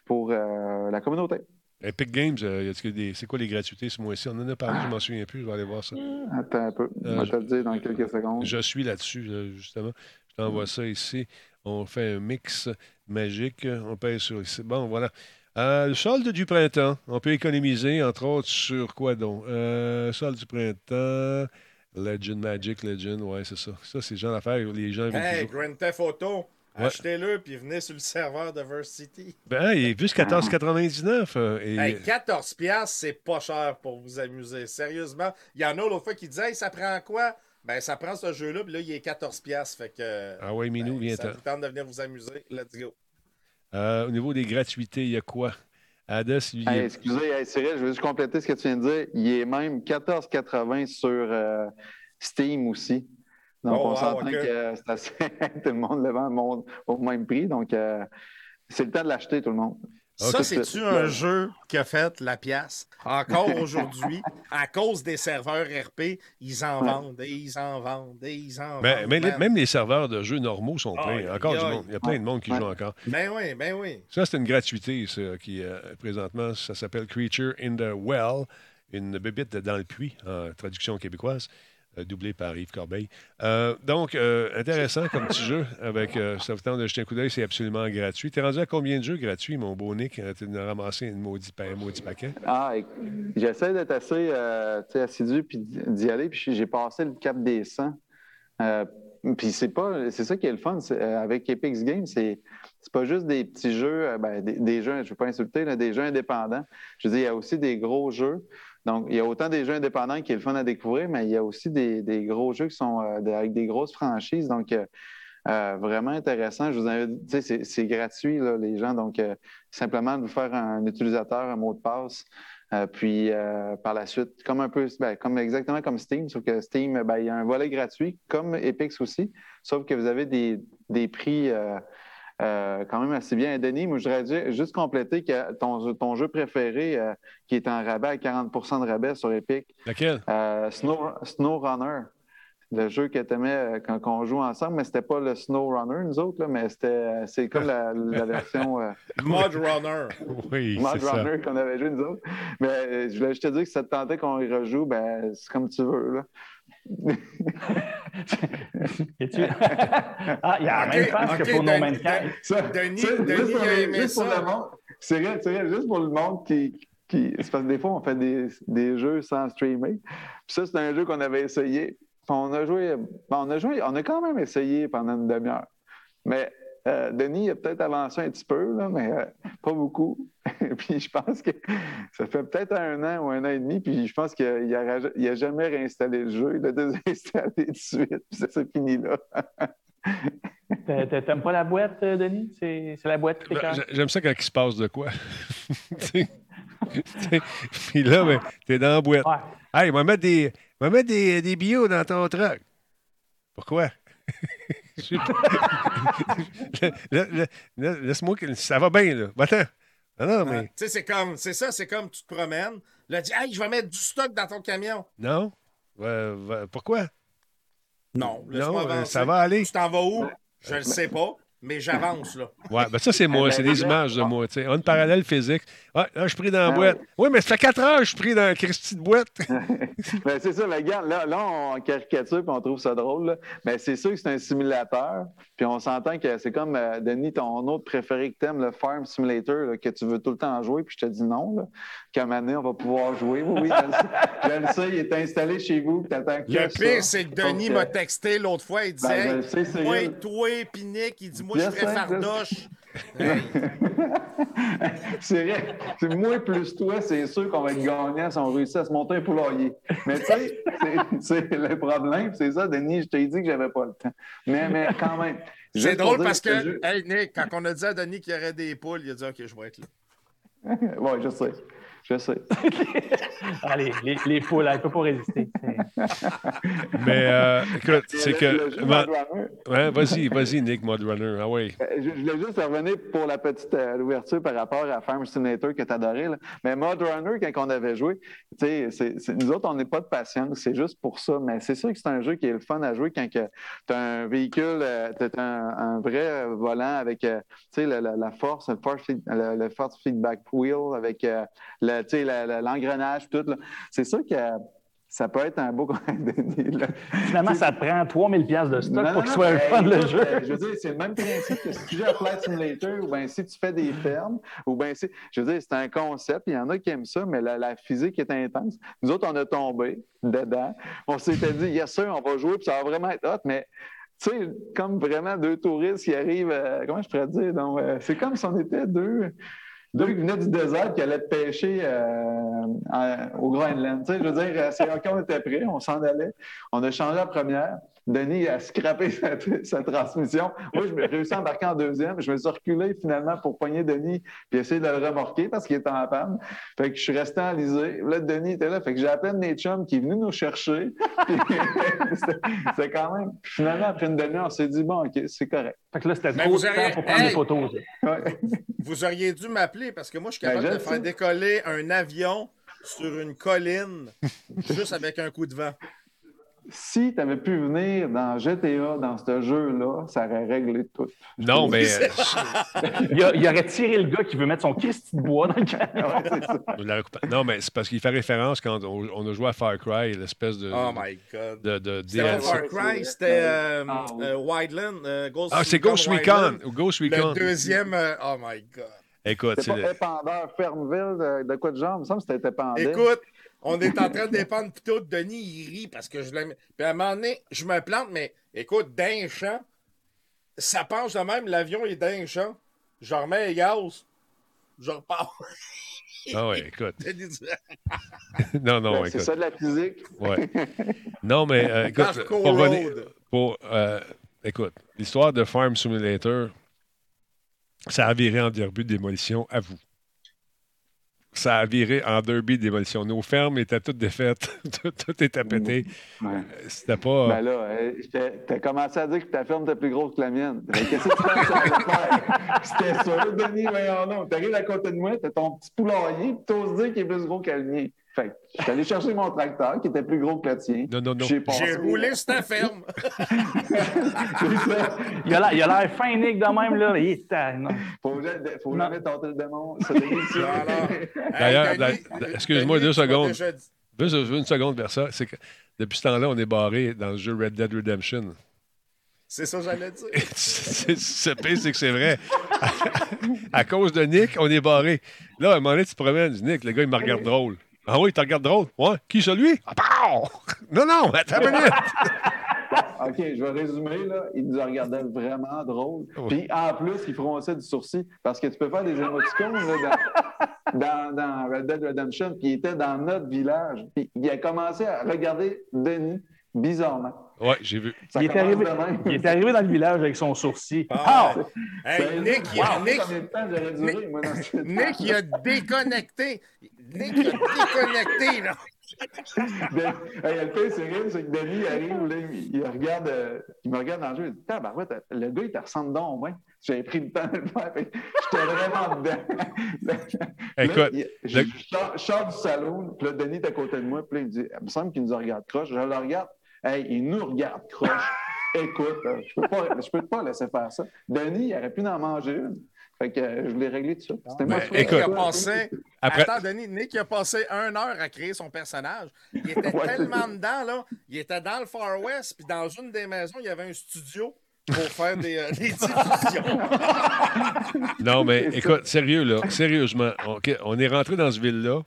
pour euh, la communauté. Epic Games, euh, c'est quoi les gratuités ce mois-ci? On en a parlé, je m'en souviens plus. Je vais aller voir ça. Attends un peu. Je Euh, vais te le dire dans quelques secondes. Je suis là-dessus, là, justement. Je t'envoie ça ici. On fait un mix magique. On pèse sur ici. Bon, voilà. Euh, le solde du printemps. On peut économiser, entre autres, sur quoi donc? Euh, solde du printemps. Legend, Magic, Legend. Ouais, c'est ça. Ça, c'est le genre d'affaires où les gens. viennent Hey, Grand Theft Auto, Ouais. achetez-le puis venez sur le serveur de Verse City. Ben, il est juste 14,99. euh, et... Hey, 14 piastres, c'est pas cher pour vous amuser. Sérieusement, il y en a l'autre fois qui disaient hey, ça prend quoi? Ben ça prend ce jeu-là, puis là il est 14 piastres, fait que Ah ouais, Minou, ben, viens ça vous tente de venir vous amuser. Let's go. Euh, au niveau des gratuités, il y a quoi? Adas, lui, Hey, excusez, hey, Cyril, je veux juste compléter ce que tu viens de dire. Il est même 14,80 sur euh, Steam aussi. Donc, Oh, on wow, s'entend que c'est assez... tout le monde le vend au- au même prix. Donc, euh, c'est le temps de l'acheter, tout le monde. Ça, Ok. c'est-tu un jeu qui a fait la pièce? Encore aujourd'hui, à cause des serveurs RP, ils en Ouais. vendent et ils en vendent et ils en Ben, vendent. mais les- même les serveurs de jeux normaux sont pleins. Encore du monde. Il y a plein de monde qui Ouais. joue encore. Ben oui, ben oui. Ça, c'est une gratuité, ça, qui, euh, présentement, ça s'appelle Creature in the Well, une bébite dans le puits, en traduction québécoise, euh, doublée par Yves Corbeil. Euh, donc, euh, intéressant comme petit jeu, avec, euh, ça vous tente de jeter un coup d'œil, c'est absolument gratuit. T'es rendu à combien de jeux gratuits, mon beau Nick? Tu as ramassé un maudit paquet? Ah, j'essaie d'être assez assidu puis d'y aller. Puis j'ai passé le cap des 100. Euh, puis c'est pas, c'est ça qui est le fun avec Epic Games, c'est pas juste des petits jeux, ben, des, jeux, je veux pas insulter, des jeux indépendants. Je veux dire, il y a aussi des gros jeux. Donc, il y a autant des jeux indépendants qui est le fun à découvrir, mais il y a aussi des, gros jeux qui sont euh, avec des grosses franchises. Donc, euh, euh, vraiment intéressant. Je vous invite, c'est- gratuit, là, les gens. Donc, simplement de vous faire un utilisateur, un mot de passe. Puis, par la suite, comme un peu, ben, comme exactement comme Steam, sauf que Steam, ben, il y a un volet gratuit, comme Epix aussi, sauf que vous avez des, prix euh, quand même assez bien. Et Denis, moi, je voudrais juste compléter que ton, ton jeu préféré, euh, qui est en rabais à 40% de rabais sur Epic, euh, Snow, Runner. Le jeu que tu aimais quand on joue ensemble, mais c'était pas le Snow Runner, nous autres, là, mais c'était c'est comme la, la version Mod Runner. Oui, Mod. Runner qu'on avait joué nous autres. Mais je voulais juste te dire que si ça te tentait qu'on y rejoue, ben c'est comme tu veux. Là. Es-tu- ah, il y a la même Ok, face ok, que pour No Denis- Man's Sky. Ça, Denis- ça, Denis juste pour a les- aimé juste pour ça. le monde. C'est vrai, c'est vrai, juste pour le monde qui. qui c'est parce que des fois, on fait des, des jeux sans streamer. Puis ça, c'est un jeu qu'on avait essayé. Puis on a joué. bon, on a joué, on a quand même essayé pendant une demi-heure. Mais euh, Denis a peut-être avancé un petit peu, là, mais euh, pas beaucoup. puis je pense que ça fait peut-être un an ou un an et demi, puis je pense qu'il n'a jamais réinstallé le jeu. Il l'a désinstallé tout de suite, puis ça s'est fini là. T'a- t'a- T'aimes pas la boîte, euh, Denis? C'est la boîte j'ai- J'aime ça quand il se passe de quoi. Puis là, ben, t'es dans la boîte. Ouais. Hey, va mettre des, va mettre des, des bio dans ton truck. Pourquoi? Laisse-moi que ça va bien, là. Va-t'en. Non, non, Ah, mais. Tu sais, c'est comme, c'est ça, c'est comme tu te promènes. Là, tu dis, hey, je vais mettre du stock dans ton camion. Non? Pourquoi? Non, laisse-moi Non, euh, avancer. ça va aller. Tu t'en vas où? Je le sais pas, mais j'avance, là. Ouais, ben ça, c'est moi. C'est des images de moi. tu sais. Un parallèle physique. Ouais, là, je suis pris dans la boîte. Oui, mais ça fait 4 heures que je suis pris dans la Christie de boîte. Ben, c'est ça, mais regarde, là, là, on caricature puis on trouve ça drôle. là. Mais c'est sûr que c'est un simulateur. Puis on s'entend que c'est comme, euh, Denis, ton autre préféré que t'aimes, le Farm Simulator, là, que tu veux tout le temps jouer. Puis je te dis non, là, qu'à un moment donné, on va pouvoir jouer. Oui, oui, le sais, il est installé chez vous. puis t'attends que Le ça. pire, c'est que Denis m'a euh, texté l'autre fois. Il disait, Ben, sais, c'est moi, toi, puis Nick, il dit, moi, Je je serais sais, fardoche. Hey, c'est vrai. C'est moi plus toi, c'est sûr qu'on va être gagnant si on réussit à se monter un poulailler. Mais tu sais, c'est- le problème, c'est ça, Denis, je t'ai dit que j'avais pas le temps. Mais, mais quand même. C'est drôle parce ce que, hey, Nick, quand on a dit à Denis qu'il y aurait des poules, il a dit, OK, je vais être là. Oui, je sais. Je sais. Allez, les, les poules, elle ne peut pas résister. Mais euh, écoute, c'est que. Ouais, vas-y, vas-y, Nick Modrunner. Ah oui. euh, Je, je voulais juste revenir pour la petite euh, ouverture par rapport à Farm Simulator que tu adorais. là. Mais Mod Runner, quand on avait joué, tu sais, c'est- c'est- nous autres, on n'est pas de patience, c'est juste pour ça. Mais c'est sûr que c'est un jeu qui est le fun à jouer quand tu as un véhicule, tu as un, un vrai volant avec tu sais, la, la- la force, le force, feed- le, le force feedback wheel, avec euh, le- l'engrenage, tout. C'est sûr que ça peut être un beau. Finalement, ça te prend 3000 pièces de stock Non, pour qu'il non, soit un fun, le jeu. euh, Je veux dire, c'est le même principe que si tu joues à Flight Simulator ou bien si tu fais des fermes ou bien si. Je veux dire, c'est un concept. Il y en a qui aiment ça, mais la, la physique est intense. Nous autres, on a tombé dedans. On s'était dit, yes, sir, on va jouer, puis ça va vraiment être hot, mais. Tu sais, comme vraiment deux touristes qui arrivent, euh, comment je pourrais dire? Donc, euh, c'est comme si on était deux, deux qui venaient du désert qui allaient pêcher euh, au Groenland. Tu sais, je veux dire, euh, c'est OK, on était prêts, on s'en allait. On a changé la première. Denis a scrappé sa, sa transmission. Moi, je me réussi à embarquer en deuxième. Je me suis reculé finalement pour poigner Denis puis essayer de le remorquer parce qu'il était en panne. Fait que je suis resté enlisé. Là, Denis était là. Fait que j'ai appelé mes chums qui est venu nous chercher. C'était quand même. Finalement, après une demi-heure, on s'est dit, bon, OK, c'est correct. Fait que là, c'était Mais trop vous de temps auriez- pour prendre Hey! des photos. Ouais. Vous auriez dû m'appeler parce que moi, je suis Ben, capable de faire décoller un avion sur une colline juste avec un coup de vent. Si tu avais pu venir dans GTA, dans ce jeu-là, ça aurait réglé tout. Non, mais. euh, Il, a- il aurait tiré le gars qui veut mettre son Christy de bois dans le camion. Ouais, Non, mais c'est parce qu'il fait référence quand on, on a joué à Far Cry, l'espèce de. Oh my God. de, de DLC. Far Cry, c'était euh, Ah, oui. euh, Wildland. euh, Ghost Ah, c'est Ghost. Recon. ou Ghost Le Recon. deuxième, euh, oh my God. Écoute, C'est pas le- épandeur Fermeville, de, de quoi de genre? Il me semble que c'était épandeur. Écoute, on est en train de dépendre pis tout. Denis, il rit parce que je l'aime. Puis à un moment donné, je me plante, mais écoute, d'un champ, ça penche de même, l'avion est d'un champ. Je remets les gaz. je repars. Ah ouais, écoute. Non, non, Ben, écoute. c'est ça de la physique. Ouais. Non, mais euh, écoute, pour pour, euh, écoute, l'histoire de Farm Simulator, ça a viré en derby de démolition à vous. Ça a viré en derby de démolition. Nos fermes étaient toutes défaites. tout, tout était pété. Ouais. C'était pas. Ben là, euh, t'as commencé à dire que ta ferme était plus grosse que la mienne. Mais Qu'est-ce que tu penses à faire? C'était sûr, Denis, voyons non. T'arrives à côté de moi, t'as ton petit poulailler, puis t'oses dire qu'il est plus gros que le mien. Fait que je suis allé chercher mon tracteur qui était plus gros que le tien. Non, non, non. J'ai roulé sur ta ferme. Il a l'air- il a l'air fin, Nick, de même, là. Il est à- non. Faut jamais, faut Non. jamais tenter le démon. D'ailleurs, excuse-moi deux secondes. Juste une seconde vers ça. C'est que depuis ce temps-là, on est barré dans le jeu Red Dead Redemption. C'est ça que j'allais dire. C'est- Ce pire, c'est que c'est vrai. à cause de Nick, on est barré. Là, à un moment donné, tu te promènes, Nick, le gars, il me regarde drôle. Ah oui, il te regarde drôle. Ouais. Qui, celui? Ah, pow! Non, non, attends une minute. OK, je vais résumer. Là. Il nous regardait vraiment drôle. Ouais. Puis en plus, il fronçait du sourcil parce que tu peux faire des émoticônes là, dans, dans, dans Red Dead Redemption. Puis il était dans notre village. Puis il a commencé à regarder Denis bizarrement. Ouais, j'ai vu. Il est, arrivé, il est arrivé dans le village avec son sourcil. Ah, Ah! Hey, Ben, Nick, il a, wow, Nick, combien de temps j'aurais duré, moi, dans cette Nick, il a déconnecté. Nick, il a déconnecté, là. De- Hey, le pire, c'est rire, c'est que Denis arrive, là, il, il regarde, euh, il me regarde dans le jeu, il dit Tabarouette, le gars, il te ressemble donc, ouais. J'avais pris le temps de le faire, j'étais vraiment dedans. Écoute, il- je, le- je sors, je sors du salon, puis là, Denis est à côté de moi, puis là, il me dit Il me semble qu'il nous regarde croche. Je le regarde, hey, il nous regarde croche. Écoute, euh, je peux pas, je peux pas laisser faire ça. Denis, il aurait pu en manger une. Fait que euh, je l'ai réglé tout de suite. C'était moi Ben, qui- Nick, il a écoute. passé. Après- Attends, Denis, Nick, il a passé une heure à créer son personnage. Il était Ouais, tellement ça. dedans, là. Il était dans le Far West, puis dans une des maisons, il y avait un studio pour faire des, euh, des diffusions. Non, mais écoute, sérieux, là, sérieusement, OK, on est rentré dans ce ville-là,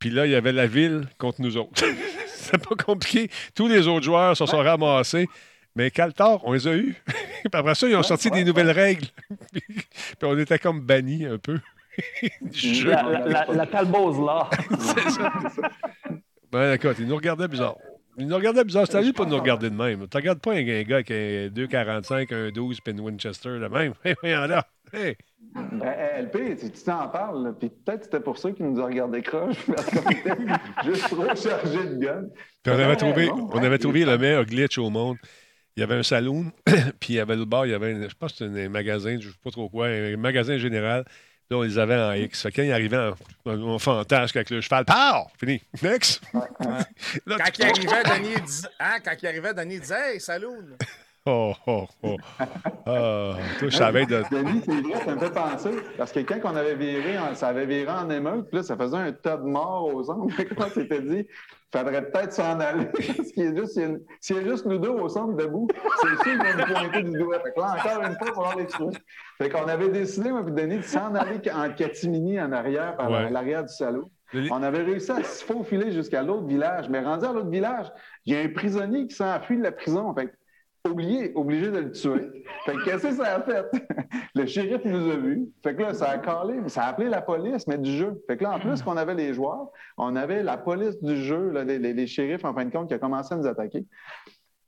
puis là, il y avait la ville contre nous autres. C'est pas compliqué. Tous les autres joueurs se sont ramassés, mais Caltar, on les a eus. puis après ça, ils ont sorti des nouvelles règles. puis on était comme bannis un peu du jeu. La, la, la, la Talbose, là. Ben, écoute, ils nous regardaient bizarre. Ils nous regardaient bizarre. C'est à lui pas de nous regarder de même. Tu regardes pas un, un gars qui a 2,45, un 12, puis une Winchester de même. Hey, voyons là. Hey. Ben, LP, tu t'en parles, puis peut-être c'était pour ça qu'il nous a regardé croche, parce qu'on était juste trop chargé de gun. Puis on avait trouvé, on avait trouvé le meilleur glitch au monde. Il y avait un saloon, puis il y avait le bar, il y avait, un- je pense que un magasin, je ne sais pas trop quoi, un magasin général. Là, on les avait en X. Fait que quand il arrivait en, en, en fantasque avec le cheval, pow! Fini. Next! Là, Quand il arrivait, Denis hein, quand il arrivait, Denis disait Hey, saloon! Oh, oh, oh. Ah, toi, je savais de. Denis, c'est vrai, ça me fait penser. Parce que quand on avait viré, en- ça avait viré en émeute, puis là, ça faisait un tas de morts aux angles. Fait qu'on s'était dit, il faudrait peut-être s'en aller. Parce qu'il y a juste, s'il y a une- s'il y a juste nous deux au centre debout, c'est sûr qu'ils vont nous pointer du doigt. Fait que là, encore une fois, il va falloir les tuer. Fait qu'on avait décidé, moi, puis Denis, de s'en aller en catimini en arrière, par Ouais. l'arrière du salon. On avait réussi à se faufiler jusqu'à l'autre village. Mais rendu à l'autre village, il y a un prisonnier qui s'est enfui de la prison. Fait que, obligé, de le tuer. Fait que qu'est-ce que ça a fait? Le shérif nous a vus. Fait que là, ça a calé, ça a appelé la police, mais du jeu. Fait que là, en plus qu'on avait les joueurs, on avait la police du jeu, là, les, les- les shérifs, en fin de compte, qui a commencé à nous attaquer.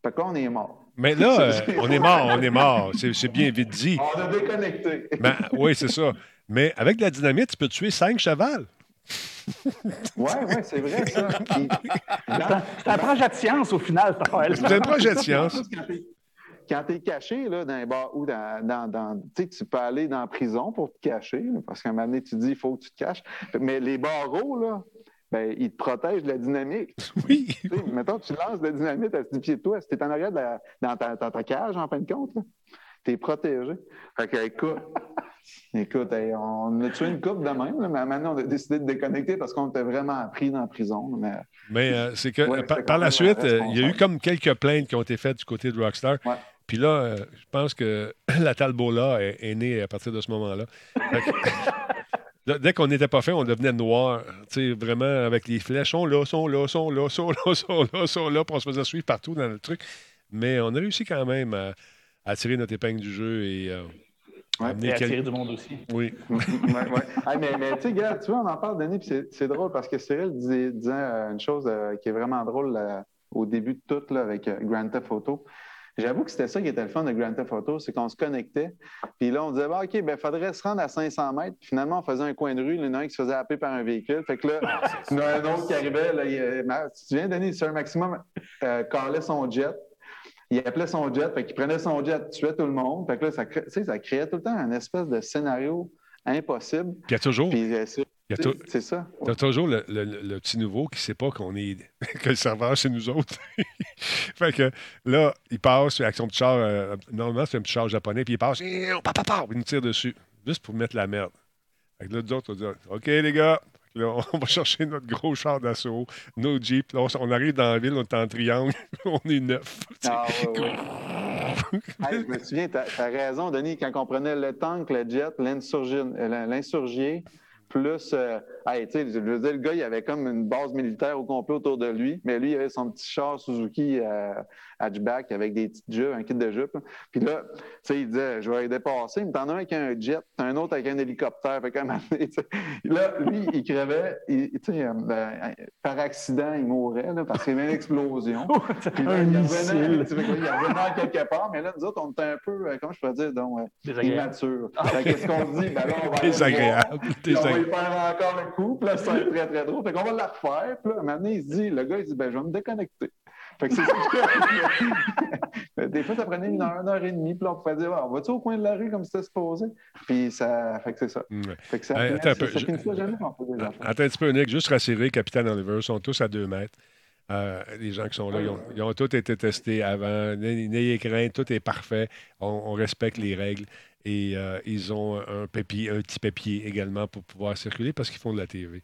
Fait que là, on est mort. Mais là, euh, on est mort, on est mort. C'est bien vite dit. On a déconnecté. Ben, oui, c'est ça. Mais avec de la dynamite, tu peux tuer cinq chevals. Ouais, ouais, c'est vrai, ça. Puis, C'est un projet de science, au final, cette affaire-là. C'est un projet de science. Quand tu es caché là, dans un bar ou dans. dans, dans- tu sais, tu peux aller dans la prison pour te cacher, là, parce qu'à un moment donné, tu dis il faut que tu te caches. Mais les barreaux, là, ben, ils te protègent de la dynamique. Oui. Tu sais, mettons, tu lances de la dynamite à 10 pieds de toi. Si tu es en arrière de la- dans, ta, cage, en fin de compte, es protégé. Fait que, écoute, écoute hey, on a tué une coupe de même, là, mais maintenant, on a décidé de déconnecter parce qu'on était vraiment pris dans la prison. Mais, Mais euh, c'est que Ouais, par, la suite, euh, il y a eu comme quelques plaintes qui ont été faites du côté de Rockstar. Ouais. Puis là, euh, je pense que la Talbola est, est née à partir de ce moment-là. Dès qu'on n'était pas fait, on devenait noir. Tu sais, vraiment, avec les flèches, sont là, sont là, sont là, sont là, sont là, sont là, puis on se faisait suivre partout dans le truc. Mais on a réussi quand même à, à tirer notre épingle du jeu et euh, Ouais. Amener Et quel- attirer du monde aussi. Oui. ouais, ouais. Hey, mais mais tu sais, gars, tu vois, on en parle, Denis, puis c'est- drôle parce que Cyril disait, disait, euh, une chose euh, qui est vraiment drôle euh, au début de tout là, avec euh, Grand Theft Auto. J'avoue que c'était ça qui était le fun de Grand Theft Auto, c'est qu'on se connectait. Puis là, on disait, bah, OK, ben, faudrait se rendre à 500 mètres. Puis finalement, on faisait un coin de rue. Il y en a un qui se faisait happer par un véhicule. Fait que là, il y en a un autre qui arrivait. Là, il, Ma- tu te souviens, Denis, Sir Maximum euh, calait son jet. Il appelait son jet. Fait qu'il prenait son jet, tuait tout le monde. Fait que là, ça, cré- tu sais, ça créait tout le temps un espèce de scénario impossible. Puis il y a toujours, Puis euh, c'est ça. il y a toujours le, le- le- le petit nouveau qui ne sait pas qu'on est que le serveur, c'est nous autres. fait que là, il passe avec son petit char. euh, normalement, c'est un petit char japonais, puis il passe, et pa, pa, pa, il nous tire dessus, juste pour mettre la merde. Fait que là, nous autres, on dit OK, les gars. On va chercher notre gros char d'assaut, nos Jeeps. Là, on, arrive dans la ville, on est en triangle, on est neuf. Ah, ouais, je me souviens, tu as, raison, Denis, quand on prenait le tank, le jet, l'insurgé, plus. euh, hey, tu sais, je veux dire, le gars, il avait comme une base militaire au complet autour de lui, mais lui, il avait son petit char Suzuki euh, hatchback avec des petites jupes, un kit de jupe. Puis là, tu sais, il disait, je vais les dépasser, mais t'en as un avec un jet, t'as un autre avec un hélicoptère. Fait là, lui, il crevait, tu sais, euh, ben, par accident, il mourait, là, parce qu'il y avait une explosion. Puis là, Un il revenait, tu sais, il revenait quelque part, mais là, nous autres, on était un peu, euh, comment je pourrais dire, donc, euh, immature. Fait Qu'est-ce qu'on dit? Ben là, on va Désagréable. voir, on va faire encore coup, puis là, ça va être très, très drôle. Fait qu'on va la refaire, puis là, un moment donné, il se dit, le gars, il dit, ben, je vais me déconnecter. Fait que c'est ça Des fois, ça prenait une heure, une heure et demie, puis là, on pouvait dire, Ah, on va-tu au coin de la rue comme c'était supposé? Puis ça, fait que c'est ça. Ouais. Fait que ça, Hey, attends un peu, je- jamais des. Attends un petit peu, Nick, juste rassurer, Capitaine Oliver, ils sont tous à deux mètres. Euh, les gens qui sont là, ils ont, ils ont tous été testés avant. N'ayez n'ayez crainte, tout est parfait. On, on respecte les règles. Et euh, ils ont un, papier, un petit papier également pour pouvoir circuler parce qu'ils font de la TV.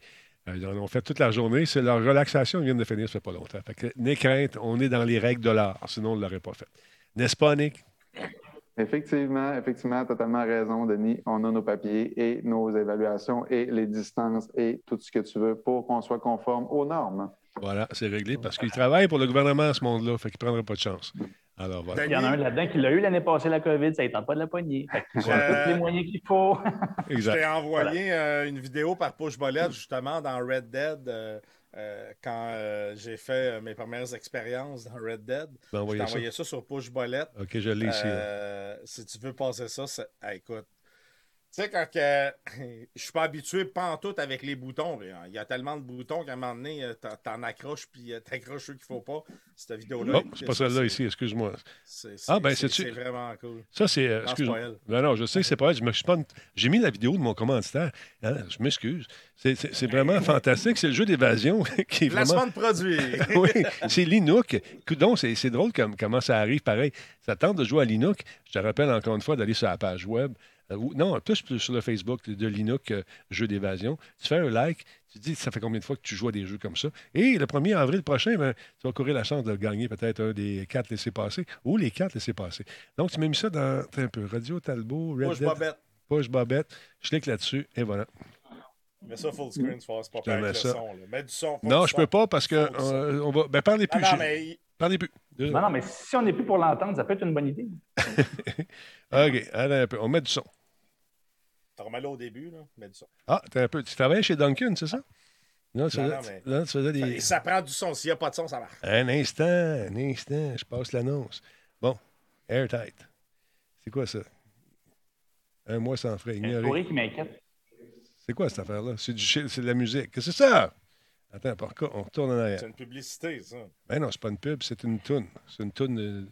Euh, ils en ont fait toute la journée. C'est leur relaxation, ils viennent de finir, ça fait pas longtemps. Fait que, crainte, on est dans les règles de l'art, sinon on ne l'aurait pas fait. N'est-ce pas, Nick? Effectivement, effectivement, totalement raison, Denis. On a nos papiers et nos évaluations et les distances et tout ce que tu veux pour qu'on soit conforme aux normes. Voilà, c'est réglé parce qu'ils travaillent pour le gouvernement, ce monde-là. Fait qu'ils ne prendront pas de chance. Alors voilà. Il y en a un là-dedans qui l'a eu l'année passée, la COVID, ça ne tente pas de la poignée. Euh, tous les moyens qu'il faut. Je t'ai envoyé euh, une vidéo par Push Bolette, justement, dans Red Dead, euh, euh, quand euh, j'ai fait euh, mes premières expériences dans Red Dead. Ben, Je t'ai envoyez ça. envoyé ça sur Push Bolette. OK, je l'ai ici. là. Si tu veux passer ça, ah, écoute. Tu sais, quand que, je suis pas habitué pas en tout avec les boutons. Il y a tellement de boutons qu'à un moment donné, euh, t'en- accroches puis euh, t'accroches ceux qu'il faut pas. Cette vidéo-là. Oh, c'est pas celle-là ici, excuse-moi. c'est- Ah, ben, c'est- c'est vraiment cool. Ça, c'est. euh, excuse-moi. Non, non, je sais que c'est pas elle. Je me suis pas- J'ai mis la vidéo de mon commanditaire. Hein, je m'excuse. C'est- vraiment fantastique. C'est le jeu d'évasion qui est vraiment. Placement de produit. oui, c'est Linux. Coudon, c'est c'est drôle comme, comment ça arrive pareil. Ça tente de jouer à Linux. Je te rappelle encore une fois d'aller sur la page web. Euh, ou- non, plus, plus sur le Facebook de Linux, euh, jeu d'évasion. Tu fais un like, tu dis ça fait combien de fois que tu joues à des jeux comme ça? Et le 1er avril prochain, ben, tu vas courir la chance de gagner peut-être un des quatre laissés-passer ou les quatre laissés-passer. Donc, tu m'as mis ça dans attends un peu. Radio Talbot, Red Push Dead, Bobette. Push Bobette. Je clique là-dessus et voilà. Mets ça full screen, c'est pas te pareil mets avec ça. le son. là. Mets du son. Non, du je son. peux pas parce que euh, on va. Ben, parlez Ah plus. non, mais Parlez plus. Non, non, mais si on n'est plus pour l'entendre, ça peut être une bonne idée. OK, attends un peu. On met du son. Là au début, là. Mets du son. Ah, t'as un peu. Tu travaillais chez Duncan, c'est ça? Non, tu Non, faisais, non, mais- non, tu faisais des. Et ça prend du son. S'il n'y a pas de son, ça marche. Un instant, un instant, je passe l'annonce. Bon, Airtight. C'est quoi ça? Un mois sans frais, Un ignoré. qui m'inquiète. C'est quoi cette affaire-là? C'est du c'est de la musique. Qu'est-ce que c'est ça? Attends, par contre, on retourne en arrière. C'est une publicité, ça. Ben non, c'est pas une pub, c'est une toune. C'est une toune. de-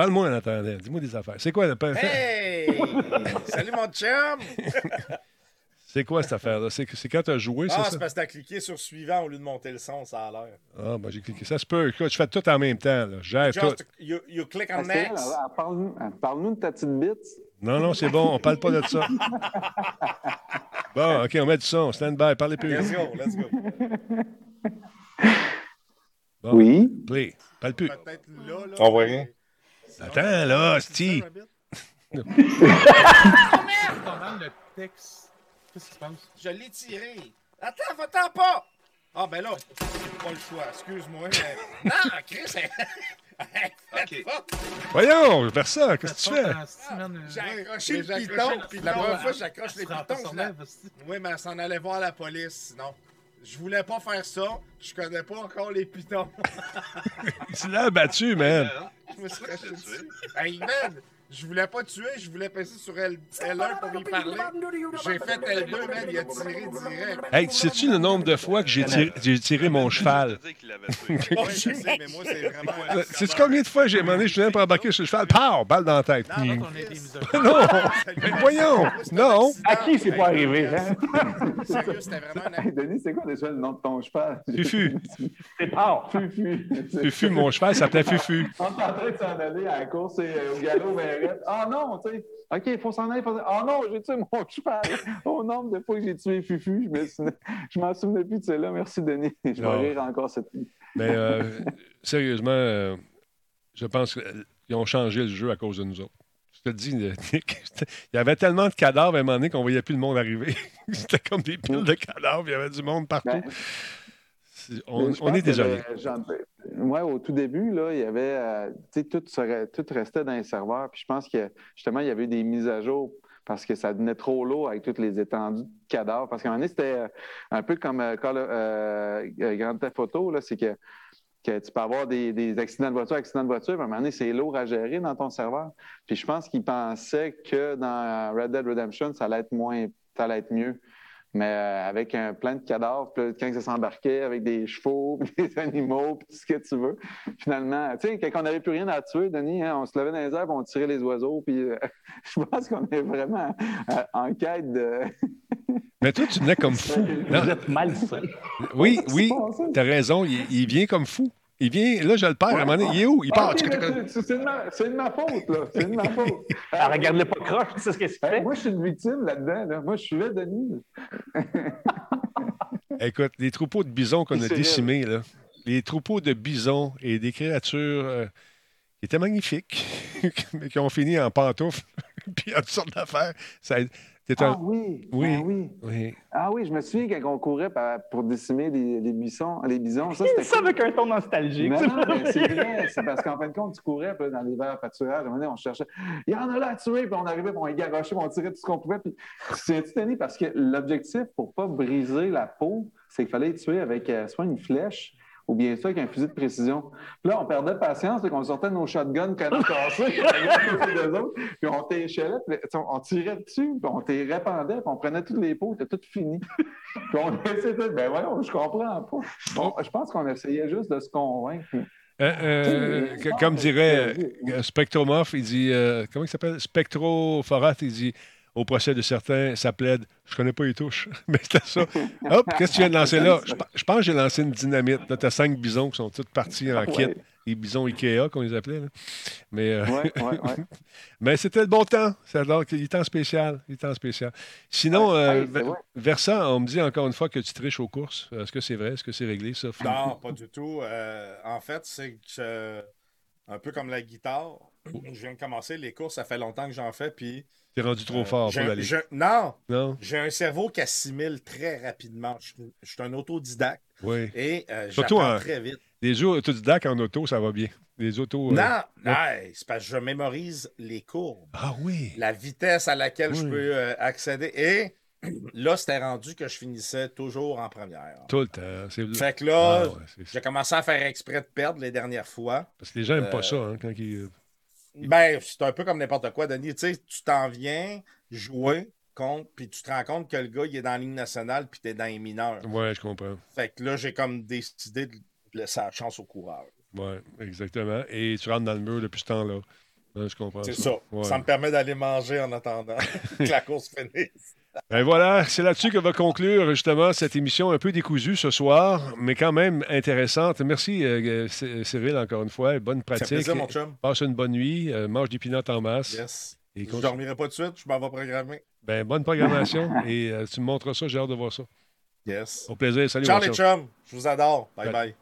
Parle-moi en attendant. Dis-moi des affaires. C'est quoi, la... Hey! Salut, mon chum! c'est quoi cette affaire-là? C'est, c'est quand tu as joué, Ah, c'est c'est ça? parce que t'as cliqué sur suivant au lieu de monter le son, ça a l'air. Ah, ben j'ai cliqué. Ça se peut. Je fais tout en même temps. Là. Gère tout. Just, you, you click on là, next. Parle-nous parle-nous de ta petite bite. Non, non, c'est bon, on parle pas de ça. Bon, OK, on met du son. Stand by, parlez plus. Let's go, let's go. Bon, Oui. Play. Parle plus. Peut-être là, là. On voit rien. Attends, là, Steve. le texte. Qu'est-ce qui se passe? Je l'ai tiré. Attends, va-t'en pas! Ah, ben là, pas le choix. Excuse-moi, mais. Non, Chris, OK. Voyons, Versa, qu'est-ce que tu fais? J'ai accroché le piton, puis la première fois que j'accroche les Ça pitons. Oui, mais elle s'en allait voir la police, sinon. Je voulais pas faire ça. Je connais pas encore les pitons. Tu l'as battu, man. je me suis dessus. Hey, man! Je voulais pas tuer, je voulais passer sur L, L1 pour y parler. J'ai fait L2, man, il a tiré direct. Hey, tu sais-tu le nombre de fois que j'ai tiré, j'ai tiré mon cheval? Ouais, je sais, mais moi, c'est vraiment. Sais-tu combien de fois j'ai demandé, je venais pour embarquer sur le cheval? Pow! Balle dans la tête. Non! Mais voyons! Non! À qui c'est pas arrivé, hein? Sérieux, c'était vraiment Hey, Denis, c'est quoi déjà le nom de ton cheval? Fufu. C'est tard. Fufu. Fufu, mon cheval s'appelait Fufu. On est en train de s'en aller à la course et euh, au galop Ah non, tu sais. OK, il faut s'en aller. faut- Ah non, j'ai tué mon cheval. Au nombre de fois que j'ai tué Fufu, je me souvenais- m'en plus de celle-là. Merci, Denis. Je vais rire encore cette nuit. Mais euh, sérieusement, euh, je pense qu'ils ont changé le jeu à cause de nous autres. Je te dis, Nick, il y avait tellement de cadavres à un moment donné qu'on voyait plus le monde arriver. C'était comme des piles de cadavres, il y avait du monde partout. Ben, on, on est que désolé. Le- ouais, au tout début, là, il y avait, euh, tout, restait dans les serveurs. Puis je pense que justement, il y avait eu des mises à jour parce que ça devenait trop lourd avec toutes les étendues de cadavres. Parce qu'à un moment donné, c'était euh, un peu comme of- euh, euh, Grand Theft Auto, c'est que, tu peux avoir des, accidents de voiture, accidents de voiture, puis à un moment donné, c'est lourd à gérer dans ton serveur. Puis je pense qu'ils pensaient que dans Red Dead Redemption, ça allait être moins, ça allait être mieux. Mais euh, avec un plein de cadavres, puis là, quand ça s'embarquait avec des chevaux, puis des animaux, puis tout ce que tu veux. Finalement, tu sais, quand on n'avait plus rien à tuer, Denis, hein, on se levait dans les airs, puis on tirait les oiseaux. Puis euh, je pense qu'on est vraiment euh, en quête de. Mais toi, tu venais comme fou. Non, Vous êtes malsain. oui, oui, t'as raison. Il, il vient comme fou. Il vient, là, je le perds. À un moment donné, il est où? Il part. Ah, c'est- c'est de, ma- c'est de ma faute, là. C'est de ma faute. Ah, Regarde-le pas croche, tu sais ce qu'il Hey, fait. moi, je suis une victime là-dedans. là. Moi, je suivais Denis. Écoute, les troupeaux de bisons qu'on a C'est décimés, là, les troupeaux de bisons et des créatures euh, qui étaient magnifiques, mais qui ont fini en pantoufles, puis en toutes sortes d'affaires. Ça Ah un... oui, Oui. ben oui. Oui. Ah oui, je me souviens quand on courait pour décimer les, les buissons, les bisons. Ça, c'était ça cool. avec un ton nostalgique. Non, c'est non, pas mais c'est vrai. C'est parce qu'en fin de compte, tu courais puis dans les verts pâturages. À un moment donné, on cherchait. Il y en a là à tuer, puis on arrivait, puis on les garochait, puis on tirait tout ce qu'on pouvait. Puis c'est tenu parce que l'objectif pour pas briser la peau, c'est qu'il fallait tuer avec euh, soit une flèche ou bien ça avec un fusil de précision. Puis là, on perdait patience, puis on sortait nos shotguns puis on autres, puis on t'échelait, on tirait dessus, puis on t'y répandait, puis on prenait toutes les peaux, c'était tout fini. puis on essayait, de- ben voyons, je comprends pas. Bon, je pense qu'on essayait juste de se convaincre. Euh, euh, comme dirait euh, Spectromorph, il dit, euh, comment il s'appelle? Spectrophorat, il dit, au procès de certains, ça plaide, je connais pas les touches, mais c'était ça. Hop, qu'est-ce que tu viens de lancer là? Je, pe- je pense que j'ai lancé une dynamite. Là, t'as cinq bisons qui sont tous partis en kit. Ouais. Les bisons Ikea, qu'on les appelait. là. Mais, euh, Ouais, ouais, ouais. mais c'était le bon temps. C'est alors qu'il est temps spécial. Il est temps spécial. Sinon, Ouais, euh. Versant, on me dit encore une fois que tu triches aux courses. Est-ce que c'est vrai? Est-ce que c'est réglé, ça? Non, pas du tout. Euh, en fait, c'est que euh, un peu comme la guitare. Je viens de commencer les courses, ça fait longtemps que j'en fais, puis. T'es rendu trop euh, fort pour aller. je- Non, Non? j'ai un cerveau qui assimile très rapidement. Je, je suis un autodidacte Oui. et euh, j'apprends en- très vite. Les jeux autodidactes en auto, ça va bien. Les autos. euh, Non, non. c'est parce que je mémorise les courbes, Ah oui. la vitesse à laquelle je peux euh, accéder. Et là, c'était rendu que je finissais toujours en première. Tout le temps. C'est... Fait que là, Ah ouais, j'ai commencé à faire exprès de perdre les dernières fois. Parce que les gens n'aiment Euh, pas ça hein, quand ils. Ben, c'est un peu comme n'importe quoi, Denis. Tu sais, tu t'en viens jouer contre, puis tu te rends compte que le gars, il est dans la ligne nationale, puis t'es dans les mineurs. Ouais, je comprends. Fait que là, j'ai comme décidé de laisser la chance au coureur. Ouais, exactement. Et tu rentres dans le mur depuis ce temps-là. Ouais, je comprends. C'est ça. Ouais. Ça me permet d'aller manger en attendant que la course finisse. Ben voilà, c'est là-dessus que va conclure justement cette émission un peu décousue ce soir, mais quand même intéressante. Merci euh, C- Cyril encore une fois. Bonne Ça fait pratique. plaisir, mon chum. Passe une bonne nuit. euh, mange des pinottes en masse. Yes. Et Je continue- dormirai pas tout de suite, je m'en vais programmer. Ben, bonne programmation. et euh, tu me montres ça. J'ai hâte de voir ça. Yes. Au plaisir. Salut, Ciao les chum. chums. Je vous adore. Bye bye.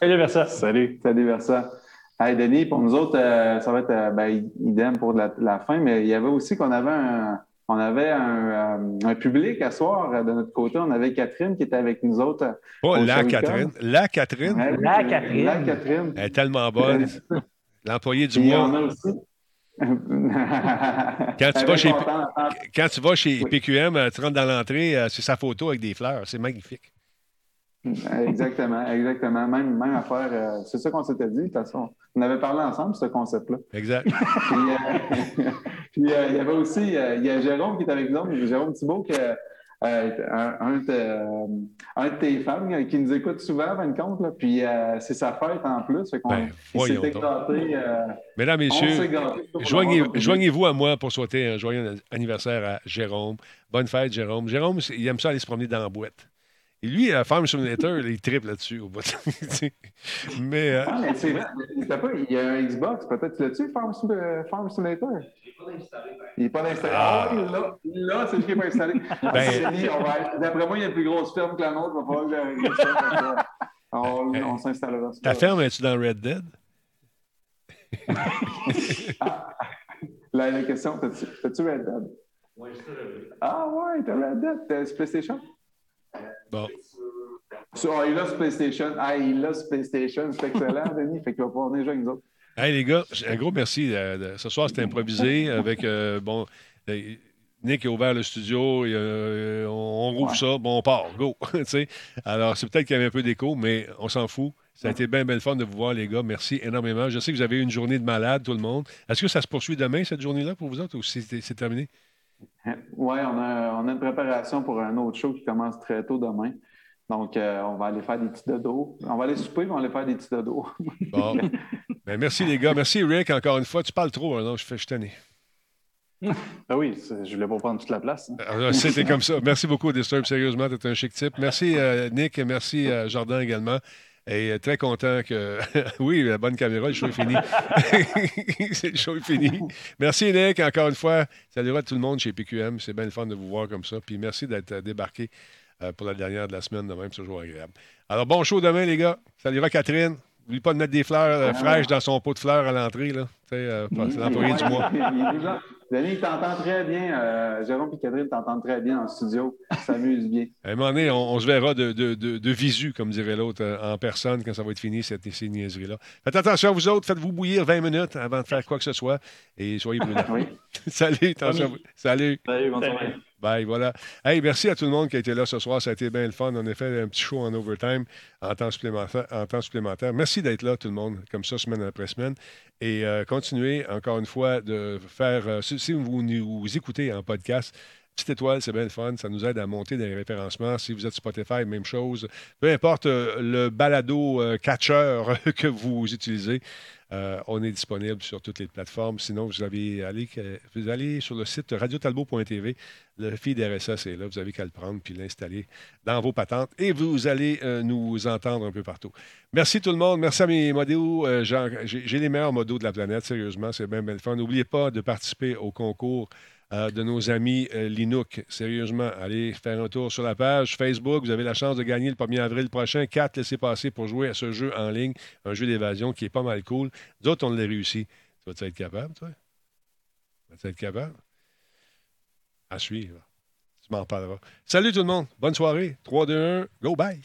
Salut, Versa. Salut. Salut, Versa. Hey, Denis, pour nous autres, euh, ça va être euh, ben, idem pour la, la fin, mais il y avait aussi qu'on avait un. On avait un, euh, un public à soir euh, de notre côté. On avait Catherine qui était avec nous autres. euh, au la. Catherine. La Catherine. Ouais, La Catherine. La Catherine. Elle est tellement bonne. L'employé du mois. on a aussi. Quand tu, vas chez, quand tu vas chez PQM, tu rentres dans l'entrée, c'est sa photo avec des fleurs. C'est magnifique. Exactement, exactement. Même, même affaire, euh, c'est ça qu'on s'était dit, de toute façon. On avait parlé ensemble, ce concept-là. Exact. Puis, euh, puis, euh, il y avait aussi, il y a Jérôme qui est avec nous, Jérôme Thibault, euh, un, un de, un de tes fans qui nous écoute souvent, de compte, là, puis c'est sa fête en plus. Fait qu'on Ben, Mesdames, messieurs, joignez- joignez-vous à moi pour souhaiter un joyeux anniversaire à Jérôme. Bonne fête, Jérôme. Jérôme, il aime ça aller se promener dans la boîte. Et lui, à Farm Simulator, il triple là-dessus. au bout. Mais euh, Ah, mais c'est vrai, t'as pas, il y a un Xbox, peut-être tu l'as-tu, Farm, euh, Farm Simulator? Il n'est pas installé. Ah, oui, là, là c'est lui qui n'est pas installé. Ben- C'est va- D'après moi, il y a une plus grosse ferme que la nôtre. Va falloir que que, On, on s'installera. ta ferme, es-tu dans Red Dead? La, la question, t'as-tu t'as-tu Red Dead? Ah ouais, t'as Red Dead. T'as sur PlayStation? Bon. Il a PlayStation. Ah, il a PlayStation. C'est excellent, Denis. Fait qu'il va pouvoir jouer avec nous autres. Hey les gars, un gros merci. euh, ce soir, c'était improvisé avec euh, bon. euh, Nick a ouvert le studio, et, euh, on, rouvre ça, bon, on part, go. Alors, c'est peut-être qu'il y avait un peu d'écho, mais on s'en fout. Ça a été bien, bien le fun de vous voir, les gars. Merci énormément. Je sais que vous avez eu une journée de malade, tout le monde. Est-ce que ça se poursuit demain, cette journée-là, pour vous autres, ou c'est terminé? Oui, on a, on a une préparation pour un autre show qui commence très tôt demain. Donc, euh, on va aller faire des petits dodos. On va aller souper, mais on va aller faire des petits dodos. Bon. Ben, merci, les gars. Merci, Rick, encore une fois. Tu parles trop, hein, non? Je fais je. Ah oui, je voulais pas prendre toute la place. hein. Alors, C'était comme ça. Merci beaucoup, Disturb. Sérieusement, tu es un chic type. Merci, euh, Nick. Merci, euh, Jordan également. Et euh, très content que. oui, la bonne caméra, le show est fini. Le show est fini. Merci, Nick, encore une fois. Salut à tout le monde chez PQM. C'est bien le fun de vous voir comme ça. Puis merci d'être euh, débarqué euh, pour la dernière de la semaine de même. C'est toujours agréable. Alors, bon show demain, les gars. Salut à Catherine. N'oublie pas de mettre des fleurs euh, Ah. fraîches dans son pot de fleurs à l'entrée. là. Euh, c'est l'employé du mois. Il est déjà- Denis, il t'entend très bien. euh, Jérôme et Catherine t'entendent très bien en studio. Ils s'amusent bien. À un moment donné, on, on se verra de, de, de, de visu, comme dirait l'autre, en personne quand ça va être fini, cette, ces niaiseries-là. Faites attention à vous autres, faites-vous bouillir 20 minutes avant de faire quoi que ce soit et soyez prudents. Oui. Salut, attention. à vous. Salut. Salut, bonne soirée. Bye, voilà. Hey, merci à tout le monde qui a été là ce soir. Ça a été bien le fun. A fait un petit show en overtime en temps supplémentaire. En. Merci d'être là, tout le monde, comme ça, semaine après semaine. Et euh, continuez, encore une fois, de faire. euh, si, vous nous écoutez en podcast, petite étoile, c'est bien le fun. Ça nous aide à monter dans les référencements. Si vous êtes Spotify, même chose. Peu importe euh, le balado catcher que vous utilisez. Euh, on est disponible sur toutes les plateformes. Sinon, vous avez allez, sur le site radiotalbo.tv. Le feed RSS est là. Vous avez qu'à le prendre puis l'installer dans vos patentes et vous allez euh, nous entendre un peu partout. Merci tout le monde. Merci à mes modos. Euh, J'ai les meilleurs modos de la planète. Sérieusement, c'est bien, bien le. N'oubliez pas de participer au concours euh, de nos amis euh, Linux. Sérieusement, allez faire un tour sur la page Facebook. Vous avez la chance de gagner le 1er avril prochain. Quatre laissez passer pour jouer à ce jeu en ligne, un jeu d'évasion qui est pas mal cool. D'autres, on l'a réussi. Tu vas être capable, toi? Vas-tu être capable? À suivre. Tu m'en parleras. Salut tout le monde. Bonne soirée. 3, 2, 1. Go, bye.